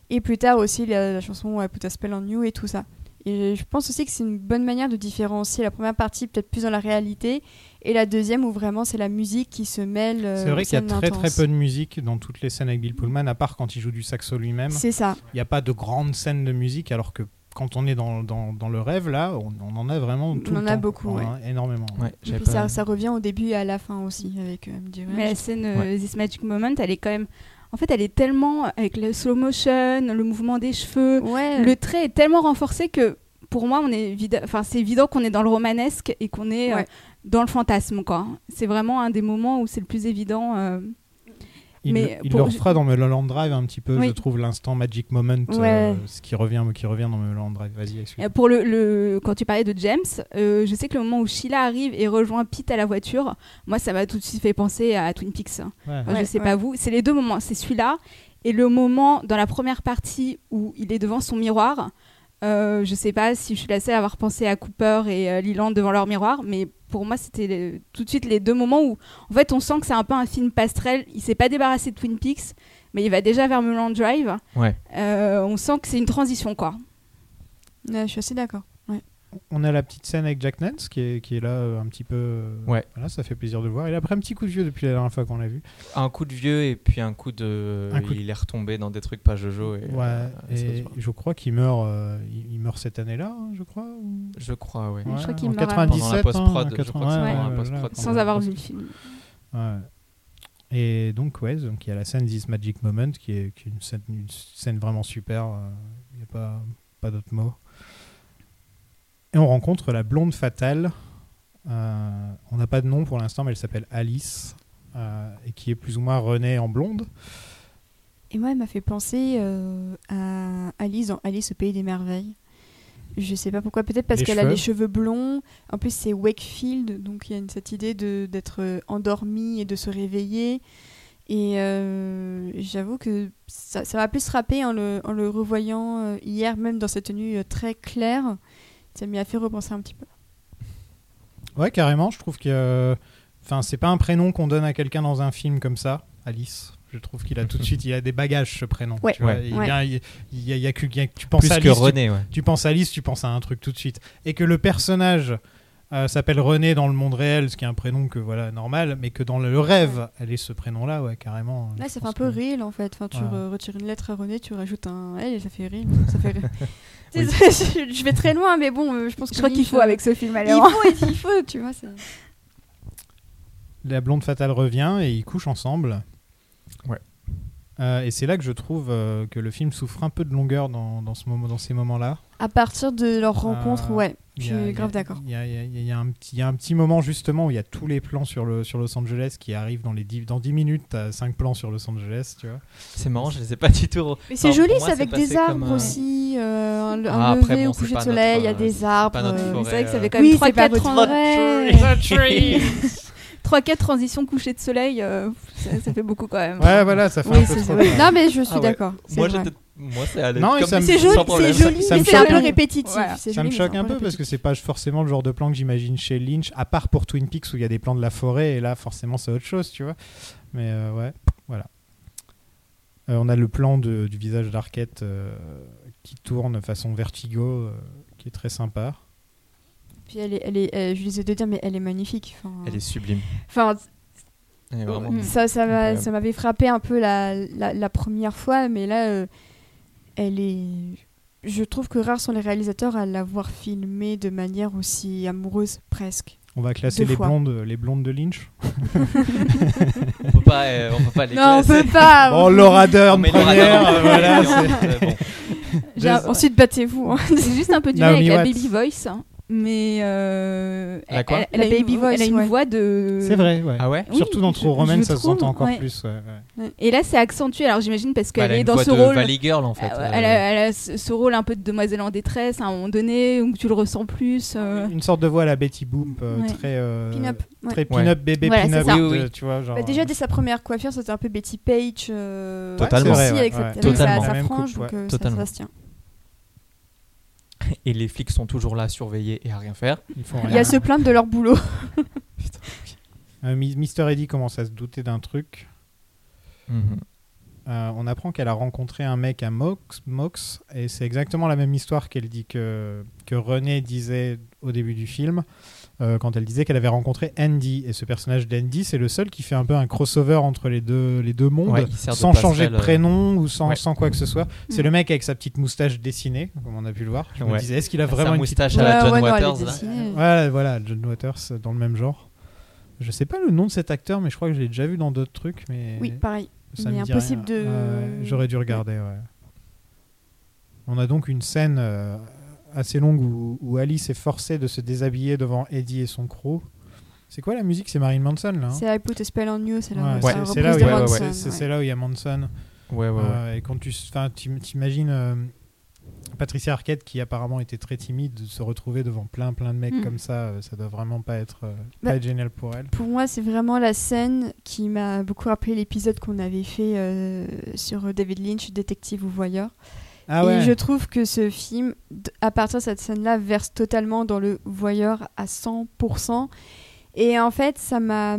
Et plus tard aussi, il y a la chanson I Put a Spell on You et tout ça. Et je pense aussi que c'est une bonne manière de différencier la première partie peut-être plus dans la réalité et la deuxième où vraiment c'est la musique qui se mêle. euh, C'est vrai qu'il y a très très peu de musique dans toutes les scènes avec Bill Pullman, à part quand il joue du saxo lui-même. C'est ça. Il n'y a pas de grandes scènes de musique, alors que quand on est dans, dans, dans le rêve, là, on, on en a vraiment tout On le en a temps. beaucoup, On en ouais. a énormément. Ouais, Et puis pas- ça, ça revient au début et à la fin aussi avec euh, Mais la scène euh, Ouais. This Magic Moment, elle est quand même. En fait, elle est tellement. Avec le slow motion, le mouvement des cheveux, Ouais. le trait est tellement renforcé que pour moi, on est évid- enfin, c'est évident qu'on est dans le romanesque et qu'on est euh, dans le fantasme. quoi. C'est vraiment un des moments où c'est le plus évident. Il, Mais il pour- le refera dans Mulholland Drive un petit peu, Oui. je trouve, l'instant Magic Moment, euh, ce qui revient, qui revient dans Mulholland Drive. Vas-y. Euh, Pour le, le- quand tu parlais de James, euh, je sais que le moment où Sheila arrive et rejoint Pete à la voiture, moi ça m'a tout de suite fait penser à Twin Peaks. Ouais. Enfin, Ouais, je sais ouais. pas vous, c'est les deux moments, c'est celui-là et le moment dans la première partie où il est devant son miroir. Euh, je sais pas si je suis la seule à avoir pensé à Cooper et euh, Leland devant leur miroir, mais pour moi c'était tout de suite les deux moments où en fait on sent que c'est un peu un film passerelle. Il s'est pas débarrassé de Twin Peaks, mais il va déjà vers Mulholland Drive. Ouais. Euh, on sent que c'est une transition quoi. Ouais, je suis assez d'accord. On a la petite scène avec Jack Nance qui est, qui est là euh, un petit peu. euh, Ouais. Voilà, ça fait plaisir de le voir. Il a pris un petit coup de vieux depuis la dernière fois qu'on l'a vu. Un coup de vieux et puis un coup de. Un coup de- Il est retombé dans des trucs pas Jojo. Et, Ouais. euh, et je crois qu'il meurt, euh, il, meurt cette année-là, hein, je crois. ou- Je crois, ouais. Je crois qu'il meurt 97, Pendant la post-prod, hein, je crois que c'est 80, pendant la ouais, post-prod. voilà. Sans avoir vu le film. Ouais. Et donc, ouais, donc il y a la scène This Magic Moment qui est, qui est une, scène, une scène vraiment super. euh, Il n'y a pas, pas d'autre mot. Et on rencontre la blonde fatale. euh, on n'a pas de nom pour l'instant, mais elle s'appelle Alice. euh, et qui est plus ou moins Renée en blonde. Et moi, elle m'a fait penser euh, à Alice dans Alice au pays des merveilles. Je sais pas pourquoi, peut-être parce qu'elle a les cheveux blonds. En plus, c'est Wakefield, donc il y a une- cette idée d'être euh, endormi et de se réveiller. Et euh, j'avoue que ça m'a plus frappé en le, en le revoyant hier, même dans cette tenue très claire. Ça m'y a fait repenser un petit peu. Ouais, carrément. Je trouve que. Enfin, c'est pas un prénom qu'on donne à quelqu'un dans un film comme ça, Alice. Je trouve qu'il a tout de suite, il a des bagages ce prénom. Ouais. Tu vois, Ouais. il y a- il y que- tu penses Plus à que Alice, tu- René, ouais. tu penses à Alice, tu penses à un truc tout de suite. Et que le personnage euh, s'appelle René dans le monde réel, ce qui est un prénom que voilà normal, mais que dans le rêve, elle est ce prénom-là, ouais, carrément. Là, ça fait un peu que- réel en fait. Enfin, tu Ouais. re- retires une lettre à René, tu rajoutes un L et ça fait rire. Ça fait rire. Oui. je vais très loin, mais bon, euh, je pense que Je crois qu'il faut avec ce film Il alors. faut, il il faut, tu vois. La blonde fatale revient et ils couchent ensemble. Ouais. Euh, et c'est là que je trouve euh, que le film souffre un peu de longueur dans, dans, ce moment, dans ces moments-là. À partir de leur rencontre, Euh, ouais, je suis grave d'accord. Il y a, il y a- il y a un petit- il y a un petit moment justement où il y a tous les plans sur, le, sur Los Angeles qui arrivent dans, les dix- dans 10 minutes. Tu as 5 plans sur Los Angeles, tu vois. C'est marrant, je les ai pas du tout. Mais c'est joli, c'est avec des arbres euh, aussi, euh, un, un Ah, après, lever bon, au coucher de soleil, il y a notre, des euh, arbres. euh. C'est vrai que ça euh, fait quand Oui, même c'est pas 3-4 votre ans. vrai. 3-4 transitions coucher de soleil, euh, ça, ça fait beaucoup quand même. Ouais, voilà, ça fait Oui, un peu trop. Non, mais je suis Ah ouais. d'accord. Moi, vrai. j'étais- moi, c'est allé Non, et comme ça me- C'est joli, c'est joli, Ça mais me c'est un peu répétitif. Voilà. Ça joli, me choque un peu parce que c'est pas forcément le genre de plan que j'imagine chez Lynch, à part pour Twin Peaks où il y a des plans de la forêt et là forcément c'est autre chose, tu vois. Mais euh, ouais, voilà. Euh, on a le plan de- du visage d'Arquette euh, qui tourne façon vertigo, euh, qui est très sympa. Puis elle est, elle est, euh, je disais de dire, mais elle est magnifique. Enfin, Elle est sublime. enfin, est ça, ça m'a- Incroyable. ça m'avait frappé un peu la, la, la première fois, mais là, euh, elle est. Je trouve que rares sont les réalisateurs à l'avoir filmée de manière aussi amoureuse, presque. On va classer Deux les fois. blondes, les blondes de Lynch. On peut pas, euh, on peut pas les non, on classer. peut pas. Bon, Laura Dern On première, Dern, euh, voilà. et c'est- on- bon. J'ai- Ensuite, battez-vous. hein. J'ai juste un peu du mal avec la baby voice, hein, mais euh, La elle, a une baby vo- voice, elle a une ouais. voix de. C'est vrai, ouais. Ah ouais Oui, Surtout dans True Romance, ça se entend encore ouais. plus. ouais, ouais. Et là, c'est accentué. Alors j'imagine parce Bah, qu'elle Elle a est dans voix ce de rôle. Valley Girl en fait. Euh, euh, elle, a, elle a ce ce rôle un peu de demoiselle en détresse à un moment donné où tu le ressens plus. euh. Une sorte de voix à la Betty Boop, euh, Ouais. très, euh, Pin-up. ouais. très Ouais. pin-up, bébé Voilà, pin-up, c'est ça. Oui, oui. tu vois, genre. Bah, déjà, dès sa première coiffure, c'était un peu Betty Page. euh, Totalement. Totalement. même frange, donc ça, ça se tient. Et les flics sont toujours là à surveiller et à rien faire. Ils font Il y a se plaindre de leur boulot. Euh, Mi- Mister Eddie commence à se douter d'un truc. Mhm. Euh, on apprend qu'elle a rencontré un mec à Mox, Mox et c'est exactement la même histoire qu'elle dit que, que René disait au début du film, euh, quand elle disait qu'elle avait rencontré Andy. Et ce personnage d'Andy, c'est le seul qui fait un peu un crossover entre les deux, les deux mondes, Ouais, de sans changer de passerelle, euh. prénom ou sans, Ouais. sans quoi que ce soit. C'est le mec avec sa petite moustache dessinée, comme on a pu le voir. Je me disais, est-ce qu'il a Sa vraiment une moustache petite... à la John non, Waters. là. Ouais, voilà, John Waters euh, dans le même genre. Je sais pas le nom de cet acteur, mais je crois que je l'ai déjà vu dans d'autres trucs. Mais Oui, pareil. ça mais impossible rien. de- Ouais, J'aurais dû regarder, ouais. On a donc une scène euh, assez longue où, où Alice est forcée de se déshabiller devant Eddie et son crew. C'est quoi la musique? C'est Marilyn Manson, là hein? C'est I Put a Spell on You, c'est la, Ouais, c'est c'est- la c'est là où reprise il y de a- Manson, c'est- ouais. là où il y a Manson. Ouais, ouais, ouais. Euh, et quand tu t'imagines euh, Patricia Arquette, qui apparemment était très timide, de se retrouver devant plein plein de mecs Mm. comme ça, euh, ça doit vraiment pas être, euh, Bah, pas être génial pour elle. Pour moi, c'est vraiment la scène qui m'a beaucoup rappelé l'épisode qu'on avait fait euh, sur David Lynch, détective ou voyeur. Ah Et je trouve que ce film, à partir de cette scène-là, verse totalement dans le voyeur à 100%. Et en fait, ça m'a.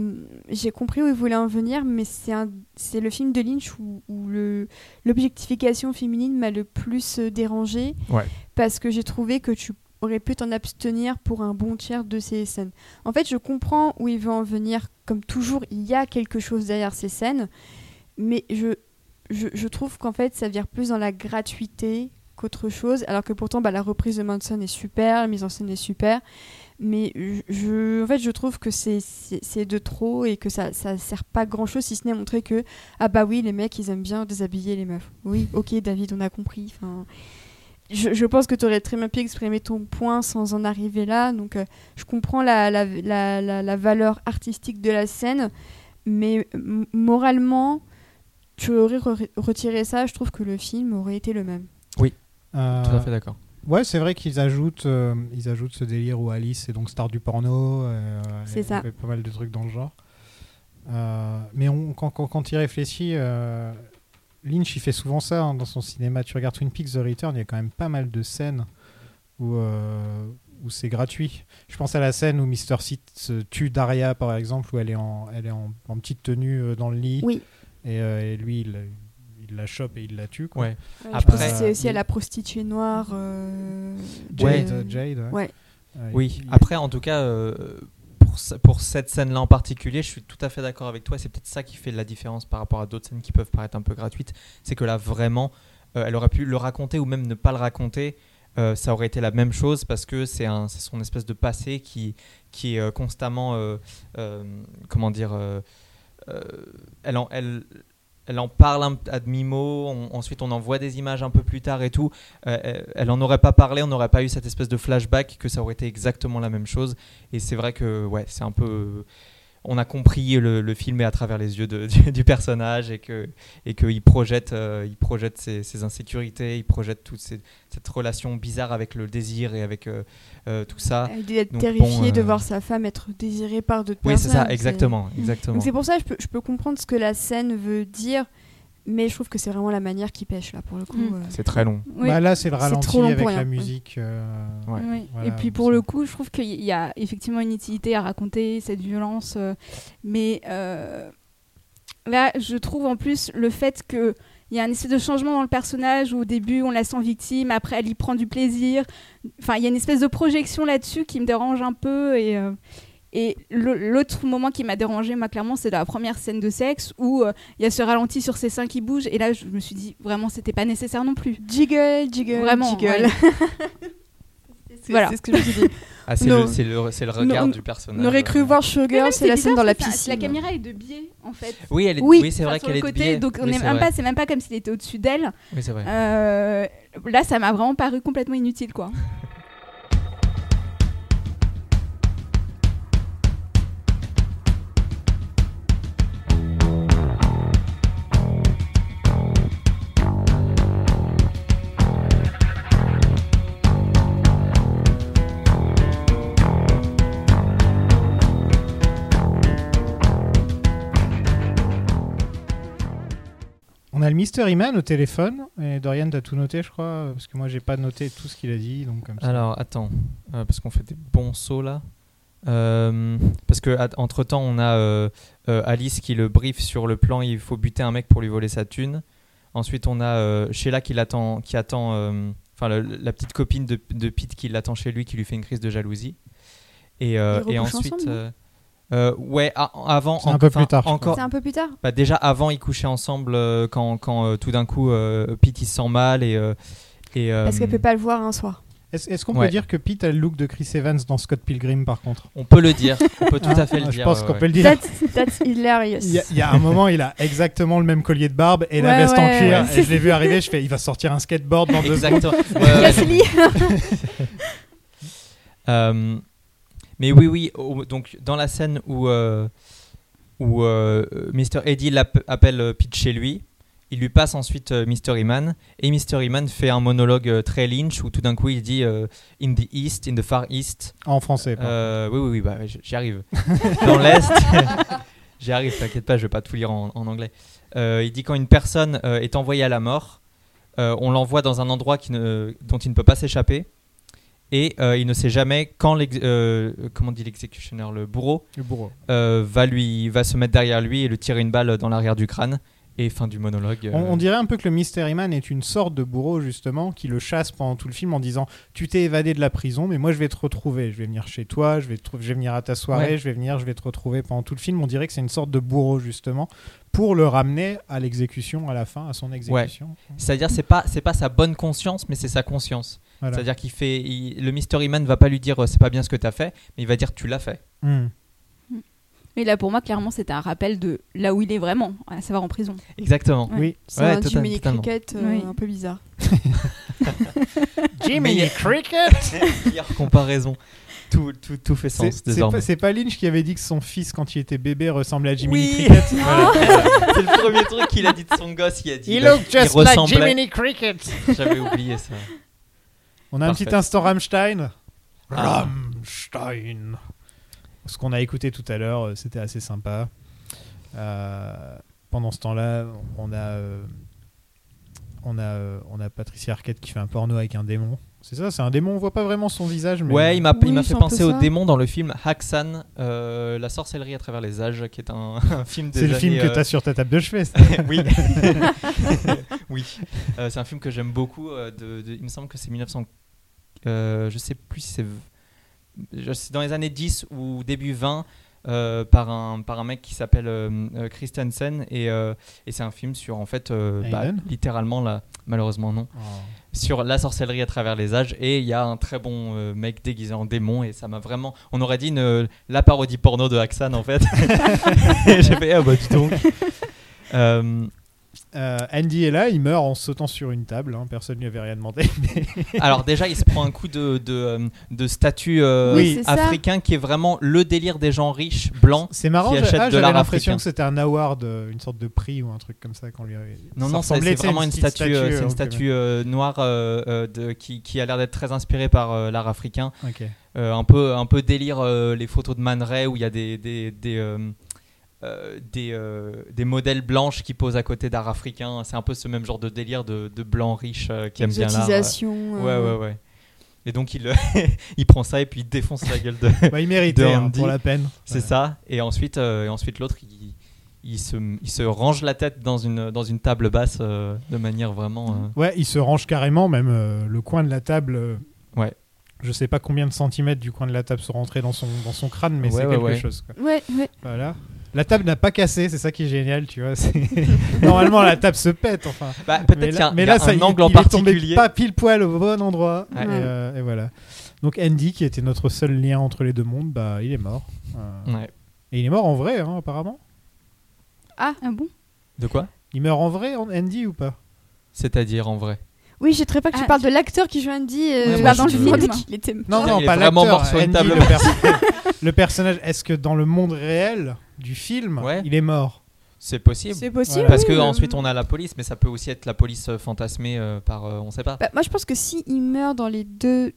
J'ai compris où il voulait en venir, mais c'est un... c'est le film de Lynch où, où le... l'objectification féminine m'a le plus euh, dérangé. Ouais. Parce que j'ai trouvé que tu aurais pu t'en abstenir pour un bon tiers de ces scènes. En fait, je comprends où il veut en venir. Comme toujours, il y a quelque chose derrière ces scènes. Mais je, je, trouve qu'en fait, ça vire plus dans la gratuité qu'autre chose. Alors que pourtant, bah, la reprise de Manson est super, la mise en scène est super. Mais je, en fait, je trouve que c'est- de trop et que ça, ça sert pas grand chose si ce n'est montrer que, ah bah oui, les mecs, ils aiment bien déshabiller les meufs. Oui, ok, David, on a compris. Je, pense que tu aurais très bien pu exprimer ton point sans en arriver là. Donc, euh, je comprends la, valeur artistique de la scène, mais moralement, tu aurais re- retiré ça. Je trouve que le film aurait été le même. Euh, Tout à fait d'accord. Ouais, c'est vrai qu'ils ajoutent, euh, ils ajoutent ce délire où Alice est donc star du porno. euh, C'est et ça. pas mal de trucs dans le genre. Euh, mais on, quand, quand, quand il réfléchit, euh, Lynch il fait souvent ça hein, dans son cinéma. Tu regardes Twin Peaks The Return, il y a quand même pas mal de scènes où, euh, où c'est gratuit. Je pense à la scène où Mr. Seat se tue Daria par exemple, où elle est en, elle est en, en petite tenue euh, dans le lit. Oui. Et, euh, et lui, il, il la chope et il la tue. Quoi. Ouais. je Après- c'est aussi à il- la prostituée noire. euh, de- Jade, Jade, ouais. Ouais. Euh, Oui, il- après, en tout cas, euh, pour, ce- pour cette scène-là en particulier, je suis tout à fait d'accord avec toi. C'est peut-être ça qui fait la différence par rapport à d'autres scènes qui peuvent paraître un peu gratuites. C'est que là, vraiment, euh, elle aurait pu le raconter ou même ne pas le raconter. euh, ça aurait été la même chose parce que c'est son espèce de passé qui, qui est euh, constamment. euh, euh, comment dire euh, euh, elle, en, elle, elle en parle à demi-mot, ensuite on en voit des images un peu plus tard et tout. Euh, elle, elle en aurait pas parlé, on n'aurait pas eu cette espèce de flashback que ça aurait été exactement la même chose. Et c'est vrai que ouais, c'est un peu. On a compris le, le film est à travers les yeux de- du, du personnage et que et qu'il projette, euh, il projette ses, ses insécurités, il projette toute cette relation bizarre avec le désir et avec euh, euh, tout ça. Elle doit être Donc, terrifiée bon, de euh, voir sa femme être désirée par d'autres Oui, c'est personnes. ça, exactement, exactement. C'est pour ça que je peux, je peux comprendre ce que la scène veut dire, mais je trouve que c'est vraiment la manière qui pêche là pour le coup. Mm. euh. C'est très long. Oui. Bah là, c'est le ralenti avec la musique. euh, Ouais. Oui. Voilà, et puis pour le coup, je trouve qu'il y a effectivement une utilité à raconter cette violence, euh, mais euh, là, je trouve en plus le fait que il y a un espèce de changement dans le personnage où au début on la sent victime, après elle y prend du plaisir. Enfin, il y a une espèce de projection là-dessus qui me dérange un peu et euh, et l'autre moment qui m'a dérangé, moi clairement, c'est dans la première scène de sexe où euh, il y a ce ralenti sur ses seins qui bougent et là je me suis dit vraiment c'était pas nécessaire non plus. Jiggle, jiggle, Vraiment, jiggle. ouais. C'est Voilà. c'est ce que je me suis dit. Ah, c'est Non. le, c'est le, c'est le regard Non, du personnage. On aurait cru voir Sugar, c'est la scène dans la piscine. La caméra est de biais en fait. Oui, elle est, Oui. oui, c'est vrai qu'elle le est de côté, biais. donc on Oui, est c'est même vrai. pas, c'est même pas comme s'il était au-dessus d'elle. Oui, c'est vrai. Euh, là, ça m'a vraiment paru complètement inutile, quoi. le Mystery Man au téléphone. Et Dorian, t'as tout noté, je crois, parce que moi, j'ai pas noté tout ce qu'il a dit. Donc comme ça. Alors, attends, euh, parce qu'on fait des bons sauts là. Euh, parce que entre temps, on a euh, euh, Alice qui le brief sur le plan. Il faut buter un mec pour lui voler sa thune. Ensuite, on a euh, Sheila qui l'attend, qui attend, enfin la petite copine de, de Pete qui l'attend chez lui, qui lui fait une crise de jalousie. Et, euh, ensuite, ensemble, euh, ouais, a- avant, C'est un peu plus tard, je encore, C'est un peu plus tard. bah, déjà avant, ils couchaient ensemble euh, quand, quand euh, tout d'un coup euh, Pete il se sent mal et euh, et Parce qu'elle peut pas le voir un soir. Est-ce est-ce qu'on Ouais. peut dire que Pete a le look de Chris Evans dans Scott Pilgrim, par contre? On peut le dire, on peut tout à fait le dire. Je pense ouais, qu'on ouais. peut le dire. That's, that's hilarious. Il y, a, il y a un moment, il a exactement le même collier de barbe et la Ouais, veste en cuir. ouais. Et je l'ai vu arriver, je fais, il va sortir un skateboard dans deux secondes. Exactement. Ouais, ouais, Gasly. Euh, mais oui, oui. donc dans la scène où euh, où euh, Mr Eddie appelle euh, Pete chez lui, il lui passe ensuite euh, Mystery Man et Mystery Man fait un monologue très Lynch où tout d'un coup il dit in the east, in the far east. En français. Euh, oui, oui, oui. Bah, j'y arrive. dans l'est. J'y arrive. T'inquiète pas, je vais pas tout lire en, en anglais. Il dit quand une personne est envoyée à la mort, on l'envoie dans un endroit qui ne- dont il ne peut pas s'échapper. Et euh, il ne sait jamais quand euh, comment dit l'exécutionnaire, le bourreau, Le bourreau. euh, va lui va se mettre derrière lui et le tirer une balle dans l'arrière du crâne. Et fin du monologue. euh, On, on dirait un peu que le Mystery Man est une sorte de bourreau, justement, qui le chasse pendant tout le film en disant Tu t'es évadé de la prison, mais moi je vais te retrouver. Je vais venir chez toi, je vais, te je vais venir à ta soirée, Ouais. je vais venir, je vais te retrouver pendant tout le film. On dirait que c'est une sorte de bourreau, justement, pour le ramener à l'exécution, à la fin, à son exécution. C'est-à-dire c'est pas c'est pas sa bonne conscience, mais c'est sa conscience. Voilà. C'est-à-dire qu'il fait il- le Mystery Man va pas lui dire euh, c'est pas bien ce que t'as fait, mais il va dire tu l'as fait. Hmm. Et là, pour moi, clairement, c'était un rappel de là où il est vraiment, à savoir en prison. Exactement. Ouais. Oui. C'est Ouais, un total- Jiminy totalement. Cricket euh, Oui. un peu bizarre. Jiminy Mais- Cricket Meilleure comparaison. Tout, tout, tout fait sens c'est désormais. pas, c'est pas Lynch qui avait dit que son fils, quand il était bébé, ressemblait à Jiminy Oui. Cricket c'est le premier truc qu'il a dit de son gosse. Il a dit He il, a- looked just il like ressemblait. Jiminy Cricket J'avais oublié ça. On a un petit instant Rammstein. Ah. Rammstein. Ce qu'on a écouté tout à l'heure, euh, c'était assez sympa. Euh, pendant ce temps-là, on a, euh, on a, euh, on a Patricia Arquette qui fait un porno avec un démon. C'est ça, c'est un démon. On voit pas vraiment son visage, mais Ouais, il m'a Oui, fait penser au démon dans le film Haxan, euh, la sorcellerie à travers les âges, qui est un, un film des c'est le film que euh, t'as sur ta table de chevet. ça. oui. oui. Euh, c'est un film que j'aime beaucoup. euh, de, de- il me semble que c'est 1900. Euh, je sais plus si c'est. dans les années 10 ou début 20 euh, par, un, par un mec qui s'appelle euh, Christensen et, et c'est un film sur en fait bah, littéralement la malheureusement non. Sur la sorcellerie à travers les âges et il y a un très bon mec déguisé en démon et ça m'a vraiment on aurait dit une, la parodie porno de Axan en fait. J'ai fait ah bah dis donc Euh, Andy est là, il meurt en sautant sur une table. hein, Personne lui avait rien demandé. mais- alors déjà il se prend un coup de, de, euh, de statut euh, Oui, africain qui est vraiment le délire des gens riches blancs C'est marrant, qui j'ai- achètent ah, de j'avais l'art l'impression que c'était un award, une sorte de prix ou un truc comme ça qu'on lui avait. Non, ça non, c'est vraiment une statue, euh, c'est une statue euh, noire de, qui, qui a l'air d'être très inspirée par euh, l'art africain. Euh, un, peu, un peu délire, euh, les photos de Man Ray où il y a des, des, des, euh, des, euh, des modèles blanches qui posent à côté d'art africain. C'est un peu ce même genre de délire de, de blancs riches euh, qui aiment bien l'art. Ouais, euh, ouais, ouais. Et donc il, il prend ça et puis il défonce la gueule de. Bah, il méritait de hein, pour la peine. C'est ça. Et ensuite, euh, et ensuite l'autre, il, il, se, il se range la tête dans une, dans une table basse euh, de manière vraiment. euh, Ouais, il se range carrément, même euh, le coin de la table. euh, Ouais. Je sais pas combien de centimètres du coin de la table sont rentrés dans son, dans son crâne, mais Ouais, c'est ouais, quelque ouais. chose. quoi. Ouais, ouais. Voilà. La table n'a pas cassé, c'est ça qui est génial, tu vois. Normalement, la table se pète, enfin. Bah, Mais peut-être qu'il y là, a, mais il y a là, ça, un il- angle en il est tombé particulier. pas pile poil au bon endroit. Ouais. Et, euh, et voilà. Donc Andy, qui était notre seul lien entre les deux mondes, bah, il est mort. Euh, Ouais. Et il est mort en vrai, hein, apparemment. Ah, ah bon? De quoi? Il meurt en vrai, Andy, ou pas? C'est-à-dire en vrai. Oui, j'ai très pas que tu Ah, parles de l'acteur qui joue Andy. euh, Ouais, dans le film. qu'il était Non, Non, non, il est pas l'acteur. mort Andy, table le, le personnage, est-ce que dans le monde réel du film, Ouais. il est mort C'est possible. C'est possible. Parce oui, que euh, ensuite on a la police, mais ça peut aussi être la police euh, fantasmée euh, par, euh, on sait pas. bah, moi, je pense que si il meurt dans les deux,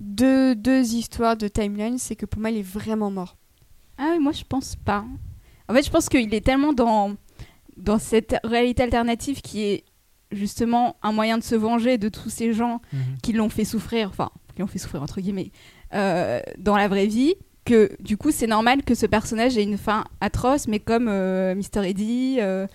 deux, deux histoires de timeline, c'est que pour moi, il est vraiment mort. Ah oui, moi je pense pas. En fait, je pense qu'il est tellement dans, dans cette réalité alternative qui est justement un moyen de se venger de tous ces gens qui l'ont fait souffrir, enfin, qui l'ont fait souffrir entre guillemets, euh, dans la vraie vie, que du coup c'est normal que ce personnage ait une fin atroce, mais comme euh, Mr. Eddie, euh,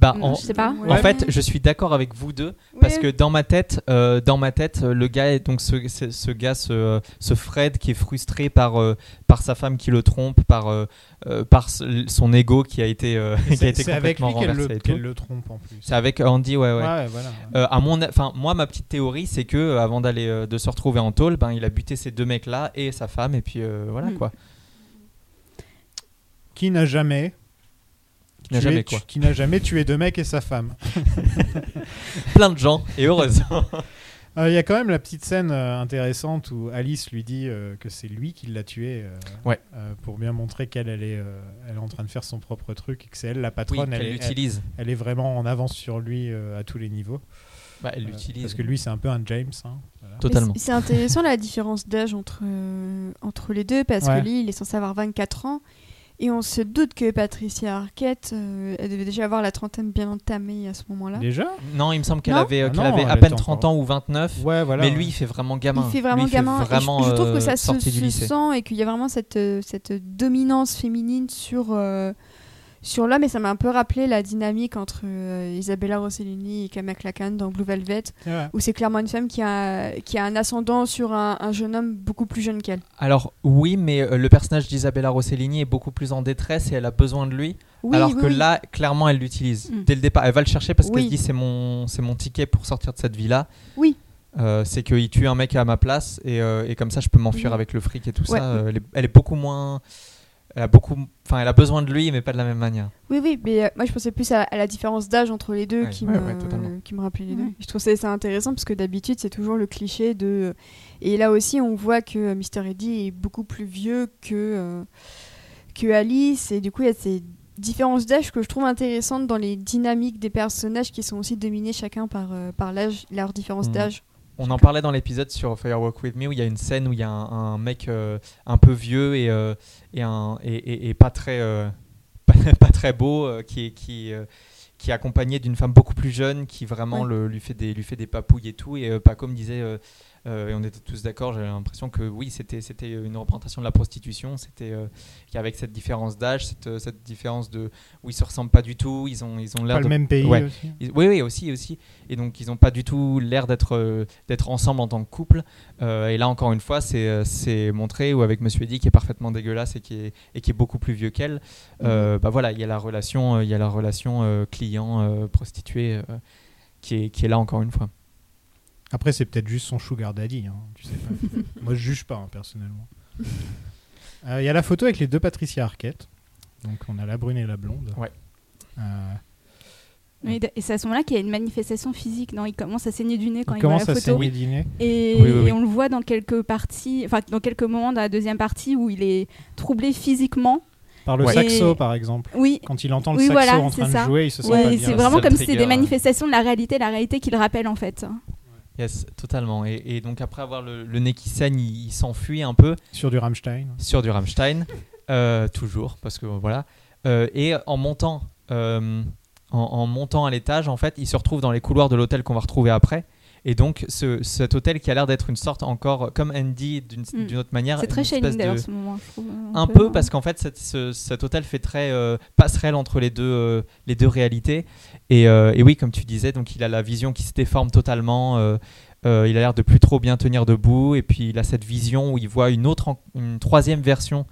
Bah, non, en, je sais pas. en fait, je suis d'accord avec vous deux parce que dans ma tête, euh, dans ma tête, euh, le gars est donc ce, ce, ce gars, ce, ce Fred qui est frustré par euh, par sa femme qui le trompe, par euh, par son ego qui a été euh, qui a C'est été c'est avec complètement lui qu'elle le, trompe en plus. C'est avec Andy, ouais, ouais. Ouais, voilà. Euh, à mon, enfin, moi, ma petite théorie, c'est que avant d'aller euh, de se retrouver en tôle, ben, il a buté ces deux mecs-là et sa femme, et puis euh, voilà Mm. quoi. Qui n'a jamais. Qui n'a jamais quoi. Qui n'a jamais tué deux mecs et sa femme. Plein de gens, et heureusement. Euh, Il y a quand même la petite scène euh, intéressante où Alice lui dit euh, que c'est lui qui l'a tué. euh, Ouais. euh, pour bien montrer qu'elle elle est, euh, elle est en train de faire son propre truc et que c'est elle la oui, patronne. elle, est, elle, l'utilise. elle est vraiment en avance sur lui euh, à tous les niveaux. Bah, elle Euh, l'utilise. parce que lui, c'est un peu un James. hein. Voilà. Totalement. C'est c'est intéressant la différence d'âge entre, euh, entre les deux parce Ouais. que lui, il est censé avoir 24 ans et on se doute que Patricia Arquette, euh, elle devait déjà avoir la trentaine bien entamée à ce moment-là. Déjà Non, il me semble qu'elle avait, euh, Ah qu'elle avait à peine était 30 encore- ans ou 29. Ouais, voilà. mais lui, il fait vraiment gamin. Il fait vraiment Lui, il gamin. Et je- vraiment, je, trouve que euh, ça se, du se lycée. sent et qu'il y a vraiment cette, euh, cette dominance féminine sur, euh, sur l'homme. Et ça m'a un peu rappelé la dynamique entre euh, Isabella Rossellini et Kamala Khan dans Blue Velvet, où c'est clairement une femme qui a, qui a un ascendant sur un, un jeune homme beaucoup plus jeune qu'elle. Alors oui, mais euh, le personnage d'Isabella Rossellini est beaucoup plus en détresse et elle a besoin de lui. Oui, alors oui, que oui. là, clairement, elle l'utilise. Mm. Dès le départ, elle va le chercher parce Oui. qu'elle se dit c'est mon, c'est mon ticket pour sortir de cette vie-là. Oui. Euh, c'est qu'il tue un mec à ma place et, euh, et comme ça je peux m'enfuir Oui. avec le fric et tout Ouais. ça. Euh, elle, est, elle est beaucoup moins. Elle a beaucoup. Enfin, elle a besoin de lui, mais pas de la même manière. Oui, oui, mais euh, moi je pensais plus à, à la différence d'âge entre les deux Ouais, qui, ouais, me, ouais, totalement. qui me rappelait les deux. Je trouvais ça intéressant parce que d'habitude c'est toujours le cliché de. Et là aussi on voit que euh, Mr. Eddie est beaucoup plus vieux que, euh, que Alice et du coup il y a ces différences d'âge que je trouve intéressantes dans les dynamiques des personnages qui sont aussi dominés chacun par, euh, par l'âge, leur différence Mhm. d'âge. On en parlait dans l'épisode sur Firewalk With Me où il y a une scène où il y a un, un mec euh, un peu vieux et, euh, et, un, et, et- et pas, très, euh, pas, pas très beau qui, est, qui, qui est accompagné d'une femme beaucoup plus jeune qui vraiment Ouais. le, lui, fait des, lui fait des papouilles et tout. Et Paco me disait euh, et on était tous d'accord. J'avais l'impression que oui, c'était c'était une représentation de la prostitution. C'était euh, qu'avec cette différence d'âge, cette, euh, cette différence de où ils se ressemblent pas du tout. Ils ont ils ont l'air Pas de le même pays Ouais. aussi. Ils- oui, oui, aussi, aussi. Et donc, ils n'ont pas du tout l'air d'être euh, d'être ensemble en tant que couple. Et là, encore une fois, c'est c'est montré où avec Monsieur Eddy qui est parfaitement dégueulasse et qui est, et qui est beaucoup plus vieux qu'elle. euh, bah voilà, il y a la relation, il y a la relation client prostituée qui est qui est là encore une fois. Après, c'est peut-être juste son sugar daddy. hein, tu sais pas. Moi, je juge pas, hein, personnellement. Euh, Il y a la photo avec les deux Patricia Arquette. Donc, on a la brune et la blonde. Ouais. Euh, Oui, d- et c'est à ce moment-là qu'il y a une manifestation physique. Non, il commence à saigner du nez quand il il, voit commence la à photo. saigner du nez. Et, Oui, oui, oui. et on le voit dans quelques parties, enfin dans quelques moments dans la deuxième partie où il est troublé physiquement. Par le Ouais. saxo, Et- par exemple. Oui, Quand il entend le Oui, saxo voilà, en train c'est de ça. jouer, il se sent ouais, pas et bien. c'est vraiment Ça comme si c'est trigger, des ouais. manifestations de la réalité, la réalité qu'il rappelle en fait. Yes, totalement. Et, et donc après avoir le, le nez qui saigne, il, il s'enfuit un peu. Sur du Rammstein. sur du Rammstein, euh, toujours, parce que voilà. Euh, et en montant, euh, en, en montant à l'étage, en fait, il se retrouve dans les couloirs de l'hôtel qu'on va retrouver après. Et donc, ce, cet hôtel qui a l'air d'être une sorte encore, comme Andy d'une Mm. d'une autre manière. C'est très Shining d'ailleurs ce moment. je trouve, Un peu parce qu'en fait, cette- ce- cet hôtel fait très euh, passerelle entre les deux, euh, les deux réalités. Et, euh, et oui, comme tu disais, donc il a la vision qui se déforme totalement. euh, euh, il a l'air de plus trop bien tenir debout. Et puis il a cette vision où il voit une autre, une troisième version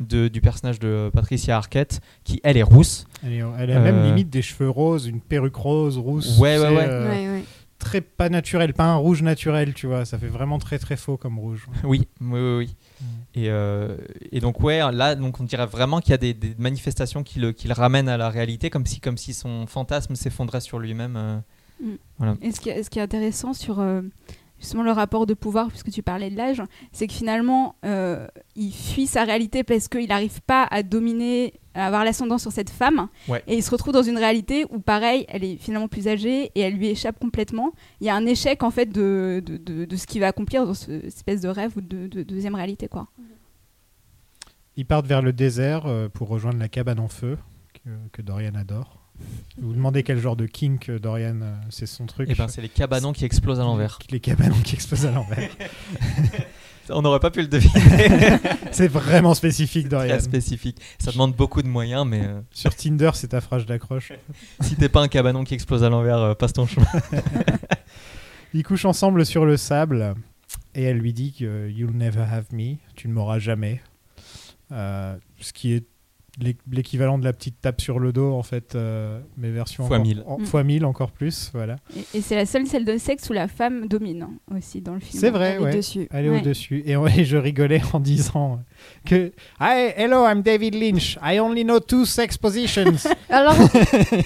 de- du personnage de Patricia Arquette, qui elle est rousse. Elle, est- elle a même Euh, limite des cheveux roses, une perruque rose, rousse. Ouais, ouais, ouais. euh, Ouais, ouais. Très pas naturel, pas un rouge naturel, tu vois. Ça fait vraiment très très faux comme rouge. Oui, oui, oui. oui. Mm. Et, euh, et donc ouais, là, donc on dirait vraiment qu'il y a des, des manifestations qui le, qui le ramènent à la réalité, comme si, comme si son fantasme s'effondrait sur lui-même. euh. Et ce qui, est- ce qui est intéressant sur euh, justement le rapport de pouvoir, puisque tu parlais de l'âge, c'est que finalement, euh, il fuit sa réalité parce qu'il n'arrive pas à dominer, à avoir l'ascendant sur cette femme. Ouais. Et il se retrouve dans une réalité où, pareil, elle est finalement plus âgée et elle lui échappe complètement. Il y a un échec, en fait, de, de, de- de ce qu'il va accomplir dans ce- cette espèce de rêve ou de, de deuxième réalité, quoi. Ils partent vers le désert euh, pour rejoindre la cabane en feu que, que Dorian adore. Vous demandez quel genre de kink euh, Dorian, euh, c'est son truc. Et ben c'est les cabanons qui explosent à l'envers. Les cabanons qui explosent à l'envers. On n'aurait pas pu le deviner. c'est vraiment spécifique Dorian. Très spécifique. Ça demande beaucoup de moyens, mais euh, Sur Tinder, c'est ta phrase d'accroche. si t'es pas un cabanon qui explose à l'envers, euh, passe ton chemin. Ils couchent ensemble sur le sable et elle lui dit que You'll never have me, tu ne m'auras jamais. Euh, ce qui est l'équivalent de la petite tape sur le dos en fait, euh, mais version Fois encore- mille. en- Mm. fois mille encore plus, voilà. Et, et c'est la seule scène de sexe où la femme domine hein, aussi dans le film. C'est vrai, Elle est ouais. dessus. Elle est Ouais. au-dessus. Et, je rigolais en disant que Hi, hello, I'm David Lynch. I only know two sex positions. Alors,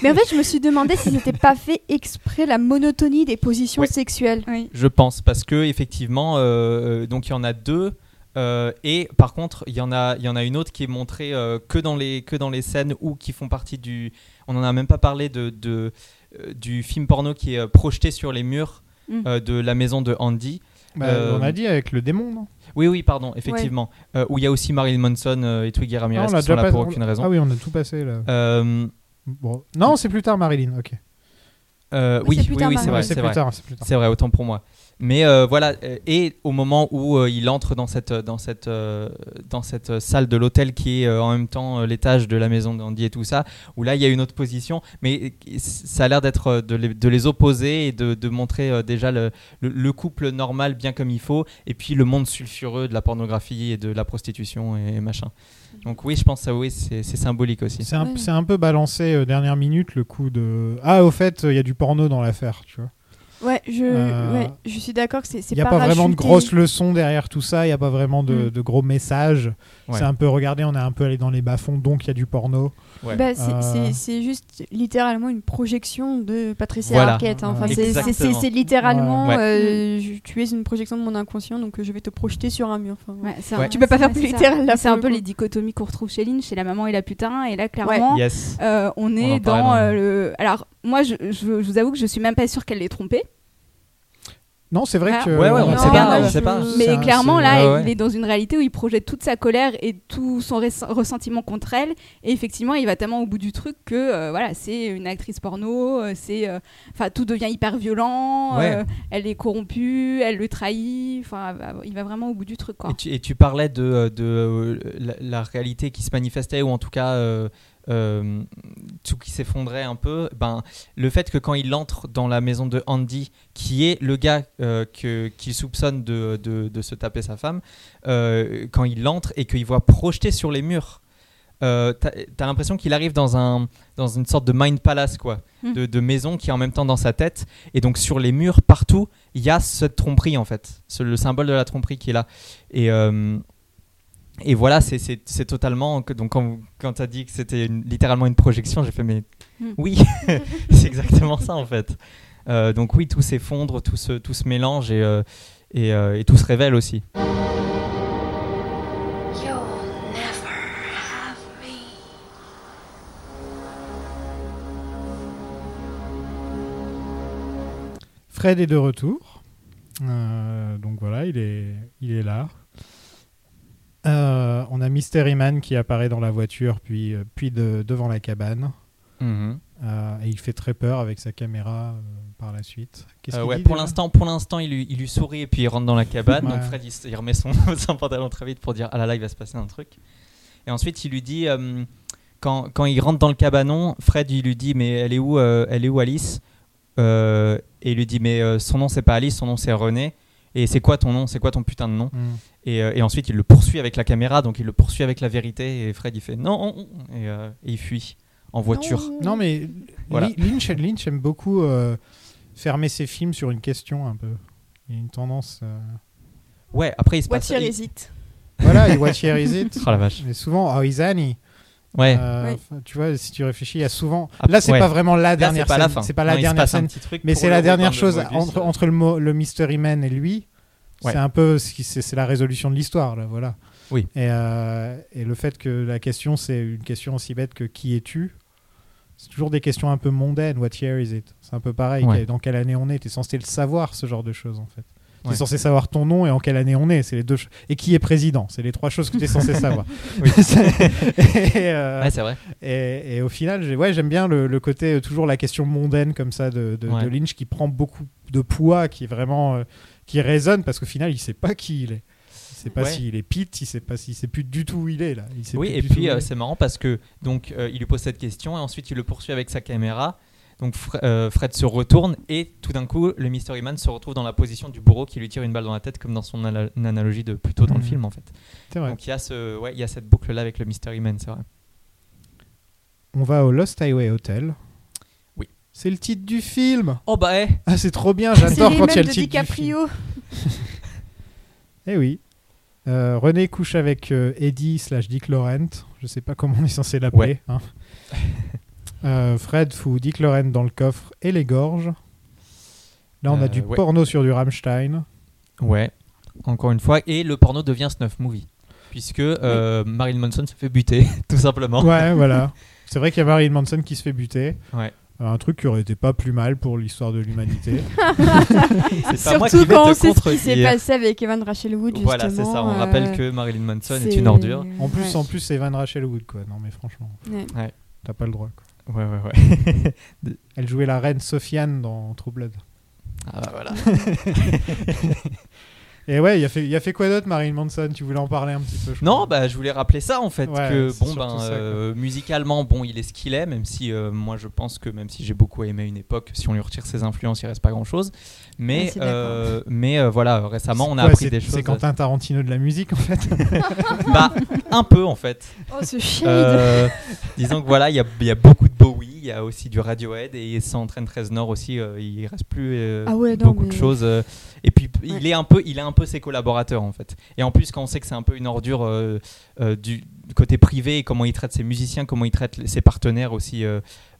mais en fait, je me suis demandé si c'était pas fait exprès la monotonie des positions Ouais. sexuelles. Oui. Je pense parce que effectivement, euh, donc il y en a deux. Euh, et par contre, il y en a, il y en a une autre qui est montrée euh, que dans les que dans les scènes ou qui font partie du. On en a même pas parlé de, de, euh, du film porno qui est projeté sur les murs Mm. euh, de la maison de Andy. Bah, Euh, On a dit avec le démon, non? Oui, oui, pardon, effectivement. Euh, où il y a aussi Marilyn Manson euh, et Twiggy Ramirez on l'a qui sont là pas- pour on- aucune raison. Ah oui, on a tout passé là. Euh, Bon. Non, c'est plus tard, Marilyn. Ok. euh, Oui, oui, c'est oui, vrai. C'est vrai, autant pour moi. Mais euh, voilà, euh, et au moment où euh, il entre dans cette, dans cette, euh, dans cette euh, salle de l'hôtel qui est euh, en même temps euh, l'étage de la maison d'Andy et tout ça, où là il y a une autre position, mais ça a l'air d'être de les, de les opposer et de, de montrer euh, déjà le, le, le couple normal bien comme il faut, et puis le monde sulfureux de la pornographie et de la prostitution et, machin. Donc oui, je pense que ça, oui, c'est symbolique aussi. C'est un, Ouais. un peu balancé euh, dernière minute le coup de Ah, au fait, il y a du porno dans l'affaire, tu vois. Ouais, je, Euh, ouais, je suis d'accord que c'est Il n'y a pas vraiment de grosses leçons derrière tout ça, il n'y a pas vraiment de, Mm. de gros messages. Ouais. C'est un peu, regardez, on est un peu allé dans les bas-fonds, donc il y a du porno. Ouais. Bah, c'est- Euh. juste littéralement une projection de Patricia Voilà. Arquette. hein. Enfin, c'est- littéralement Ouais. euh, je- tu es une projection de mon inconscient, donc euh, je vais te projeter sur un mur. Enfin, Ouais, c'est Ouais. un- Tu peux pas faire plus littéral, C'est un peu les dichotomies qu'on retrouve chez Lynch, chez la maman et la putain. Et là, clairement, Yes. euh, on est dans dans- euh, le. Alors, moi, je, je- je vous avoue que je suis même pas sûre qu'elle l'ait trompé. Non, c'est vrai Ah. que. Ouais, ouais, on Non, sait pas, on sait pas. Mais clairement, là, ouais, ouais. il est dans une réalité où il projette toute sa colère et tout son res- ressentiment contre elle. Et effectivement, il va tellement au bout du truc que euh, voilà, c'est une actrice porno, euh, c'est, euh, enfin, tout devient hyper violent. Ouais. euh, elle est corrompue, elle le trahit. Enfin, il va vraiment au bout du truc, quoi. Et tu, et tu parlais de, de la, la réalité qui se manifestait, ou en tout cas euh, tout qui s'effondrait un peu. Ben, le fait que quand il entre dans la maison de Andy, qui est le gars euh, que- qu'il soupçonne de, de- de se taper sa femme, euh, quand il entre et qu'il voit projeté sur les murs. Euh, t'as t'as l'impression qu'il arrive dans, un, dans une sorte de mind palace quoi, Mm. de, de maison qui est en même temps dans sa tête et donc sur les murs partout il y a cette tromperie en fait, ce- le symbole de la tromperie qui est là et, et voilà, c'est- totalement. Donc, quand, quand tu as dit que c'était littéralement une projection, j'ai fait, mais Mm. oui, c'est exactement ça en fait. Euh, donc, oui, tout s'effondre, tout se, tout se mélange et, euh, et, euh, et tout se révèle aussi. You'll never have me. Fred est de retour. Euh, donc voilà, il est, il est là. Euh, on a Mystery Man qui apparaît dans la voiture, puis, euh, puis de- devant la cabane. Mhm. Euh, et il fait très peur avec sa caméra euh, par la suite. Ouais, dit pour l'instant, pour l'instant, il lui, il lui sourit et puis il rentre dans la cabane. Ouais. Donc Fred, il, remet son, son pantalon très vite pour dire ah là là, il va se passer un truc. Et ensuite, il lui dit quand, quand il rentre dans le cabanon, Fred il lui dit mais elle est où, elle est où Alice? Et il lui dit mais son nom c'est pas Alice, son nom c'est René. Et c'est quoi ton nom? C'est quoi ton putain de nom? Mm. Et, euh, et ensuite, il le poursuit avec la caméra, donc il le poursuit avec la vérité. Et Fred il fait non et, euh, et il fuit en voiture. Non, mais Voilà. Lynch, Lynch aime beaucoup euh, fermer ses films sur une question un peu. Il y a une tendance. euh, Ouais, après il se passe. What year il- is it? Voilà, et What Year Is It? Oh la vache. Et souvent, Oh, is Annie Ouais. Euh, Oui. Tu vois, si tu réfléchis, il y a souvent. Ah, Là, c'est ouais. pas vraiment la Là, dernière c'est pas scène. la fin. C'est pas la il dernière scène. petit truc Mais c'est la dernière de chose entre, entre le, le Mystery Man et lui. Ouais. C'est un peu ce qui- c'est c'est la résolution de l'histoire là, voilà. Oui. Et, euh, et le fait que la question c'est une question aussi bête que qui es-tu? C'est toujours des questions un peu mondaines. What year is it? C'est un peu pareil. Ouais. Dans quelle année on est? T'es censé le savoir ce genre de choses en fait. T'es Ouais. censé savoir ton nom et en quelle année on est. C'est les deux. Et qui est président? C'est les trois choses que tu es censé savoir. Oui. et, euh, Ouais, c'est vrai. et, et au final, j'ai- ouais, j'aime bien le, le côté euh, toujours la question mondaine comme ça de, de- Ouais. de Lynch qui prend beaucoup de poids, qui est vraiment euh, qui résonne parce qu'au final, il sait pas qui il est. Il sait pas Ouais. s'il est Pete, il sait pas s'il sait plus du tout où il est là. Il sait Oui, plus et puis euh, est. c'est marrant parce que donc euh, il lui pose cette question et ensuite il le poursuit avec sa caméra. Donc Fre- euh, Fred se retourne et tout d'un coup le Mystery Man se retrouve dans la position du bourreau qui lui tire une balle dans la tête comme dans son analogie de plus tôt dans le Mhm. film en fait. Vrai. Donc il y a ce ouais, il y a cette boucle là avec le Mystery Man, c'est vrai. On va au Lost Highway Hotel. C'est le titre du film. Oh bah eh, Ah, c'est trop bien. J'adore quand il y a le de titre du film. DiCaprio. Eh oui. Euh, René couche avec euh, Eddie slash Dick Laurent. Je sais pas comment on est censé l'appeler. hein. Euh, Fred fout Dick Laurent dans le coffre et les gorges. Là, on a du ouais. porno sur du Rammstein. Ouais, encore une fois et le porno devient snuff movie puisque euh, Marilyn Manson se fait buter tout simplement. Ouais, voilà. C'est vrai qu'il y a Marilyn Manson qui se fait buter. Ouais. Euh, Un truc qui aurait été pas plus mal pour l'histoire de l'humanité. Surtout quand on sait ce qui s'est passé avec Evan Rachel Wood, justement. Voilà, c'est ça. On euh, rappelle que Marilyn Manson est une ordure. en plus, Ouais. en plus, c'est Van Rachel Wood, quoi. Non, mais franchement, Ouais. t'as pas le droit. Quoi. Ouais, ouais, ouais. Elle jouait la reine Sofiane dans True Blood. ah bah voilà. Et ouais, il a fait, il a fait quoi d'autre, Marilyn Manson? Tu voulais en parler un petit peu je Non, crois. bah je voulais rappeler ça en fait Ouais, que bon ben ça, euh, musicalement bon il est ce qu'il est même si euh, moi je pense que même si j'ai beaucoup aimé une époque si on lui retire ses influences il reste pas grand chose mais Ouais, d'accord. euh, mais euh, voilà récemment on a appris des choses C'est Quentin Tarantino de la musique, en fait? bah un peu en fait Oh, ce shade Euh, disons que voilà il y a, il y a beaucoup de Bowie il y a aussi du Radiohead et sans Train 13 Nord aussi euh, il reste plus euh, Ah ouais, non, beaucoup de choses euh, et puis Ouais. il est un peu il a un peu ses collaborateurs en fait et en plus quand on sait que c'est un peu une ordure euh, du côté privé et comment il traite ses musiciens comment il traite ses partenaires aussi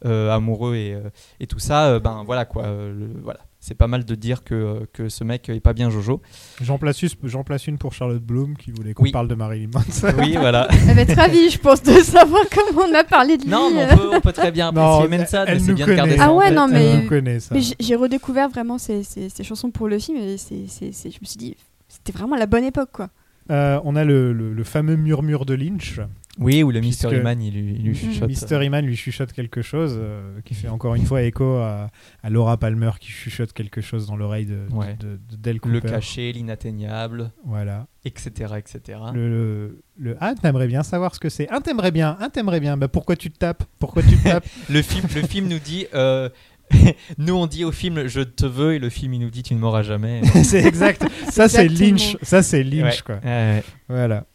amoureux et, et tout ça ben voilà quoi le- voilà c'est pas mal de dire que, que ce mec est pas bien Jojo. J'en place, une- j'en place une pour Charlotte Bloom qui voulait qu'on Oui. parle de Marilyn Manson. Oui, voilà. Elle va être ravie, je pense, de savoir comment on a parlé de lui. Non, mais on peut, on peut très bien Non, apprécier Manson, elle mais c'est nous bien de garder connaît. ça Ah en ouais, tête. non, mais- ça. J'ai- redécouvert vraiment ces, ces- ces chansons pour le film et c'est, c'est- c'est- je me suis dit, c'était vraiment la bonne époque, quoi. Euh, on a le, le- le fameux murmure de Lynch. Oui, où le Mystery Man, il, lui- il lui chuchote. Mystery Man lui chuchote quelque chose euh, qui fait encore une fois écho à, à Laura Palmer qui chuchote quelque chose dans l'oreille de, Ouais. de, de Del Le Cooper. cachet, l'inatteignable, Voilà. etc. etc. Le, le, le- Ah, t'aimerais bien savoir ce que c'est. Un t'aimerais bien, un t'aimerais bien. Bah pourquoi tu te tapes? Pourquoi tu te tapes? Le film, le film nous dit. euh, nous, on dit au film je te veux, et le film il nous dit tu ne m'auras jamais. C'est exact. Ça c'est. Lynch. Ça c'est Lynch Ouais, quoi. ouais, ouais. Voilà.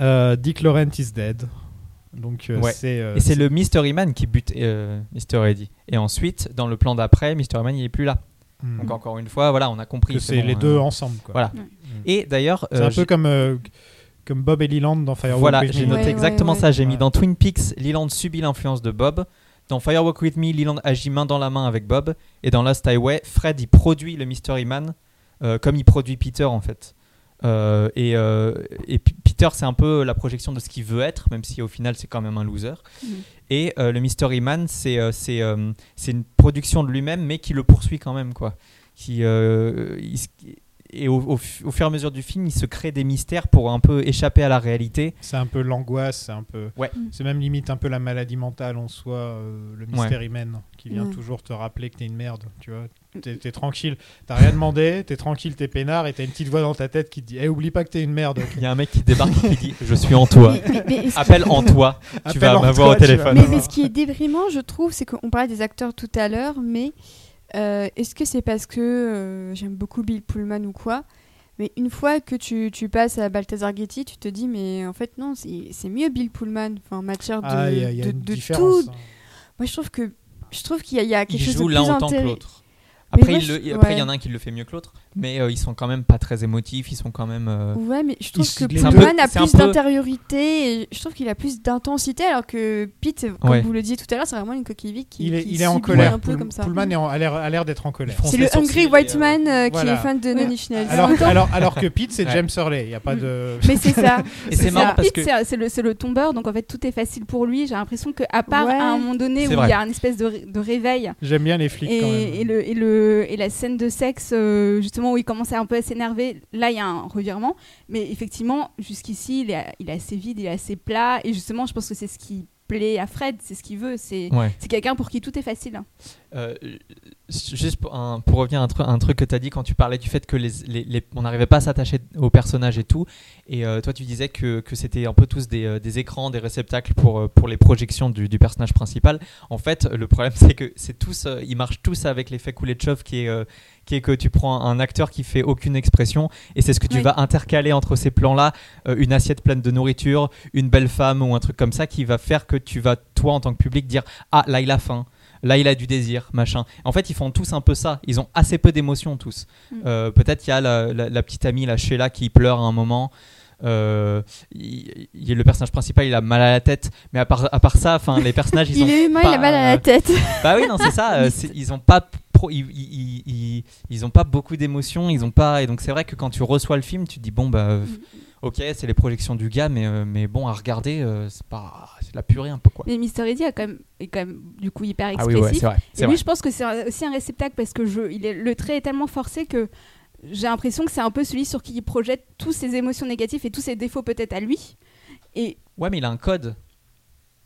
Euh, Dick Laurent is dead. Donc euh, Ouais. c'est. euh, Et c'est le Mystery Man qui bute euh, Mr. Eddie. Et ensuite, dans le plan d'après, Mystery Man il est plus là. Hmm. Donc encore une fois, voilà, on a compris. que c'est bon, les euh, deux ensemble quoi. Voilà. Ouais. Et d'ailleurs, C'est euh, un j'ai- peu comme euh, comme Bob et Leland dans Firewalk voilà, with j'ai Me. noté Ouais, exactement ouais, ça. J'ai mis dans Twin Peaks, Leland subit l'influence de Bob. Dans Firewalk with Me, Leland agit main dans la main avec Bob. Et dans Lost Highway, Fred il produit le Mystery Man euh, comme il produit Peter en fait. Euh, et, euh, et Peter, c'est un peu la projection de ce qu'il veut être, même si au final c'est quand même un loser. Mhm. Et euh, le Mystery Man, c'est euh, euh, une production de lui-même, mais qui le poursuit quand même, quoi. Qui euh, il se- et au, au fu- au fur et à mesure du film, il se crée des mystères pour un peu échapper à la réalité. C'est un peu l'angoisse, c'est un peu. Ouais. C'est même limite un peu la maladie mentale en soi, euh, le Mystery Man, qui vient Ouais. toujours te rappeler que t'es une merde, tu vois. T'es tranquille, t'as rien demandé, t'es tranquille, t'es peinard, et t'as une petite voix dans ta tête qui te dit Eh, oublie pas que t'es une merde. Il y a un mec qui débarque et qui dit Je suis en toi. Mais- mais- mais est-ce Appelle en toi. Tu vas en m'avoir au téléphone. Mais, ce qui est déprimant, je trouve, c'est qu'on parlait des acteurs tout à l'heure, mais euh, est-ce que c'est parce que euh, j'aime beaucoup Bill Pullman ou quoi Mais une fois que tu, tu passes à Balthazar Getty, tu te dis, mais en fait, non, c'est mieux Bill Pullman, enfin, en matière de, Ah, il y a, il y a de, une de différence. tout. hein. Moi, je trouve que je trouve qu'il y, a- il y a quelque Il chose joue de l'un plus autant que l'autre. Après, moi, il, le- je- après, il y en a un qui le fait mieux que l'autre, mais euh, ils sont quand même pas très émotifs. Ils sont quand même. euh, Ouais, mais je trouve que Pullman a plus peu- d'intériorité et je trouve qu'il a plus d'intensité alors que Pete, comme Ouais. vous le disiez tout à l'heure, c'est vraiment une coquille vide qui, Il est, qui il est en colère. un peu comme ça. Pullman est en- a l'air a l'air d'être en colère. C'est le Hungry White euh, Man euh, qui est fan de Ouais. Nails. Alors, alors, alors que Pete, c'est Ouais. James Hurley. Il n'y a pas de. Mais c'est ça. Et c'est marrant parce Pete, que. c'est- c'est le, c'est le tombeur, donc en fait tout est facile pour lui. J'ai l'impression qu'à part Ouais. à un moment donné où il y a une espèce de, ré- de réveil J'aime bien les flics et, quand même. et le, et, le, et la scène de sexe, euh, justement où il commence à un peu à s'énerver, là il y a un revirement. Mais effectivement, jusqu'ici il est, il est assez vide, il est assez plat. Et justement, je pense que c'est ce qui plaît à Fred, c'est ce qu'il veut. C'est Ouais. quelqu'un pour qui tout est facile. Euh, juste pour, un- pour revenir à un, truc- un truc que tu as dit quand tu parlais du fait que les, les- les- on n'arrivait pas à s'attacher aux personnages et tout. Et euh, toi, tu disais que, que c'était un peu tous des, euh, des écrans, des réceptacles pour, pour les projections du, du personnage principal. En fait, le problème, c'est que c'est tous, euh, ils marchent tous avec l'effet Kuleshov qui est, qui est que tu prends un acteur qui fait aucune expression et c'est ce que tu Oui. vas intercaler entre ces plans-là, euh, une assiette pleine de nourriture, une belle femme ou un truc comme ça qui va faire que tu vas, toi, en tant que public, dire Ah, là, il a faim. Là, il a du désir, machin. En fait, ils font tous un peu ça. Ils ont assez peu d'émotions, tous. Mm. Euh, Peut-être il y a la, la- la petite amie, la Sheila, qui pleure à un moment. Euh, il, il- le personnage principal, il a mal à la tête. Mais à part, à part ça, enfin, les personnages, ils Il ont est humain, pas, il a mal à euh, la tête. bah oui, non, c'est ça. euh, ils ont pas pro- ils, ils, ils- ils ont pas beaucoup d'émotions. Ils ont pas. Et donc c'est vrai que quand tu reçois le film, tu te dis bon bah, euh, ok, c'est les projections du gars, mais euh, mais bon à regarder, euh, c'est pas, la purée un peu quoi. Mais Mister Eddie a quand même, est quand même du coup hyper Ah expressif. oui, ouais, c'est vrai. Et lui, vrai. je pense que c'est aussi un réceptacle parce que je, il est, le trait est tellement forcé que j'ai l'impression que c'est un peu celui sur qui il projette tous ses émotions négatives et tous ses défauts peut-être à lui. Et Ouais, mais il a un code.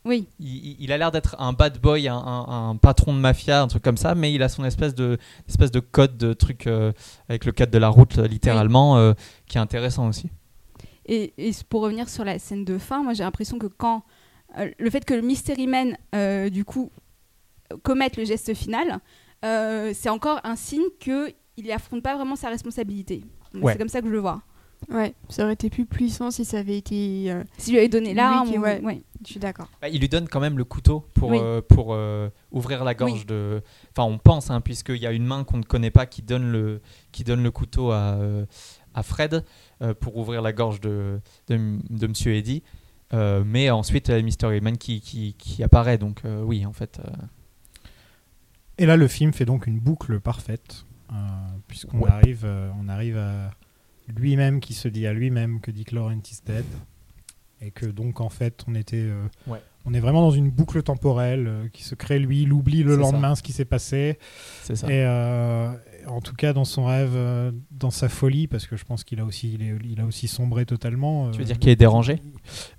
oui, il, a l'air d'être un bad boy, un, un- un patron de mafia, un truc comme ça, mais il a son espèce de, espèce de code de truc euh, avec le code de la route, euh, littéralement, euh, qui est intéressant aussi. Et, et pour revenir sur la scène de fin, moi j'ai l'impression que quand euh, le fait que le Mystery Man du coup commette le geste final, c'est encore un signe que il affronte pas vraiment sa responsabilité. Ouais. C'est comme ça que je le vois. Ouais, ça aurait été plus puissant si ça avait été. euh, Si lui avait donné l'arme, ou- ouais. ouais. Je suis d'accord. Bah, il lui donne quand même le couteau pour, Oui. euh, pour euh, ouvrir la gorge Oui. de. Enfin, on pense, hein, puisqu'il y a une main qu'on ne connaît pas qui donne le, qui donne le couteau à, euh, à Fred euh, pour ouvrir la gorge de, de, de Monsieur Eddy. Euh, mais ensuite, il y a Mystery Man qui, qui, qui apparaît. Donc, euh, oui, en fait. euh, Et là, le film fait donc une boucle parfaite, puisqu'on Ouais. arrive, euh, on arrive à lui-même qui se dit à lui-même que Dick Laurent is dead, et que donc en fait, on était, euh, Ouais. on est vraiment dans une boucle temporelle euh, qui se crée lui, il oublie le ça. lendemain ce qui s'est passé, C'est ça. et euh, en tout cas dans son rêve, euh, dans sa folie, parce que je pense qu'il a aussi, il, est- il a aussi sombré totalement. Tu veux euh, dire qu'il est dérangé?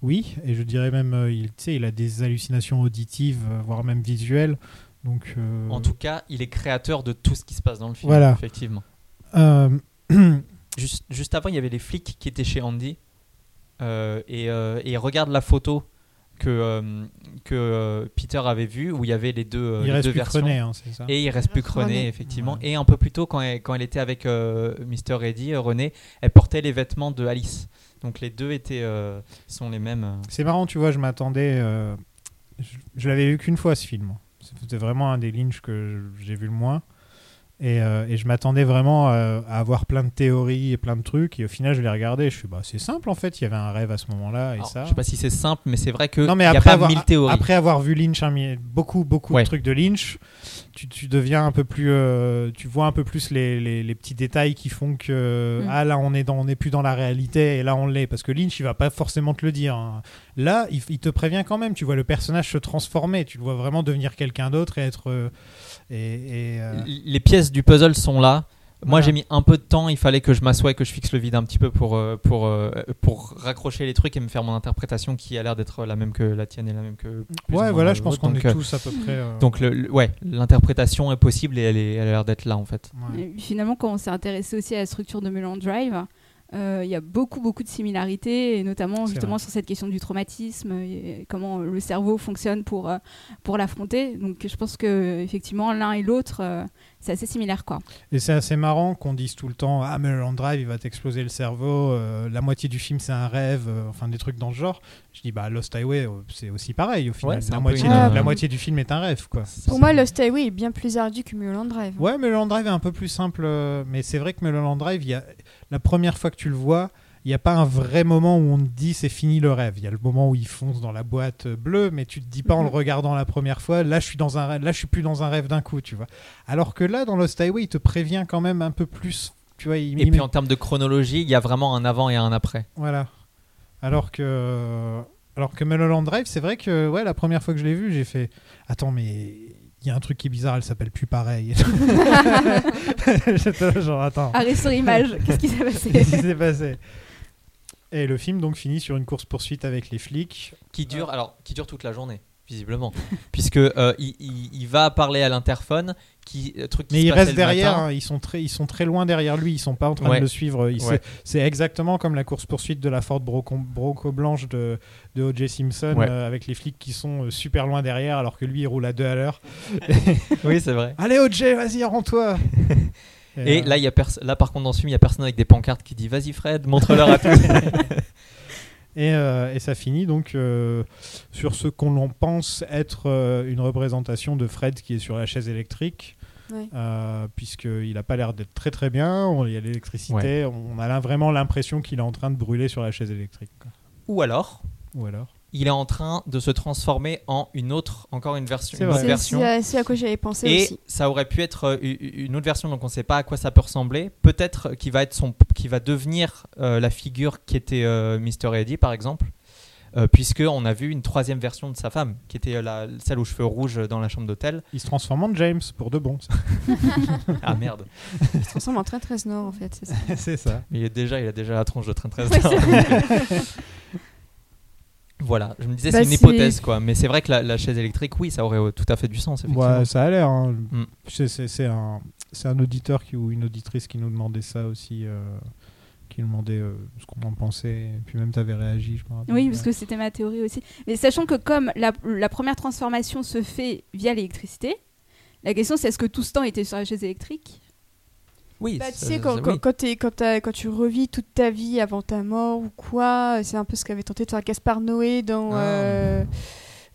Oui, et je dirais même, euh, il, tu sais, il a des hallucinations auditives, euh, voire même visuelles. Donc, euh, En tout cas, il est créateur de tout ce qui se passe dans le film, Voilà. effectivement. euh, Juste, juste avant, il y avait les flics qui étaient chez Andy euh, et, euh, et regarde la photo que, euh, que euh, Peter avait vue où il y avait les deux, il les reste deux plus versions. René, hein, c'est ça. Et il reste plus que René. Effectivement. Ouais. Et un peu plus tôt, quand elle, quand elle était avec euh, Mr. Eddy, euh, René, elle portait les vêtements de Alice. Donc les deux étaient, euh, sont les mêmes. C'est marrant, tu vois, je m'attendais. euh, je je l'avais vu qu'une fois ce film. C'était vraiment un des Lynch que j'ai vu le moins. Et, euh, et je m'attendais vraiment à, à avoir plein de théories et plein de trucs. Et au final, je l'ai regardé. et Je suis, bah, c'est simple en fait. Il y avait un rêve à ce moment-là. Et Alors, ça. Je sais pas si c'est simple, mais c'est vrai que Non, mais il n'y a après pas avoir, mille théories. après avoir vu Lynch, mi- beaucoup, beaucoup Ouais. de trucs de Lynch, tu, tu deviens un peu plus. euh, tu vois un peu plus les, les- les petits détails qui font que. Mm. Ah là, on est, dans, on est plus dans la réalité et là, on l'est. Parce que Lynch, il va pas forcément te le dire. hein. Là, il, il te prévient quand même. Tu vois le personnage se transformer. Tu le vois vraiment devenir quelqu'un d'autre et être. euh, et, et, euh, les pièces du puzzle sont là. Moi, Voilà. j'ai mis un peu de temps. Il fallait que je m'assoie et que je fixe le vide un petit peu pour, euh, pour, euh, pour raccrocher les trucs et me faire mon interprétation qui a l'air d'être la même que la tienne et la même que. ouais, voilà, je pense qu'on est tous à peu près. euh, Donc, le, le- ouais, l'interprétation est possible et elle, est, elle a l'air d'être là en fait. ouais. Et finalement, quand on s'est intéressé aussi à la structure de Mulholland Drive, euh, il y a beaucoup, beaucoup de similarités, et notamment justement vrai. sur cette question du traumatisme et comment le cerveau fonctionne pour, euh, pour l'affronter. Donc je pense que effectivement l'un et l'autre, euh, c'est assez similaire. Quoi. Et c'est assez marrant qu'on dise tout le temps Ah, Mulholland Drive, il va t'exploser le cerveau, euh, la moitié du film c'est un rêve, euh, enfin des trucs dans le genre. Je dis Bah, Lost Highway, euh, c'est aussi pareil au final. Ouais, la, moitié une- du, la oui. moitié du film est un rêve, quoi. Pour moi, Lost Highway est bien plus ardu que Mulholland Drive. Ouais, Mulholland Drive est un peu plus simple, mais c'est vrai que Mulholland Drive, il y a, la première fois que tu le vois, il n'y a pas un vrai moment où on te dit c'est fini le rêve. Il y a le moment où il fonce dans la boîte euh, bleue, mais tu te dis pas en le Mhm. regardant la première fois, là je suis dans un rêve, là je suis plus dans un rêve d'un coup, tu vois. Alors que là, dans Lost Highway, il te prévient quand même un peu plus, tu vois. Il, Et il puis met- en termes de chronologie, il y a vraiment un avant et un après. Voilà. Alors que, alors que Mulholland Drive, c'est vrai que ouais, la première fois que je l'ai vu, j'ai fait Attends, mais il y a un truc qui est bizarre, elle s'appelle plus pareil. J'étais là, genre, attends, Arrêt sur image, qu'est-ce qui s'est passé? Qu'est-ce qui s'est passé? Et le film donc finit sur une course-poursuite avec les flics. Qui dure, alors, qui dure toute la journée, visiblement. Puisque euh, il, il- il va parler à l'interphone, qui, euh, truc qui Mais restent le derrière, hein, ils, sont très, ils sont très loin derrière lui, ils sont pas en train Ouais. de le suivre. Il- Ouais. c'est- exactement comme la course-poursuite de la Ford Bronco blanche de, de O.J. Simpson, Ouais. euh, avec les flics qui sont euh, super loin derrière, alors que lui il roule à deux à l'heure. Oui, c'est vrai. Allez O.J., vas-y, rends-toi Et euh, là, il y a là, par contre, dans ce film, il y a personne avec des pancartes qui dit Vas-y, Fred, montre-leur à tous. Et, euh, et ça finit donc euh, sur ce qu'on en pense être euh, une représentation de Fred qui est sur la chaise électrique, Ouais. euh, puisqu'il n'a pas l'air d'être très très bien, il y a l'électricité, on a là vraiment l'impression qu'il est en train de brûler sur la chaise électrique. Ou alors, Ou alors il est en train de se transformer en une autre, encore une version. C'est Une version. c'est à- c'est à quoi j'avais pensé Et aussi. ça aurait pu être euh, une autre version, donc on ne sait pas à quoi ça peut ressembler. Peut-être qui va être son, qui va devenir euh, la figure qui était euh, Mr. Eddy, par exemple, euh, puisque on a vu une troisième version de sa femme, qui était euh, la, celle aux cheveux rouges dans la chambre d'hôtel. Il se transforme en James pour de bon. Ah merde, Il se transforme en train 13 Nord en fait. c'est ça. c'est ça. Mais il est déjà, il a déjà la tronche de train 13 Voilà, je me disais Bah, c'est une hypothèse quoi, mais c'est vrai que la, la chaise électrique, oui, ça aurait euh, tout à fait du sens. Effectivement. Ouais, ça a l'air. hein. Mm. C'est- C'est c'est un, c'est un auditeur qui, ou une auditrice qui nous demandait ça aussi, euh, qui nous demandait euh, ce qu'on en pensait. Et puis même, tu avais réagi, je me rappelle. Oui, parce que c'était ma théorie aussi. Mais sachant que comme la, la première transformation se fait via l'électricité, la question c'est est-ce que tout ce temps était sur la chaise électrique? Oui, Bah, tu sais, ça- quand, oui. quand, quand, t'es- quand, t'as- quand tu revis toute ta vie avant ta mort ou quoi, c'est un peu ce qu'avait tenté de faire Gaspard Noé dans, Ah. euh,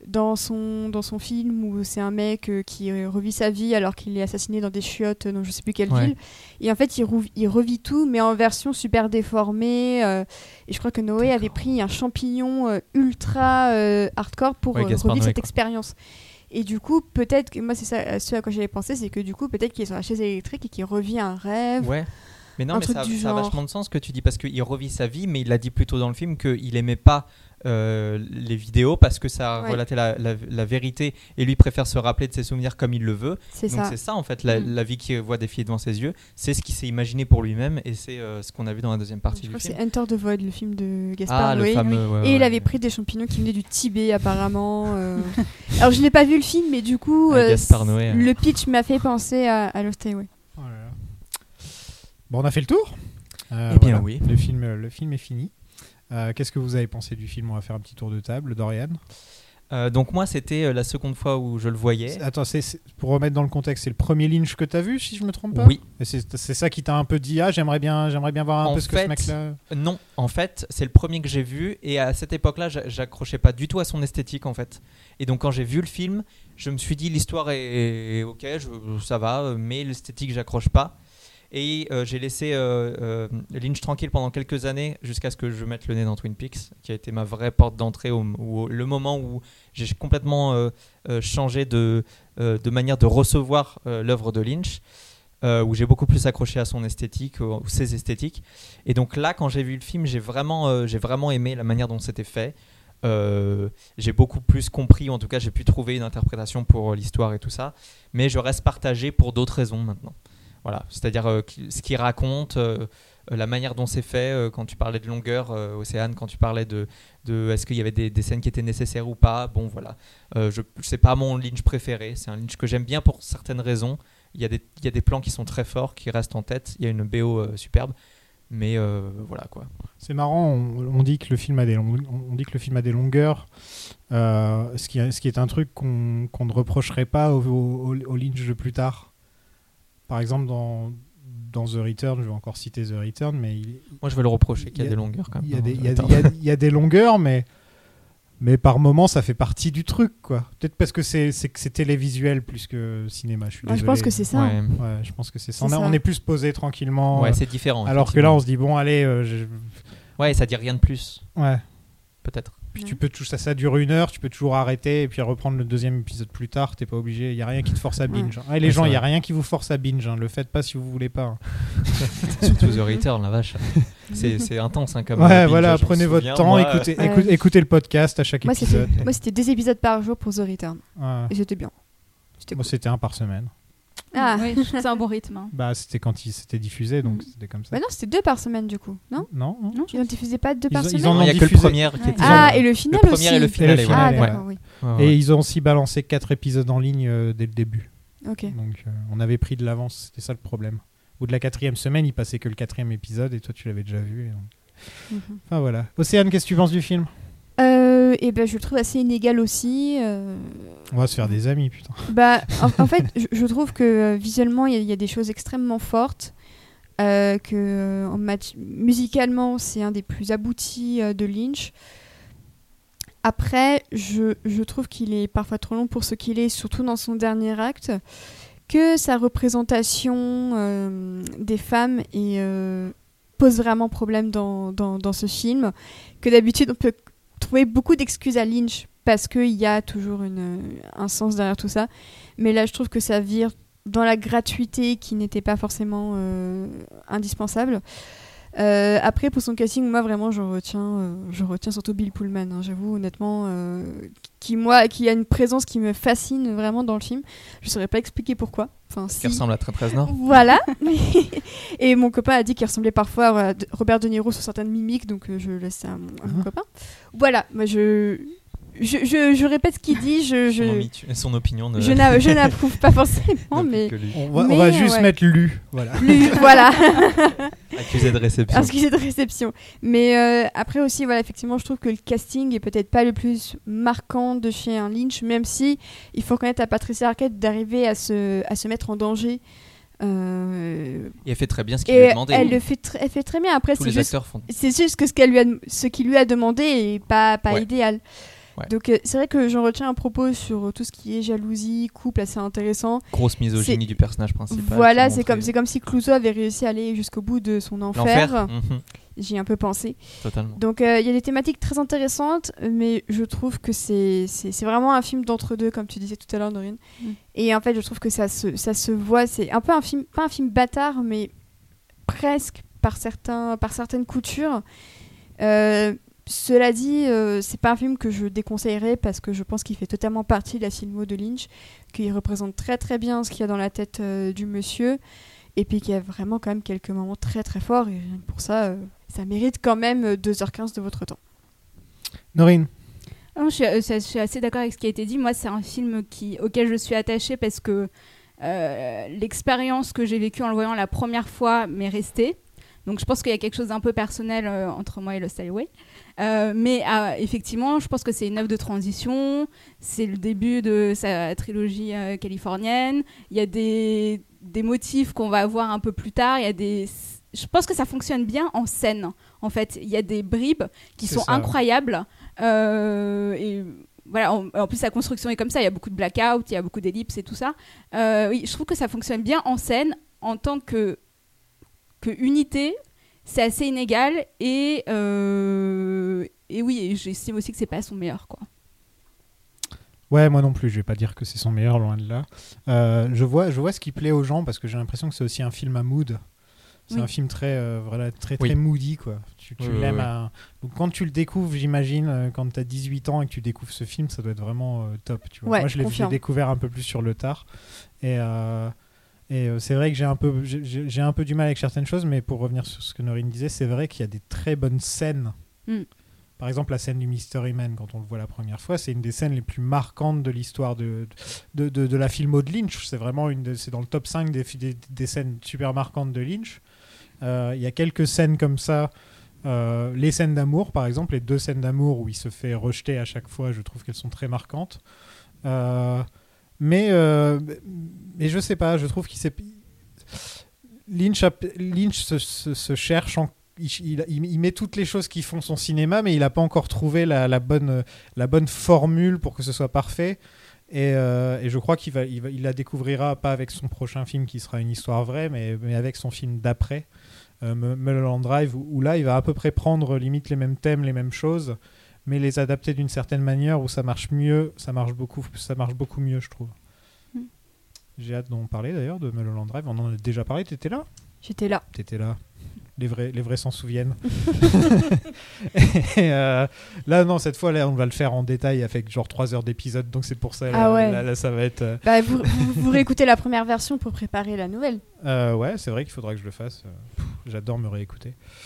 dans, son, dans son film où c'est un mec euh, qui revit sa vie alors qu'il est assassiné dans des chiottes dans je sais plus quelle Ouais. ville. Et en fait, il, il revit tout, mais en version super déformée. euh, et je crois que Noé avait pris un champignon ultra hardcore pour Ouais, revivre Noé, cette quoi. expérience. Et du coup, peut-être que moi, c'est ça, ce à quoi j'avais pensé, c'est que du coup, peut-être qu'il est sur la chaise électrique et qu'il revit un rêve. Ouais. Mais non, Un mais truc ça, du ça a vachement de sens ce que tu dis parce qu'il revit sa vie, mais il a dit plus tôt dans le film qu'il aimait pas euh, les vidéos parce que ça Ouais. relatait la, la- la vérité et lui préfère se rappeler de ses souvenirs comme il le veut. C'est Donc ça. c'est ça en fait, la, Mm. la vie qu'il voit défiler devant ses yeux, c'est ce qu'il s'est imaginé pour lui-même et c'est euh, ce qu'on a vu dans la deuxième partie Je du crois que film. c'est Enter the Void, le film de Gaspard Ah, Noé. fameux. ouais, Et il avait pris des champignons qui venaient du Tibet apparemment. euh. Alors je n'ai pas vu le film, mais du coup, Gaspard Noé, hein. le pitch m'a fait penser à, à Lost Highway. Oh là là. Bon, on a fait le tour. Euh, Eh bien, oui. Le film, le film est fini. Euh, Qu'est-ce que vous avez pensé du film? On va faire un petit tour de table. Dorian? Euh, donc moi c'était euh, la seconde fois où je le voyais. Attends, pour remettre dans le contexte, c'est le premier Lynch que tu as vu, si je me trompe pas? Oui. C'est ça qui t'a un peu dit Ah, j'aimerais bien, j'aimerais bien voir un En peu ce que ce mec-là. Non, en fait, c'est le premier que j'ai vu et à cette époque-là, j'a- j'accrochais pas du tout à son esthétique en fait. Et donc quand j'ai vu le film, je me suis dit l'histoire est, est ok, je- ça va, mais l'esthétique j'accroche pas. Et euh, j'ai laissé euh, euh, Lynch tranquille pendant quelques années jusqu'à ce que je mette le nez dans Twin Peaks, qui a été ma vraie porte d'entrée, au, le moment où j'ai complètement changé de, manière de recevoir l'œuvre de Lynch, où j'ai beaucoup plus accroché à son esthétique, ou ses esthétiques. Et donc là, quand j'ai vu le film, j'ai vraiment, j'ai vraiment aimé la manière dont c'était fait. J'ai beaucoup plus compris, en tout cas j'ai pu trouver une interprétation pour l'histoire et tout ça, mais je reste partagé pour d'autres raisons maintenant. Voilà, c'est-à-dire euh, ce qu'il raconte, euh, euh, la manière dont c'est fait, quand tu parlais de longueur, Océane, quand tu parlais de, est-ce qu'il y avait des, scènes qui étaient nécessaires ou pas, bon voilà, je c'est pas mon Lynch préféré, c'est un Lynch que j'aime bien pour certaines raisons, il y, a des, il y a des plans qui sont très forts, qui restent en tête, il y a une BO superbe, mais voilà quoi. C'est marrant, on, dit que le film a des, on dit que le film a des longueurs, ce, qui, est un truc qu'on qu'on ne reprocherait pas au, au, au Lynch de plus tard. Par exemple, dans, dans The Return, je vais encore citer The Return, mais il, Moi je vais le reprocher qu'il y Il y a des longueurs quand même. il y, a des- il y a- Return. il y a- il y a des longueurs, mais, mais par moments, ça fait partie du truc. quoi. Peut-être parce que c'est c'est que c'est télévisuel plus que cinéma. Je suis Ouais, je désolé. pense que c'est ça. Ouais. Ouais, je pense que c'est ça. On, C'est a- ça. on est plus posé tranquillement. Ouais, euh, c'est différent. alors que là, on se dit, bon, allez, euh, je- Ouais, ça dit rien de plus, ouais. peut-être. Puis tu peux tout ça, ça dure une heure, tu peux toujours arrêter et puis reprendre le deuxième épisode plus tard. T'es pas obligé. Il y a rien qui te force à binge. Ah, et les Ouais, gens, il y a rien qui vous force à binge. hein. Le faites pas si vous voulez pas. hein. Surtout The Return, la vache. C'est intense hein, comme. Ouais, binge, voilà, prenez votre souviens, temps, moi, écoutez, Ouais. écoute- écoutez le podcast à chaque Moi, épisode. moi, c'était deux épisodes par jour pour The Return. Ouais. Et c'était bien. C'était Moi, cool. c'était un par semaine. Ah. Oui, je trouve c'est un bon rythme. hein. Bah, c'était quand il s'était diffusé, donc Mm. c'était comme ça. Bah non, c'était deux par semaine du coup, non Non, non. Ils n'en diffusaient pas deux Ils par ont- ils semaine en Non, ont il y a que le diffusé. premier qui Ouais. était. Ah, et le final le premier aussi. et le final, le et final, Ah, ouais. ouais. d'accord, oui. Ouais, ouais. Et ils ont aussi balancé quatre épisodes en ligne euh, dès le début. Ok. Donc euh, on avait pris de l'avance, c'était ça le problème. Au bout de la quatrième semaine, il passait que le quatrième épisode et toi tu l'avais déjà vu. et donc- Mhm. Enfin voilà. Océane, qu'est-ce que tu penses du film? Euh, et ben je le trouve assez inégal aussi. euh, On va se faire des amis, putain. Bah, en, en fait, je, je trouve que euh, visuellement, il y, a- il y a des choses extrêmement fortes. euh, que euh, en musicalement, c'est un des plus aboutis euh, de Lynch. Après, je, je trouve qu'il est parfois trop long pour ce qu'il est, surtout dans son dernier acte. Que sa représentation euh, des femmes est, pose vraiment problème dans, dans, dans ce film. Que d'habitude, on peut trouver beaucoup d'excuses à Lynch parce qu'il y a toujours une, un sens derrière tout ça. Mais là, je trouve que ça vire dans la gratuité qui n'était pas forcément euh, indispensable. Euh, après, pour son casting, moi vraiment, je retiens, euh, je retiens surtout Bill Pullman. hein, J'avoue, honnêtement, qui moi, qui a une présence qui me fascine vraiment dans le film. Je saurais pas expliquer pourquoi. Enfin, Qui si. ressemble à Très 13 Nord. Voilà. Et mon copain a dit qu'il ressemblait parfois à Robert De Niro sur certaines mimiques, donc je laisse ça à mon, à mon Ah. copain. Voilà. Moi, je, je, je, je répète ce qu'il dit. Je, je, Son, opinion ne. je n'a- je n'approuve pas forcément, mais. On va, on Mais, va juste ouais. mettre lu. Voilà. lui, voilà. Accusé de réception. Excusez de réception. Mais euh, après aussi, voilà, effectivement, je trouve que le casting est peut-être pas le plus marquant de chez un Lynch, même si il faut connaître à Patricia Arquette d'arriver à se, à se mettre en danger. Euh, Et elle fait très bien ce qu'il lui a demandé. elle le fait, tr- elle fait très bien. Après, c'est les juste, acteurs font. c'est juste que ce qu'elle lui a, ce qu'il lui a demandé est pas, pas Ouais. idéal. Ouais. Donc euh, c'est vrai que j'en retiens un propos sur tout ce qui est jalousie, couple assez intéressant. Grosse misogynie du personnage principal. voilà, c'est comme comme si Clouseau avait réussi à aller jusqu'au bout de son enfer. Mhm. J'y ai un peu pensé. Totalement. Donc euh, il y a des thématiques très intéressantes, mais je trouve que c'est c'est c'est vraiment un film d'entre-deux, comme tu disais tout à l'heure, Norine. Mm. Et en fait, je trouve que ça se, ça se voit. C'est un peu un film, pas un film bâtard, mais presque par, certains, par certaines coutures. Euh, cela dit, euh, c'est pas un film que je déconseillerais parce que je pense qu'il fait totalement partie de la filmo de Lynch, qu'il représente très très bien ce qu'il y a dans la tête euh, du monsieur, et puis qu'il y a vraiment quand même quelques moments très très forts, et rien que pour ça, euh, ça mérite quand même euh, 2h15 de votre temps. Norine, Non, je, suis, euh, je suis assez d'accord avec ce qui a été dit. Moi, c'est un film qui, auquel je suis attachée parce que euh, l'expérience que j'ai vécue en le voyant la première fois m'est restée. Donc, je pense qu'il y a quelque chose d'un peu personnel euh, entre moi et Lost Highway. Euh, mais euh, effectivement, je pense que c'est une œuvre de transition. C'est le début de sa trilogie euh, californienne. Il y a des, des motifs qu'on va voir un peu plus tard. Il y a des. Je pense que ça fonctionne bien en scène. En fait, il y a des bribes qui sont ça. incroyables. Euh, et voilà, en, en plus, la construction est comme ça. Il y a beaucoup de blackout, il y a beaucoup d'ellipses et tout ça. Oui, je trouve que ça fonctionne bien en scène en tant que, que unité. C'est assez inégal et, euh, et oui, j'estime aussi que c'est pas son meilleur quoi. Ouais, moi non plus, je vais pas dire que c'est son meilleur, loin de là. Euh, je, vois, je vois ce qui plaît aux gens parce que j'ai l'impression que c'est aussi un film à mood. C'est Oui. un film très, euh, voilà, très, très Oui. moody, quoi. Tu, tu Oui, oui, l'aimes oui. à- Donc quand tu le découvres, j'imagine, quand tu as 18 ans et que tu découvres ce film, ça doit être vraiment euh, top. Tu vois. Ouais, Moi, je l'ai découvert un peu plus sur le tard. Et, euh, et euh, c'est vrai que j'ai un, peu, j'ai- un peu du mal avec certaines choses, mais pour revenir sur ce que Norine disait, c'est vrai qu'il y a des très bonnes scènes. Mm. Par exemple, la scène du Mystery Man, quand on le voit la première fois, c'est une des scènes les plus marquantes de l'histoire de, de, de, de la filmo de Lynch. C'est vraiment une c'est dans le top 5 des, des, des scènes super marquantes de Lynch. Euh, Il y a quelques scènes comme ça. Euh, les scènes d'amour, par exemple, les deux scènes d'amour où il se fait rejeter à chaque fois, je trouve qu'elles sont très marquantes. Euh, mais, euh, mais je sais pas, je trouve qu'il s'est. Lynch, Lynch se, cherche il, met toutes les choses qui font son cinéma, mais il n'a pas encore trouvé la, bonne, la bonne formule pour que ce soit parfait. Et, euh, je crois qu'il va, il la découvrira pas avec son prochain film qui sera une histoire vraie, mais, mais avec son film d'après, euh, Drive, où là il va à peu près prendre limite les mêmes thèmes, les mêmes choses, mais les adapter d'une certaine manière où ça marche mieux, ça marche beaucoup, ça marche beaucoup mieux, je trouve. Mm. J'ai hâte d'en parler d'ailleurs de Mulholland Drive. On en a déjà parlé. T'étais là? J'étais là. T'étais là. Les vrais, les vrais s'en souviennent. Et, euh, là, non, cette fois, là, on va le faire en détail avec genre 3 heures d'épisode. Donc c'est pour ça. Ah là, ouais. là, là, ça va être. euh, Bah, vous, vous, vous réécoutez la première version pour préparer la nouvelle. euh, ouais, c'est vrai qu'il faudra que je le fasse. Euh, J'adore me réécouter.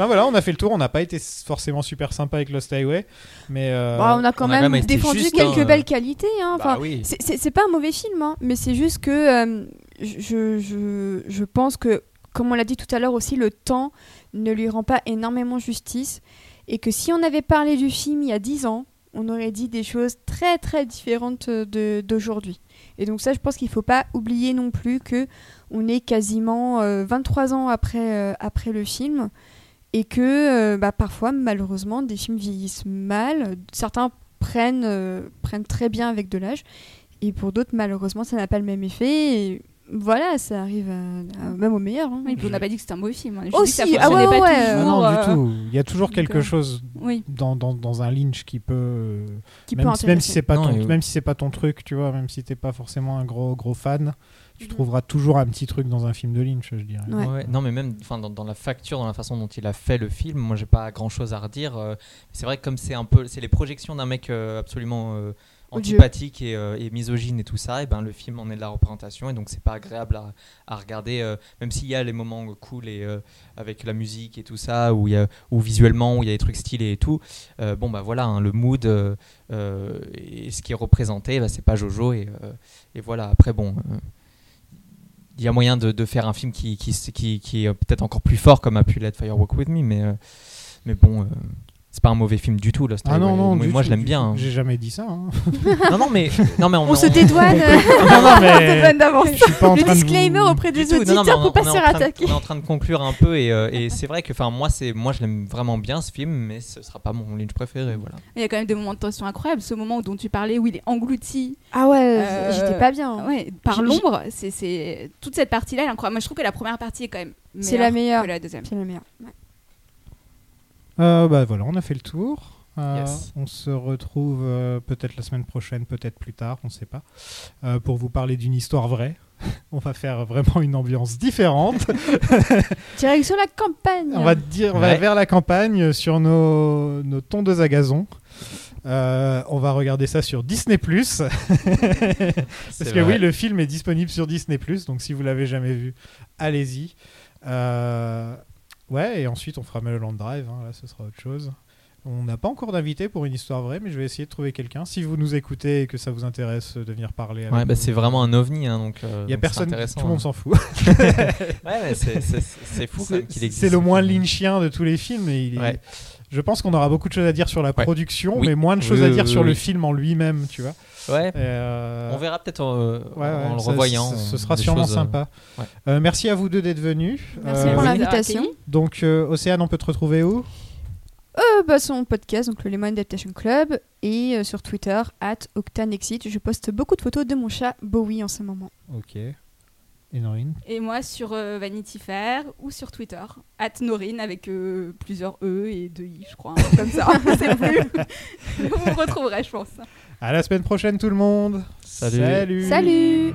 enfin voilà, on a fait le tour. On n'a pas été forcément super sympa avec Lost Highway, mais euh, Bah, on a quand on même défendu juste, quelques hein. belles qualités. Hein. Bah Enfin, oui. c'est- pas un mauvais film, hein, mais c'est juste que euh, je, je, je pense que, comme on l'a dit tout à l'heure aussi, le temps ne lui rend pas énormément justice. Et que si on avait parlé du film il y a 10 ans, on aurait dit des choses très très différentes d'aujourd'hui. Et donc ça, je pense qu'il faut pas oublier non plus que on est quasiment euh, 23 ans après, euh, après le film et que euh, bah, parfois, malheureusement, des films vieillissent mal. Certains prennent, euh, prennent très bien avec de l'âge et pour d'autres, malheureusement, ça n'a pas le même effet. Et voilà, ça arrive à- à- même au meilleur. hein. Oui, on n'a pas dit que c'était un mauvais film. Aussi, dit que ça ah ouais, pas ouais, non, toujours. non, euh, du tout. Il y a toujours quelque euh, chose Oui. dans, dans, dans un Lynch qui peut, euh, Qui même, peut si- même si c'est pas Non, ton, même si c'est pas ton truc, tu vois, même si t'es pas forcément un gros gros fan, tu Mhm. trouveras toujours un petit truc dans un film de Lynch, je dirais. Ouais. Ouais, non, mais même enfin, dans, dans la facture, dans la façon dont il a fait le film, moi j'ai pas grand chose à redire. euh, c'est vrai que comme c'est un peu, c'est les projections d'un mec euh, absolument euh, antipathique et, euh, et misogyne et tout ça, et ben le film en est de la représentation et donc c'est pas agréable à, à regarder, euh, même s'il y a les moments cool et euh, avec la musique et tout ça, où il y a, ou visuellement où il y a des trucs stylés et tout. euh, bon bah voilà, hein, le mood euh, euh, et ce qui est représenté, bah, c'est pas Jojo et, euh, et voilà. Après bon. Il y a moyen de, faire un film qui, est peut-être encore plus fort comme a pu l'être Fire Walk With Me mais, euh, bon euh, c'est pas un mauvais film du tout Lost Ah non, Highway. non, moi, du moi, tout, je l'aime du bien tout. hein. J'ai jamais dit ça. hein. non non mais non mais on, On se on- dédouane. non, non, on se mais dédouane d'avance. je suis pas en Le train de disclaimer vous- auprès du des tout. Non, non, auditeurs mais pour on- pas on se est faire en train de- attaquer. On est en train de conclure un peu et, euh, et c'est vrai que enfin moi c'est moi je l'aime vraiment bien ce film mais ce sera pas mon Lynch préféré voilà. Il y a quand même des moments de tension incroyables. Ce moment dont tu parlais où il est englouti Ah ouais, Euh, j'étais pas bien. ouais, par J'ai- l'ombre, c'est, c'est toute cette partie-là, elle est incroyable. Moi, je trouve que la première partie est quand même C'est la meilleure. que la deuxième. C'est la meilleure. Ouais. Euh, bah voilà, on a fait le tour. Euh, Yes. On se retrouve euh, peut-être la semaine prochaine, peut-être plus tard, on ne sait pas, euh, pour vous parler d'une histoire vraie. on va faire vraiment une ambiance différente. Direction la campagne. on va dire, on va Ouais. vers la campagne sur nos, nos tondeuses à gazon. Euh, on va regarder ça sur Disney Parce que vrai. oui, le film est disponible sur Disney donc si vous l'avez jamais vu, allez-y. Euh, ouais, et ensuite on fera Mulholland Drive, hein, là ce sera autre chose. On n'a pas encore d'invité pour une histoire vraie, mais je vais essayer de trouver quelqu'un. Si vous nous écoutez et que ça vous intéresse de venir parler avec Ouais, bah, c'est vraiment un ovni, hein, donc. euh, Il y a personne, tout le monde hein. s'en fout. Ouais, mais c'est- fou qu'il C'est existe. c'est le moins lynchien de tous les films. Et il est- Ouais. Je pense qu'on aura beaucoup de choses à dire sur la production, Oui. mais moins de choses Oui, à dire oui, sur le film en lui-même, tu vois. Ouais. Et, euh, On verra peut-être Ouais, ouais, en le ça- revoyant. Ce, euh, sera sûrement choses, euh, sympa. ouais. Euh, merci à vous deux d'être venus. Merci Euh, pour l'invitation. Donc, euh, Océane, on peut te retrouver où? Euh, bah, son podcast, donc le Lemon Adaptation Club, et euh, sur Twitter, at OctaneXit. Je poste beaucoup de photos de mon chat Bowie en ce moment. Ok. Et Norine? Et moi sur euh, Vanity Fair ou sur Twitter, at Norine avec euh, plusieurs E et deux I, je crois, truc comme ça. Plus. Vous me retrouverez, je pense. À la semaine prochaine, tout le monde. Salut. Salut. Salut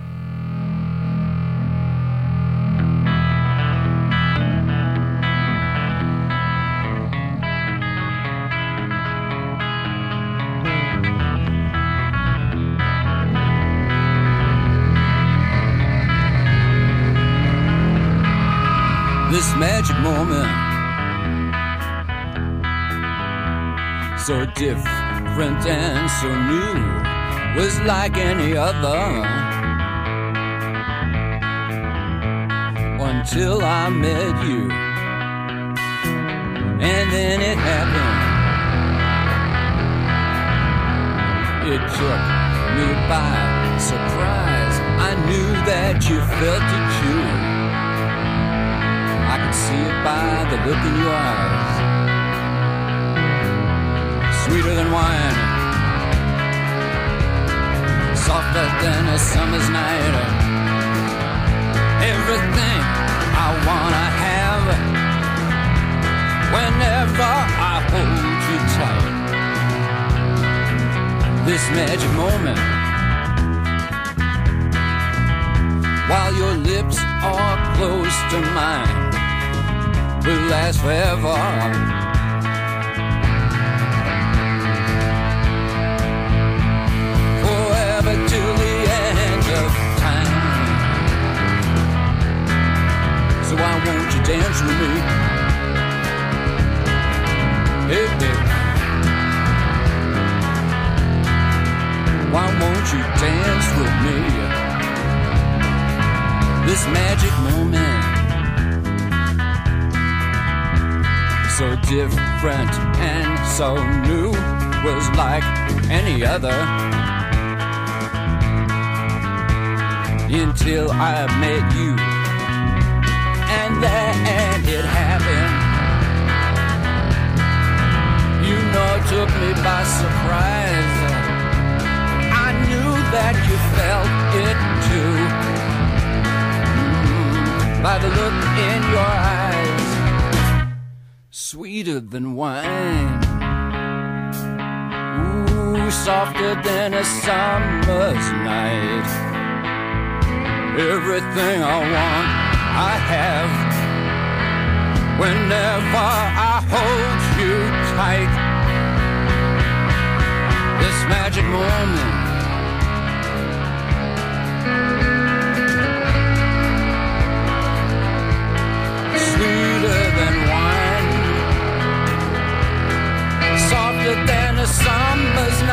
this magic moment. So different and so new, was like any other. Until I met you, and then it happened. It took me by surprise. I knew that you felt it too. I could see it by the look in your eyes. Sweeter than wine, softer than a summer's night. Everything I wanna have whenever I hold you tight. This magic moment. While your lips are close to mine will last forever. Dance with me? Hey. Why won't you dance with me? This magic moment. so different and so new was like any other until I met you and then it happened you know it took me by surprise I knew that you felt it too Mm, by the look in your eyes sweeter than wine. Ooh, softer than a summer's night. Everything I want, I have. Whenever I hold you tight, this magic moment. Sweeter than wine softer than a summer's